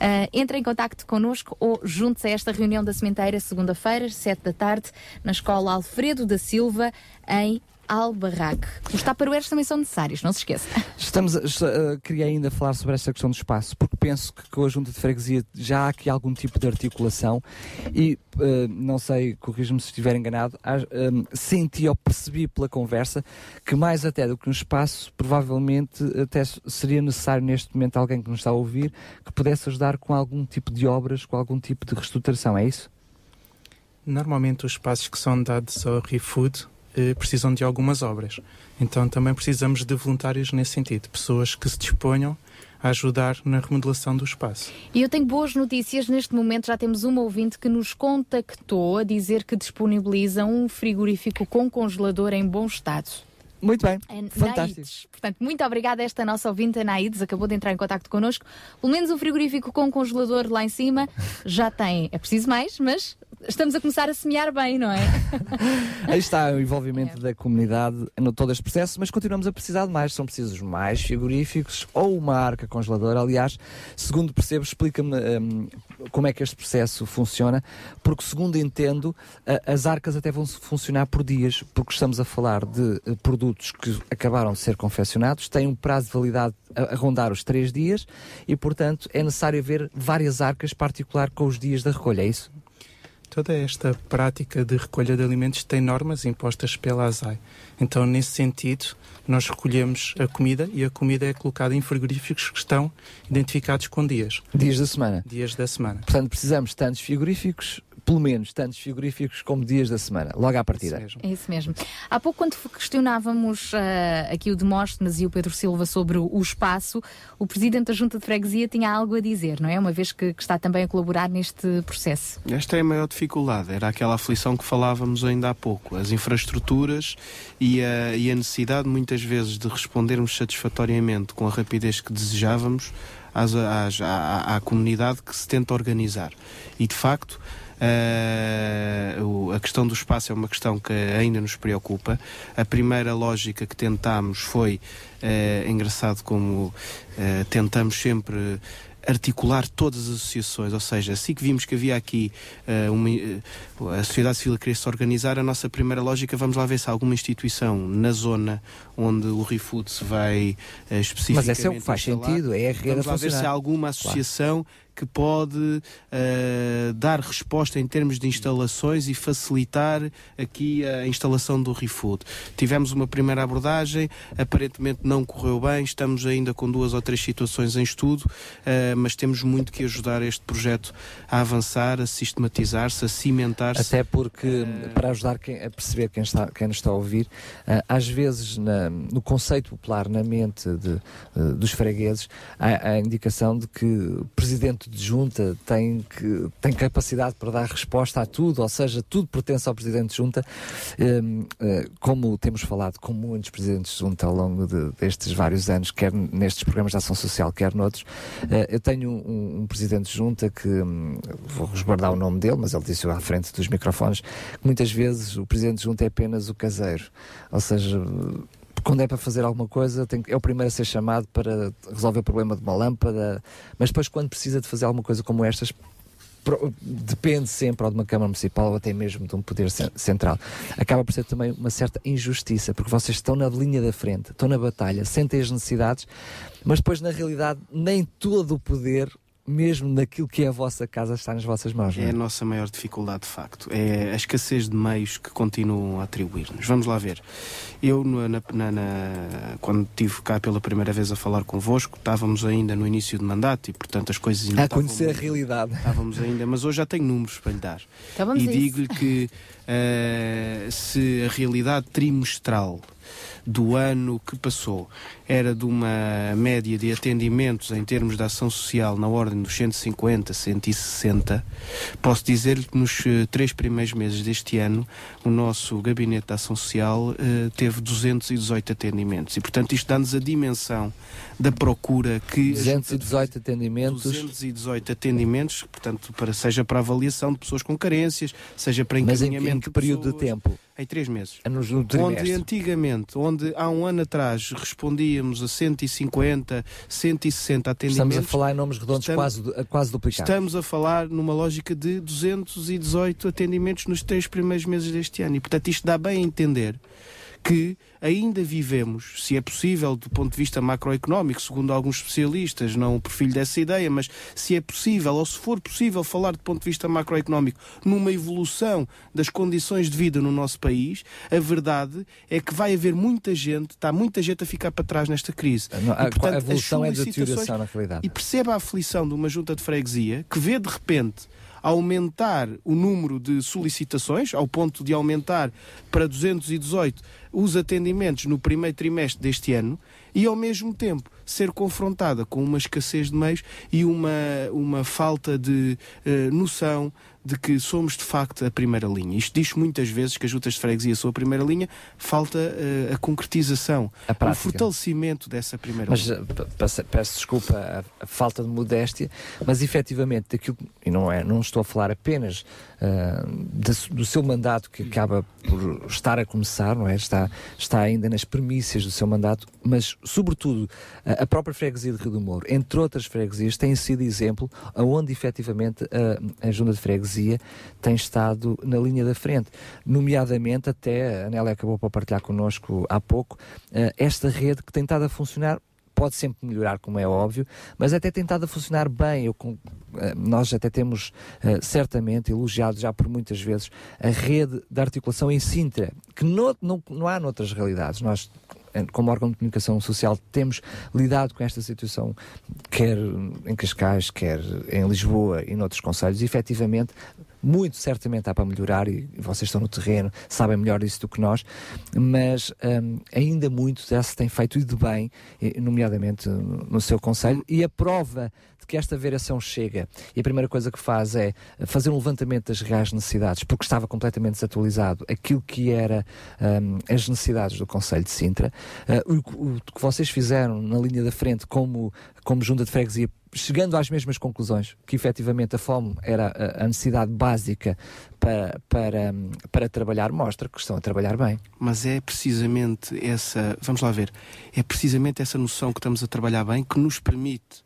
Ah, entre em contacto connosco ou junte-se a esta reunião da sementeira, segunda-feira, 7 da tarde, na Escola Alfredo da Silva, em Albarraque. Os taparoeiros também são necessários, não se esqueça. Estamos a, a- queria ainda falar sobre esta questão do espaço, porque penso que com a junta de freguesia já há aqui algum tipo de articulação e eh, não sei, corrijo-me se estiver enganado, há, ehm, senti ou percebi pela conversa que mais até do que um espaço, provavelmente até seria necessário neste momento alguém que nos está a ouvir que pudesse ajudar com algum tipo de obras, com algum tipo de reestruturação, é isso? Normalmente os espaços que são dados ao ReFood precisam de algumas obras. Então também precisamos de voluntários nesse sentido, pessoas que se disponham a ajudar na remodelação do espaço. E eu tenho boas notícias. Neste momento já temos uma ouvinte que nos contactou a dizer que disponibiliza um frigorífico com congelador em bom estado. Muito bem, fantástico. Naides. Portanto, muito obrigada a esta nossa ouvinte, a Naides, acabou de entrar em contato connosco. Pelo menos um frigorífico com congelador lá em cima já tem. É preciso mais, mas estamos a começar a semear bem, não é? Aí está o envolvimento da comunidade no todo este processo, mas continuamos a precisar de mais. São precisos mais frigoríficos ou uma arca congeladora. Aliás, segundo percebo, explica-me hum, como é que este processo funciona, porque segundo entendo, as arcas até vão funcionar por dias, porque estamos a falar de eh, produtos que acabaram de ser confeccionados, têm um prazo de validade a, a rondar os três dias e, portanto, é necessário haver várias arcas, particular com os dias da recolha, é isso? Toda esta prática de recolha de alimentos tem normas impostas pela ASAI. Então, nesse sentido, nós recolhemos a comida e a comida é colocada em frigoríficos que estão identificados com dias. Dias da semana. Dias da semana. Portanto, precisamos de tantos frigoríficos, pelo menos tantos frigoríficos como dias da semana, logo à partida. É isso mesmo. Há pouco, quando questionávamos ah, aqui o Demóstenes e o Pedro Silva sobre o, o espaço, o presidente da Junta de Freguesia tinha algo a dizer, não é? Uma vez que, que está também a colaborar neste processo. Esta é a maior dificuldade, era aquela aflição que falávamos ainda há pouco, as infraestruturas e a, e a necessidade muitas vezes de respondermos satisfatoriamente com a rapidez que desejávamos às, às- à, à comunidade que se tenta organizar. E de facto, o- a questão do espaço é uma questão que ainda nos preocupa. A primeira lógica que tentámos foi, eh, engraçado como eh, tentamos sempre articular todas as associações, ou seja, assim que vimos que havia aqui eh, uma, eh, a sociedade civil queria se organizar, a nossa primeira lógica, vamos lá ver se há alguma instituição na zona onde o ReFood se vai eh, especificamente Mas esse é o que faz instalar. sentido, é a rede Vamos lá ver se há alguma associação que pode eh, dar resposta em termos de instalações e facilitar aqui a instalação do ReFood. Tivemos uma primeira abordagem, aparentemente não correu bem, estamos ainda com duas ou três situações em estudo, eh, mas temos muito que ajudar este projeto a avançar, a sistematizar-se, a cimentar-se. Até porque, para ajudar quem, a perceber quem, está, quem nos está a ouvir, ah, às vezes na- no conceito popular, na mente de, dos fregueses, há a indicação de que o presidente de junta tem, que, tem capacidade para dar resposta a tudo, ou seja, tudo pertence ao presidente de junta. Hum, eh, como temos falado com muitos presidentes de junta ao longo de- destes vários anos, quer nestes programas de ação social, quer noutros, eh, eu tenho um, um presidente de junta que, hum, vou resguardar o nome dele, mas ele disse à frente dos microfones, que muitas vezes o presidente de junta é apenas o caseiro. Ou seja, quando é para fazer alguma coisa, tem é o primeiro a ser chamado para resolver o problema de uma lâmpada, mas depois, quando precisa de fazer alguma coisa como estas, depende sempre ou de uma Câmara Municipal ou até mesmo de um poder cen- central. Acaba por ser também uma certa injustiça, porque vocês estão na linha da frente, estão na batalha, sentem as necessidades, mas depois, na realidade, nem todo o poder, mesmo naquilo que é a vossa casa, está nas vossas mãos. não É é? a nossa maior dificuldade, de facto. É a escassez de meios que continuam a atribuir-nos. Vamos lá ver. Eu, na- na- na- quando estive cá pela primeira vez a falar convosco, estávamos ainda no início de mandato e, portanto, as coisas ainda A estavam conhecer a muito- realidade. Estávamos ainda, mas hoje já tenho números para lhe dar. Então vamos e a digo-lhe que eh, se a realidade trimestral do ano que passou era de uma média de atendimentos em termos de ação social na ordem dos 150, 160, posso dizer-lhe que nos eh, três primeiros meses deste ano o nosso gabinete de ação social eh, teve 218 atendimentos e, portanto, isto dá-nos a dimensão da procura que a Junta de 218 atendimentos. 218 atendimentos, portanto, para, seja para avaliação de pessoas com carências, seja para Mas em, encaminhamento em que período de tempo? em três meses. É nos- no Onde antigamente, onde há um ano atrás respondíamos a 150, 160 atendimentos. Estamos a falar em nomes redondos estamos- quase, quase duplicados. Estamos a falar numa lógica de 218 atendimentos nos três primeiros meses deste ano. E, portanto, isto dá bem a entender que ainda vivemos, se é possível, do ponto de vista macroeconómico, segundo alguns especialistas, não o perfil dessa ideia, mas se é possível, ou se for possível falar do ponto de vista macroeconómico, numa evolução das condições de vida no nosso país, a verdade é que vai haver muita gente, está muita gente a ficar para trás nesta crise. Não, a- E, portanto, a evolução é de deterioração, na realidade. E perceba a aflição de uma junta de freguesia que vê de repente aumentar o número de solicitações, ao ponto de aumentar para 218 os atendimentos no primeiro trimestre deste ano, e ao mesmo tempo ser confrontada com uma escassez de meios e uma, uma falta de eh, noção de que somos de facto a primeira linha. Isto diz muitas vezes que as juntas de freguesia são a primeira linha, falta eh, a concretização, A o fortalecimento dessa primeira Mas linha. eh, pe- peço, desculpa a, falta de modéstia, mas efetivamente daquilo, e não é, não estou a falar apenas ah, da su- do seu mandato que acaba por estar a começar, não é? Está, está ainda nas premissas do seu mandato, mas sobretudo a, a própria freguesia de Rio do Moro, entre outras freguesias, tem sido exemplo aonde efetivamente a, a junta de freguesia tem estado na linha da frente, nomeadamente até, a Nélia acabou por partilhar connosco há pouco, ah, esta rede que tem estado a funcionar pode sempre melhorar, como é óbvio, mas até tem estado a funcionar bem. Eu, eh, nós até temos eh, certamente elogiado já por muitas vezes a rede de articulação em Sintra, que no- não, não há noutras realidades. Nós, eh, como órgão de comunicação social, temos lidado com esta situação, quer em Cascais, quer em Lisboa e noutros conselhos, e efetivamente muito certamente há para melhorar e vocês estão no terreno, sabem melhor disso do que nós, mas hum, ainda muito já se tem feito e de bem, eh, nomeadamente no seu Conselho, e a prova que esta variação chega e a primeira coisa que faz é fazer um levantamento das reais necessidades, porque estava completamente desatualizado aquilo que era hum, as necessidades do Conselho de Sintra. Eh, o, o que vocês fizeram na linha da frente como, como junta de freguesia chegando às mesmas conclusões, que efetivamente a fome era a- a necessidade básica para, para, hum, para trabalhar, mostra que estão a trabalhar bem. Mas é precisamente essa, vamos lá ver, é precisamente essa noção que estamos a trabalhar bem que nos permite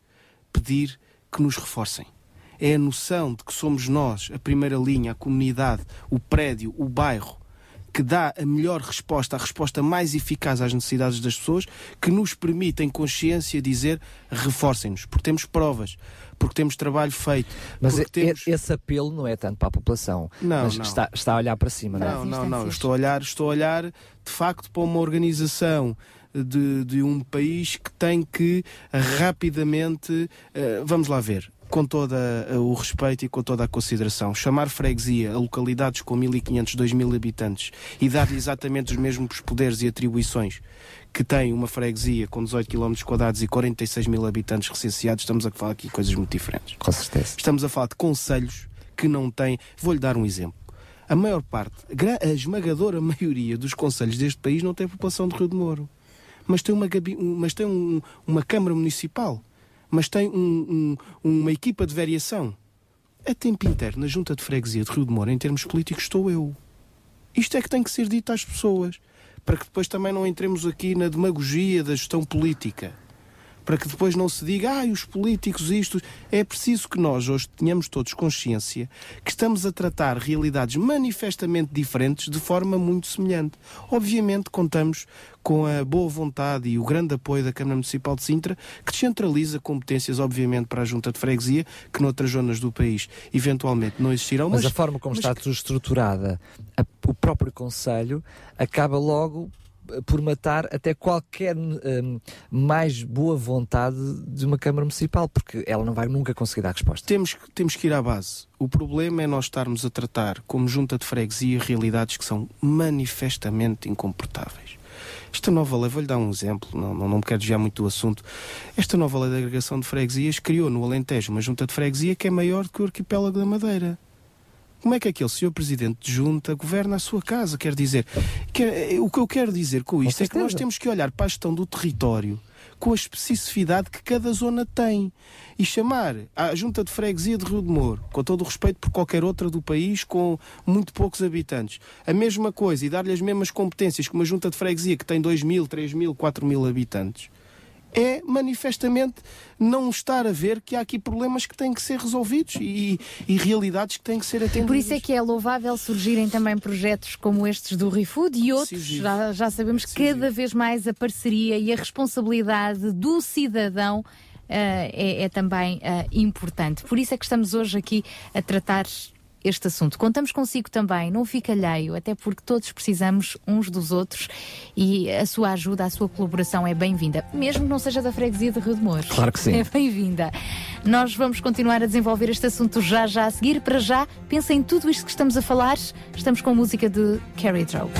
pedir que nos reforcem. É a noção de que somos nós, a primeira linha, a comunidade, o prédio, o bairro, que dá a melhor resposta, a resposta mais eficaz às necessidades das pessoas, que nos permite, em consciência, dizer reforcem-nos, porque temos provas, porque temos trabalho feito. Mas e- temos... esse apelo não é tanto para a população, Não, mas não. Está, está a olhar para cima, não é? Não, não, não. Estou a olhar, estou a olhar de facto para uma organização de, de um país que tem que rapidamente, eh, vamos lá ver, com todo o respeito e com toda a consideração, chamar freguesia a localidades com 1.500, 2.000 habitantes e dar-lhe exatamente os mesmos poderes e atribuições que tem uma freguesia com 18 km quadrados e 46 mil habitantes recenseados, estamos a falar aqui de coisas muito diferentes. Com certeza. Estamos a falar de conselhos que não têm. Vou-lhe dar um exemplo. A maior parte, a esmagadora maioria dos conselhos deste país não tem população de Rio de Moro. Mas tem uma, um- mas tem um- uma Câmara Municipal. Mas tem um- um- uma equipa de variação. A tempo inteiro, na Junta de Freguesia de Rio de Moro, em termos políticos, estou eu. Isto é que tem que ser dito às pessoas. Para que depois também não entremos aqui na demagogia da gestão política. Para que depois não se diga, ah, os políticos isto. É preciso que nós hoje tenhamos todos consciência que estamos a tratar realidades manifestamente diferentes de forma muito semelhante. Obviamente contamos com a boa vontade e o grande apoio da Câmara Municipal de Sintra, que descentraliza competências, obviamente, para a Junta de Freguesia, que noutras zonas do país eventualmente não existirão. Mas, Mas, a forma como mas está tudo estruturada, a- o próprio Conselho acaba logo por matar até qualquer hum, mais boa vontade de uma Câmara Municipal, porque ela não vai nunca conseguir dar resposta. Temos, que- temos que ir à base. O problema é nós estarmos a tratar como junta de freguesia realidades que são manifestamente incomportáveis. Esta nova lei, vou-lhe dar um exemplo, não, não, não me quero desviar muito do assunto. Esta nova lei de agregação de freguesias criou no Alentejo uma junta de freguesia que é maior que o arquipélago da Madeira. Como é que aquele senhor presidente de junta governa a sua casa? Quer dizer, que- o que eu quero dizer com isto é que nós temos que olhar para a gestão do território com a especificidade que cada zona tem e chamar a junta de freguesia de Rio de Moro, com todo o respeito por qualquer outra do país com muito poucos habitantes, a mesma coisa e dar-lhe as mesmas competências que uma junta de freguesia que tem 2 mil, 3 mil, 4 mil habitantes, é manifestamente não estar a ver que há aqui problemas que têm que ser resolvidos e, e realidades que têm que ser E atendidas. por isso é que é louvável surgirem também projetos como estes do ReFood e outros. Já, já sabemos que cada vez mais a parceria e a responsabilidade do cidadão eh, é, é também eh, importante. Por isso é que estamos hoje aqui a tratar este assunto. Contamos consigo também, não fique alheio, até porque todos precisamos uns dos outros e a sua ajuda, a sua colaboração é bem-vinda, mesmo que não seja da freguesia de Rio de Mouros. Claro que sim. É bem-vinda. Nós vamos continuar a desenvolver este assunto já já a seguir. Para já, pensa em tudo isto que estamos a falar. Estamos com a música de Carrie Drow.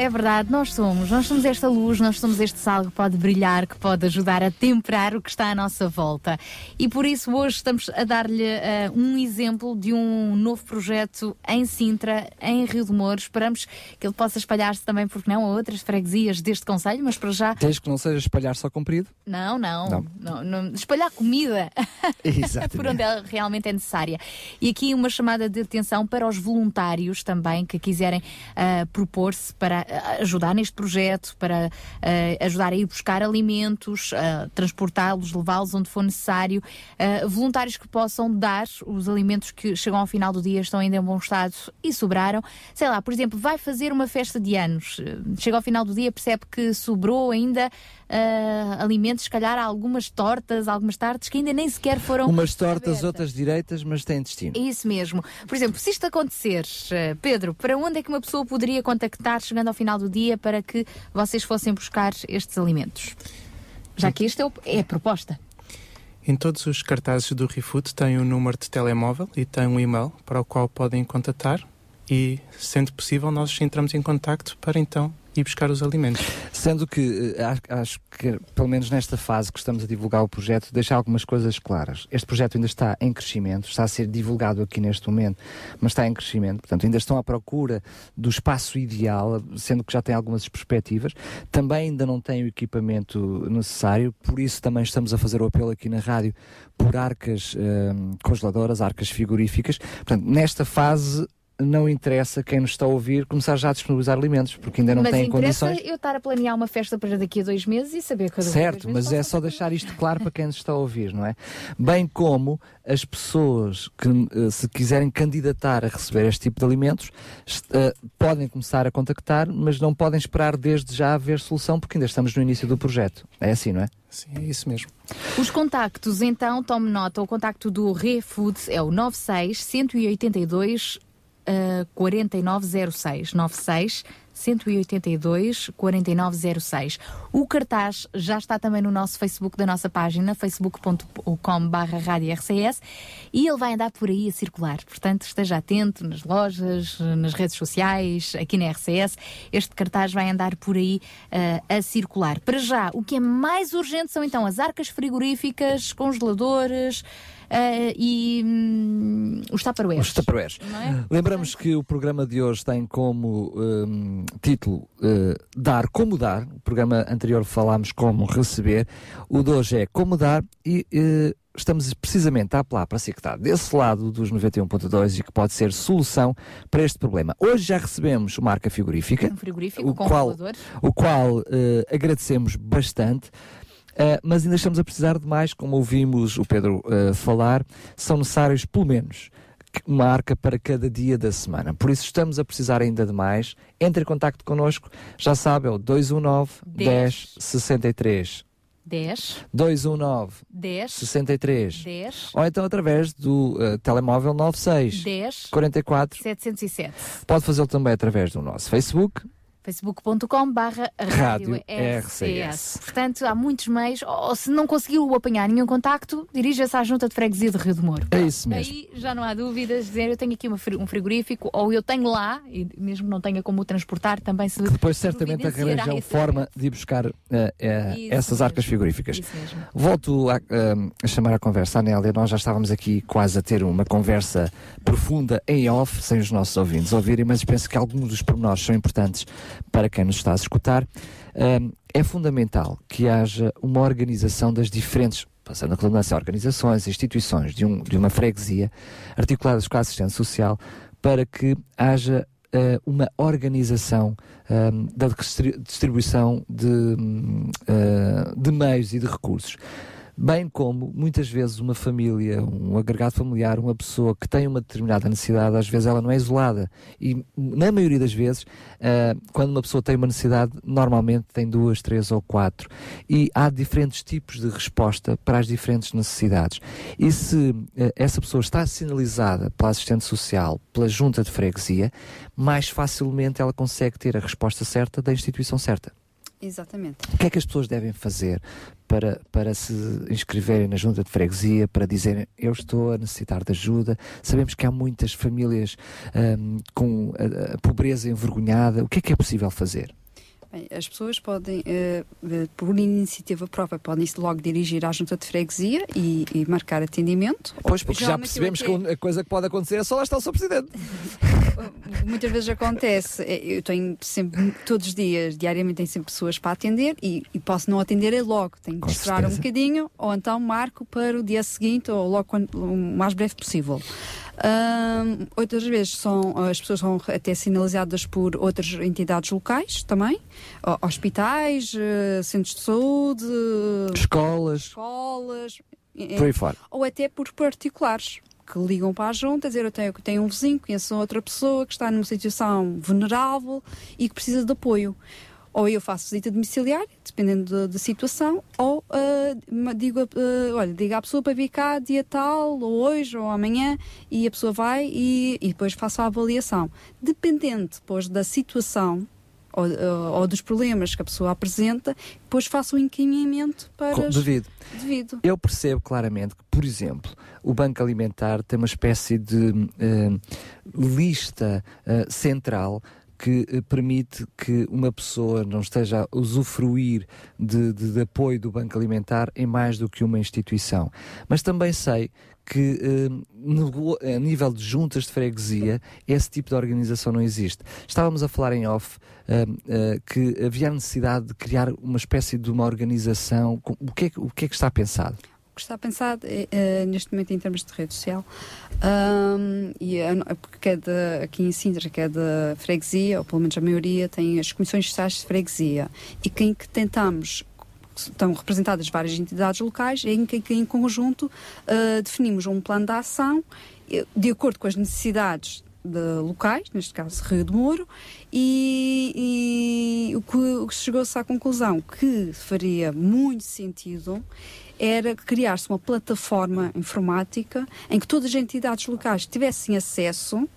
É verdade, nós somos. Nós somos esta luz, nós somos este sal que pode brilhar, que pode ajudar a temperar o que está à nossa volta. E por isso hoje estamos a dar-lhe eh, um exemplo de um novo projeto em Sintra, em Rio de Mouros. Esperamos que ele possa espalhar-se também, porque não, a outras freguesias deste Conselho, mas para já. Desde que não seja espalhar só comprido. Não, não. Não. não, não- espalhar comida por onde ela realmente é necessária. E aqui uma chamada de atenção para os voluntários também que quiserem ah, propor-se para ajudar neste projeto, para ah, ajudar a ir buscar alimentos, ah, transportá-los, levá-los onde for necessário. Ah, voluntários que possam dar os alimentos que chegam ao final do dia, estão ainda em bom estado e sobraram. Sei lá, por exemplo, vai fazer uma festa de anos, chega ao final do dia, percebe que sobrou ainda ah, alimentos, se calhar algumas tortas, algumas tartes que ainda nem sequer foram. Umas tortas, outras direitas, mas têm destino. É isso mesmo. Por exemplo, se isto acontecer, eh, Pedro, para onde é que uma pessoa poderia contactar chegando ao final do dia para que vocês fossem buscar estes alimentos? Já que este é, é a proposta. Em todos os cartazes do ReFood tem um número de telemóvel e tem um e-mail para o qual podem contatar e, sendo possível, nós entramos em contacto para então ir buscar os alimentos. Sendo que eh, acho, que, pelo menos nesta fase que estamos a divulgar o projeto, deixar algumas coisas claras. Este projeto ainda está em crescimento, está a ser divulgado aqui neste momento, mas está em crescimento. Portanto, ainda estão à procura do espaço ideal, sendo que já têm algumas perspectivas. Também ainda não têm o equipamento necessário, por isso também estamos a fazer o apelo aqui na rádio por arcas eh, congeladoras, arcas frigoríficas. Portanto, nesta fase. Não interessa quem nos está a ouvir começar já a disponibilizar alimentos, porque ainda não mas têm interessa condições. eu estar a planear uma festa para daqui a dois meses e saber que eu Certo, mas é só deixar isto claro para quem nos está a ouvir, não é? Bem como as pessoas que eh, se quiserem candidatar a receber este tipo de alimentos eh, podem começar a contactar, mas não podem esperar desde já haver solução porque ainda estamos no início do projeto. É assim, não é? Sim, é isso mesmo. Os contactos, então, tome nota, o contacto do ReFood é o 96 182 uh, 4906. 96 182 4906. O cartaz já está também no nosso Facebook da nossa página, facebook.com barra rádio RCS, e ele vai andar por aí a circular. Portanto, esteja atento nas lojas, nas redes sociais, aqui na RCS. Este cartaz vai andar por aí uh, a circular. Para já, o que é mais urgente são então as arcas frigoríficas, congeladores uh, e hum, os taparoeiros. Os tupperwares. É? Lembramos que o programa de hoje tem como hum, título eh, Dar como dar. O programa anterior falámos como receber. O de hoje é como dar e eh, estamos precisamente a apelar para si que está desse lado dos 91.2 e que pode ser solução para este problema. Hoje já recebemos uma arca frigorífica. Um frigorífico o qual, o qual eh, agradecemos bastante. Uh, mas ainda estamos a precisar de mais, como ouvimos o Pedro uh, falar, são necessários pelo menos uma arca para cada dia da semana. Por isso estamos a precisar ainda de mais. Entre em contacto connosco, já sabe, é o 219 10 63 10, 219 10, 63 10, ou então através do uh, telemóvel 96 10, 44 707. Pode fazê-lo também através do nosso Facebook, facebook.com barra Rádio RCS. Portanto, há muitos meios, ou se não conseguiu apanhar nenhum contacto, dirija-se à junta de freguesia de Rio de Moro. É isso mesmo. Aí já não há dúvidas, dizer eu tenho aqui um frigorífico, ou eu tenho lá, e mesmo não tenha como o transportar, também se depois certamente arranjam forma de ir buscar uh, uh, essas arcas frigoríficas. Isso mesmo. Volto a, uh, a chamar a conversa a Nélia. Nós já estávamos aqui quase a ter uma conversa profunda em off, sem os nossos ouvintes ouvirem, mas penso que alguns dos pormenores são importantes para quem nos está a escutar. Um, é fundamental que haja uma organização das diferentes, passando a redundância, organizações, instituições de, um, de uma freguesia, articuladas com a assistência social, para que haja eh, uma organização ehm, da distri- distribuição de, eh, de meios e de recursos. Bem como, muitas vezes, uma família, um agregado familiar, uma pessoa que tem uma determinada necessidade, às vezes ela não é isolada. E, na maioria das vezes, eh, quando uma pessoa tem uma necessidade, normalmente tem duas, três ou quatro. E há diferentes tipos de resposta para as diferentes necessidades. E se eh, essa pessoa está sinalizada pela assistente social, pela junta de freguesia, mais facilmente ela consegue ter a resposta certa da instituição certa. Exatamente. O que é que as pessoas devem fazer para, para se inscreverem na junta de freguesia, para dizerem eu estou a necessitar de ajuda? Sabemos que há muitas famílias ahm, com a, a pobreza envergonhada. O que é que é possível fazer? Bem, as pessoas podem, eh, por iniciativa própria, podem logo dirigir à junta de freguesia e, e marcar atendimento. Pois, porque já percebemos até- que a coisa que pode acontecer é só lá está o Sr. Presidente. muitas vezes acontece, eh, eu tenho sempre, todos os dias, diariamente, tenho sempre pessoas para atender e, e posso não atender é logo, tenho que esperar um bocadinho ou então marco para o dia seguinte ou logo quando, o mais breve possível. Outras vezes são, as pessoas são até sinalizadas por outras entidades locais também, ho- hospitais, eh, centros de saúde, Escolas. escolas, ou até por particulares que ligam para a junta dizer eu tenho, tenho um vizinho, conheço outra pessoa que está numa situação vulnerável e que precisa de apoio. Ou eu faço visita domiciliária, dependendo da, situação, ou ma- digo, ah, olha, diga à pessoa para vir cá dia tal, ou hoje, ou amanhã, e a pessoa vai e, e depois faço a avaliação. Dependente depois da situação ou, ah, ou dos problemas que a pessoa apresenta, depois faço o encaminhamento para. Com- devido. Devido. Eu percebo claramente que, por exemplo, o Banco Alimentar tem uma espécie de eh, lista central que eh, permite que uma pessoa não esteja a usufruir de, de- de apoio do Banco Alimentar em mais do que uma instituição. Mas também sei que eh, a nível de juntas de freguesia esse tipo de organização não existe. Estávamos a falar em off eh, eh, que havia a necessidade de criar uma espécie de uma organização. O que é, o que, é que está pensado? Que está pensado é, eh, neste momento em termos de rede social. Ahm, e porque cada, aqui em Sintra que é freguesia ou pelo menos a maioria tem as comissões sociais de freguesia. E quem que tentamos estão representadas várias entidades locais em que, em conjunto ah, definimos um plano de ação de acordo com as necessidades de locais, neste caso Rio de Moro, e, e o que chegou-se à conclusão que faria muito sentido era criar-se uma plataforma informática em que todas as entidades locais tivessem acesso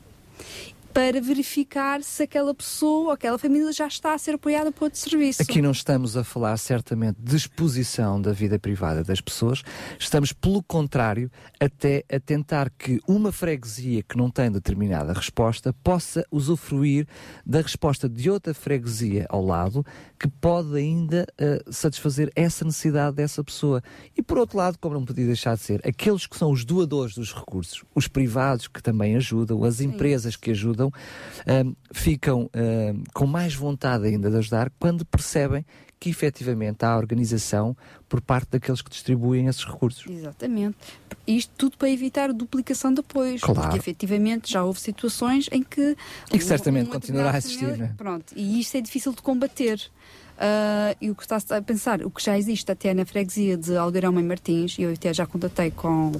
para verificar se aquela pessoa ou aquela família já está a ser apoiada por outro serviço. Aqui não estamos a falar certamente de exposição da vida privada das pessoas, estamos, pelo contrário, até a tentar que uma freguesia que não tem determinada resposta possa usufruir da resposta de outra freguesia ao lado que pode ainda eh, satisfazer essa necessidade dessa pessoa. E por outro lado, como não podia deixar de ser, aqueles que são os doadores dos recursos, os privados que também ajudam, as empresas que ajudam, ahm, ficam ahm, com mais vontade ainda de ajudar quando percebem que efetivamente há organização por parte daqueles que distribuem esses recursos. Exatamente. Isto tudo para evitar a duplicação de apoios. Claro. Porque efetivamente já houve situações em que. E que certamente uma continuará a existir, família- não é? Pronto, e isto é difícil de combater. Ah, e o que está a pensar, o que já existe até na freguesia de Algarão em Martins, e eu até já contatei com,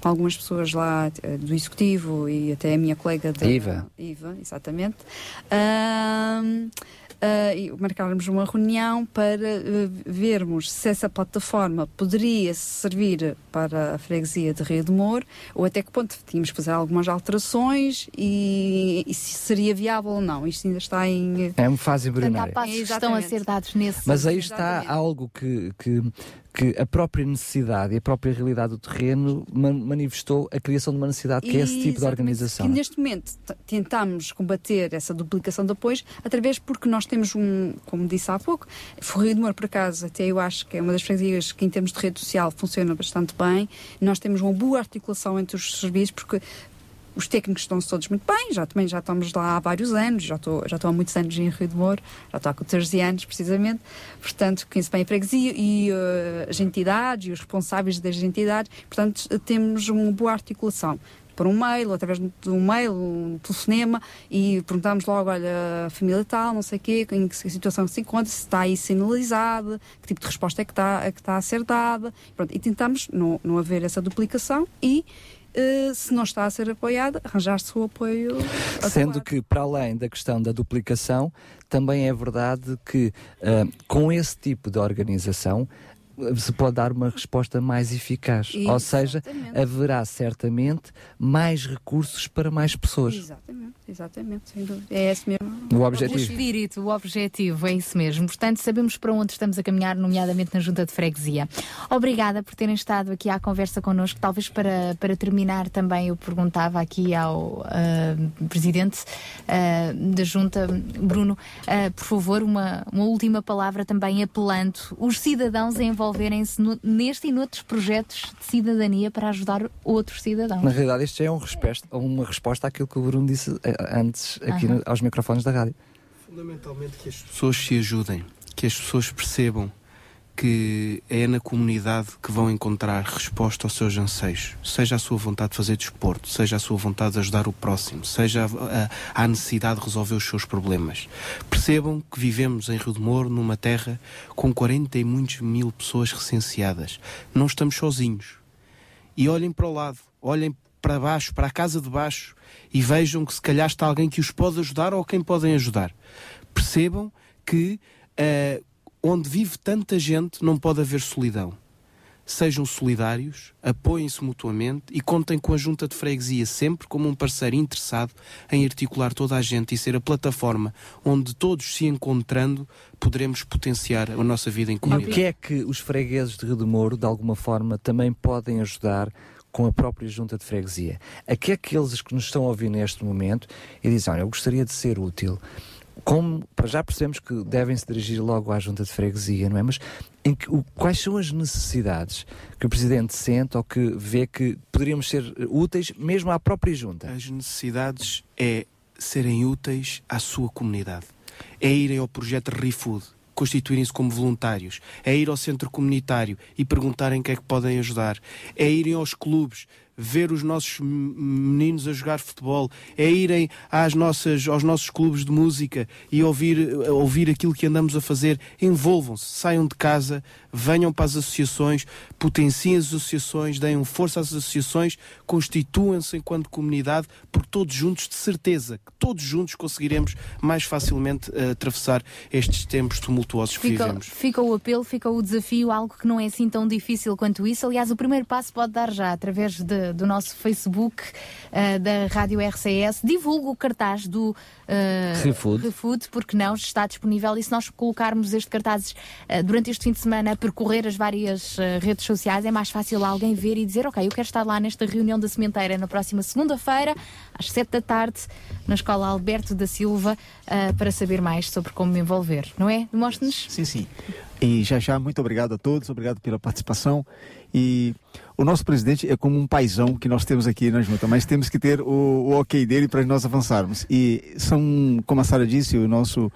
com algumas pessoas lá eh, do executivo e até a minha colega da Iva. Iva, exatamente. Ahm, ah, e marcarmos uma reunião para eh, vermos se essa plataforma poderia servir para a freguesia de Rio de Moro ou até que ponto tínhamos que fazer algumas alterações e, e se seria viável ou não. Isto ainda está em. É uma fase Portanto, há embrionária. passos que estão a ser dados nesse Mas aí está algo que, que, que a própria necessidade e a própria realidade do terreno man- manifestou a criação de uma necessidade que é esse tipo de organização. Que neste momento tentamos combater essa duplicação de apoios através porque nós temos um, como disse há pouco, Forreio de Moro, por acaso, até eu acho que é uma das freguesias que em termos de rede social funciona bastante bem. Nós temos uma boa articulação entre os serviços porque os técnicos estão-se todos muito bem, já também já estamos lá há vários anos, já estou, já estou há muitos anos em Rio de Moro, já estou há 14 anos precisamente, portanto conheço bem a freguesia e eh, as entidades e os responsáveis das entidades, portanto eh, temos uma boa articulação. Por um mail, ou através de um mail, um telefonema, e perguntamos logo, olha, a família tal, não sei o quê, em que situação se encontra, se está aí sinalizada, que tipo de resposta é que está, é que está a ser dada, Pronto, e tentamos não, não haver essa duplicação e, eh, se não está a ser apoiada, arranjar-se o apoio Sendo que, para além da questão da duplicação, também é verdade que, ah, com esse tipo de organização, se pode dar uma resposta mais eficaz. Ou seja, Exatamente. haverá certamente mais recursos para mais pessoas. Exatamente, exatamente, sem dúvida. É esse mesmo. O O objetivo. espírito, o objetivo, é isso mesmo. Portanto, sabemos para onde estamos a caminhar, nomeadamente na Junta de Freguesia. Obrigada por terem estado aqui à conversa connosco. Talvez para, para terminar também eu perguntava aqui ao ah, Presidente ah, da Junta, Bruno, ah, por favor, uma, uma última palavra também apelando os cidadãos a envolverem-se neste e noutros projetos de cidadania para ajudar outros cidadãos. Na realidade, isto já é um resposta, uma resposta àquilo que o Bruno disse eh, antes aqui no- aos microfones da rádio. Fundamentalmente que as pessoas se ajudem, que as pessoas percebam que é na comunidade que vão encontrar resposta aos seus anseios. Seja a sua vontade de fazer desporto, seja a sua vontade de ajudar o próximo, seja a, a, a necessidade de resolver os seus problemas. Percebam que vivemos em Rio de Moro, numa terra com 40 e muitos mil pessoas recenseadas. Não estamos sozinhos. E olhem para o lado, olhem para baixo, para a casa de baixo e vejam que se calhar está alguém que os pode ajudar ou quem podem ajudar. Percebam que eh, onde vive tanta gente não pode haver solidão. Sejam solidários, apoiem-se mutuamente e contem com a Junta de Freguesia sempre como um parceiro interessado em articular toda a gente e ser a plataforma onde todos se encontrando poderemos potenciar a nossa vida em E o comunidade. que é que os fregueses de Rio de de alguma forma, também podem ajudar com a própria junta de freguesia? A que é que eles que nos estão a ouvir neste momento e dizem, olha, eu gostaria de ser útil. Como, já percebemos que devem se dirigir logo à junta de freguesia, não é? Mas em que, o- quais são as necessidades que o Presidente sente ou que vê que poderíamos ser úteis mesmo à própria junta? As necessidades é serem úteis à sua comunidade. É irem ao projeto ReFood, constituírem-se como voluntários. É ir ao centro comunitário e perguntarem o que é que podem ajudar. É irem aos clubes, ver os nossos meninos a jogar futebol. É irem às nossas, aos nossos clubes de música e ouvir, ouvir aquilo que andamos a fazer. Envolvam-se, saiam de casa, venham para as associações, potenciem as associações, deem força às associações, constituam-se enquanto comunidade, porque todos juntos, de certeza, que todos juntos conseguiremos mais facilmente eh, atravessar estes tempos tumultuosos que Fica, vivemos. fica o apelo, fica o desafio, algo que não é assim tão difícil quanto isso. Aliás, o primeiro passo pode dar já através de- do nosso Facebook, eh, da Rádio RCS. Divulga o cartaz do eh, Refood. Refood, porque não está disponível. E se nós colocarmos este cartaz eh, durante este fim de semana a percorrer as várias redes sociais, é mais fácil alguém ver e dizer: Ok, eu quero estar lá nesta reunião da sementeira na próxima segunda-feira, às sete da tarde, na Escola Alberto da Silva, para saber mais sobre como me envolver. Não é? Mostre-nos. Sim, sim. E já já, muito obrigado a todos, obrigado pela participação. E o nosso presidente é como um paizão que nós temos aqui na junta, mas temos que ter o, o ok dele para nós avançarmos. E são, como a Sara disse, o nosso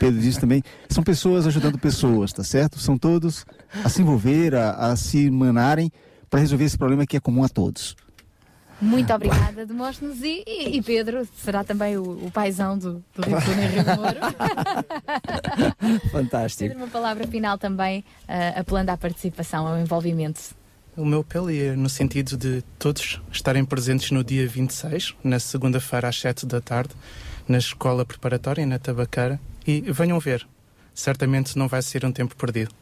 Pedro disse também, são pessoas ajudando pessoas, tá certo? São todos a se envolver, a, a se manarem para resolver esse problema que é comum a todos. Muito obrigada, Demóstenes. E, e- e Pedro, será também o, o paizão do, do Rio de Janeiro, Rio de Moro. Fantástico. Pedro, uma palavra final também, ah, apelando à participação, ao envolvimento. O meu apelo é no sentido de todos estarem presentes no dia 26, na segunda-feira às 7 da tarde, na escola preparatória, na Tabacara, e venham ver. Certamente não vai ser um tempo perdido.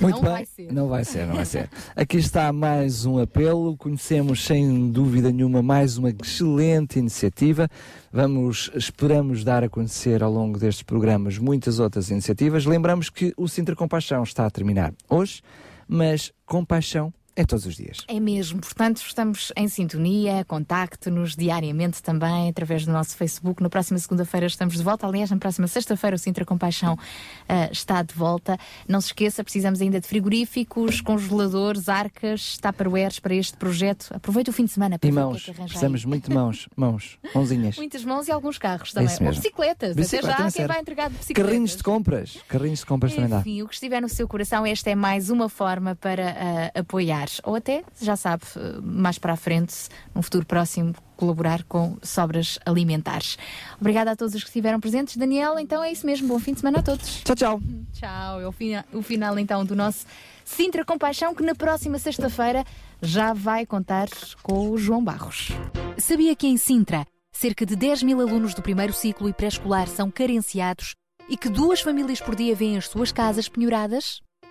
Muito Não bem. vai ser. Não vai ser, não vai ser. Aqui está mais um apelo. Conhecemos sem dúvida nenhuma mais uma excelente iniciativa. Vamos, esperamos dar a conhecer ao longo destes programas muitas outras iniciativas. Lembramos que o Sintra Compaixão está a terminar hoje, mas compaixão é todos os dias. É mesmo, portanto, estamos em sintonia, contacte-nos diariamente também através do nosso Facebook. Na próxima segunda-feira estamos de volta. Aliás, na próxima sexta-feira o Sintra Compaixão ah, está de volta. Não se esqueça, precisamos ainda de frigoríficos, congeladores, arcas, tupperwares para este projeto. Aproveite o fim de semana para E o mãos, que é que precisamos aí. muito de mãos, mãos, mãozinhas. Muitas mãos e alguns carros É também. isso Ou bicicletas, Bicicleta até já, quem vai entregar de bicicletas. Carrinhos de compras, carrinhos de compras também dá. Enfim, o que estiver no seu coração, esta é mais uma forma para ah, apoiar. Ou até, já sabe, mais para a frente, num futuro próximo, colaborar com sobras alimentares. Obrigada a todos os que estiveram presentes. Daniel, então é isso mesmo. Bom fim de semana a todos. Tchau, tchau. Tchau. É o, fina- o final então do nosso Sintra Compaixão, que na próxima sexta-feira já vai contar com o João Barros. Sabia que em Sintra, cerca de 10 mil alunos do primeiro ciclo e pré-escolar são carenciados e que duas famílias por dia vêm as suas casas penhoradas?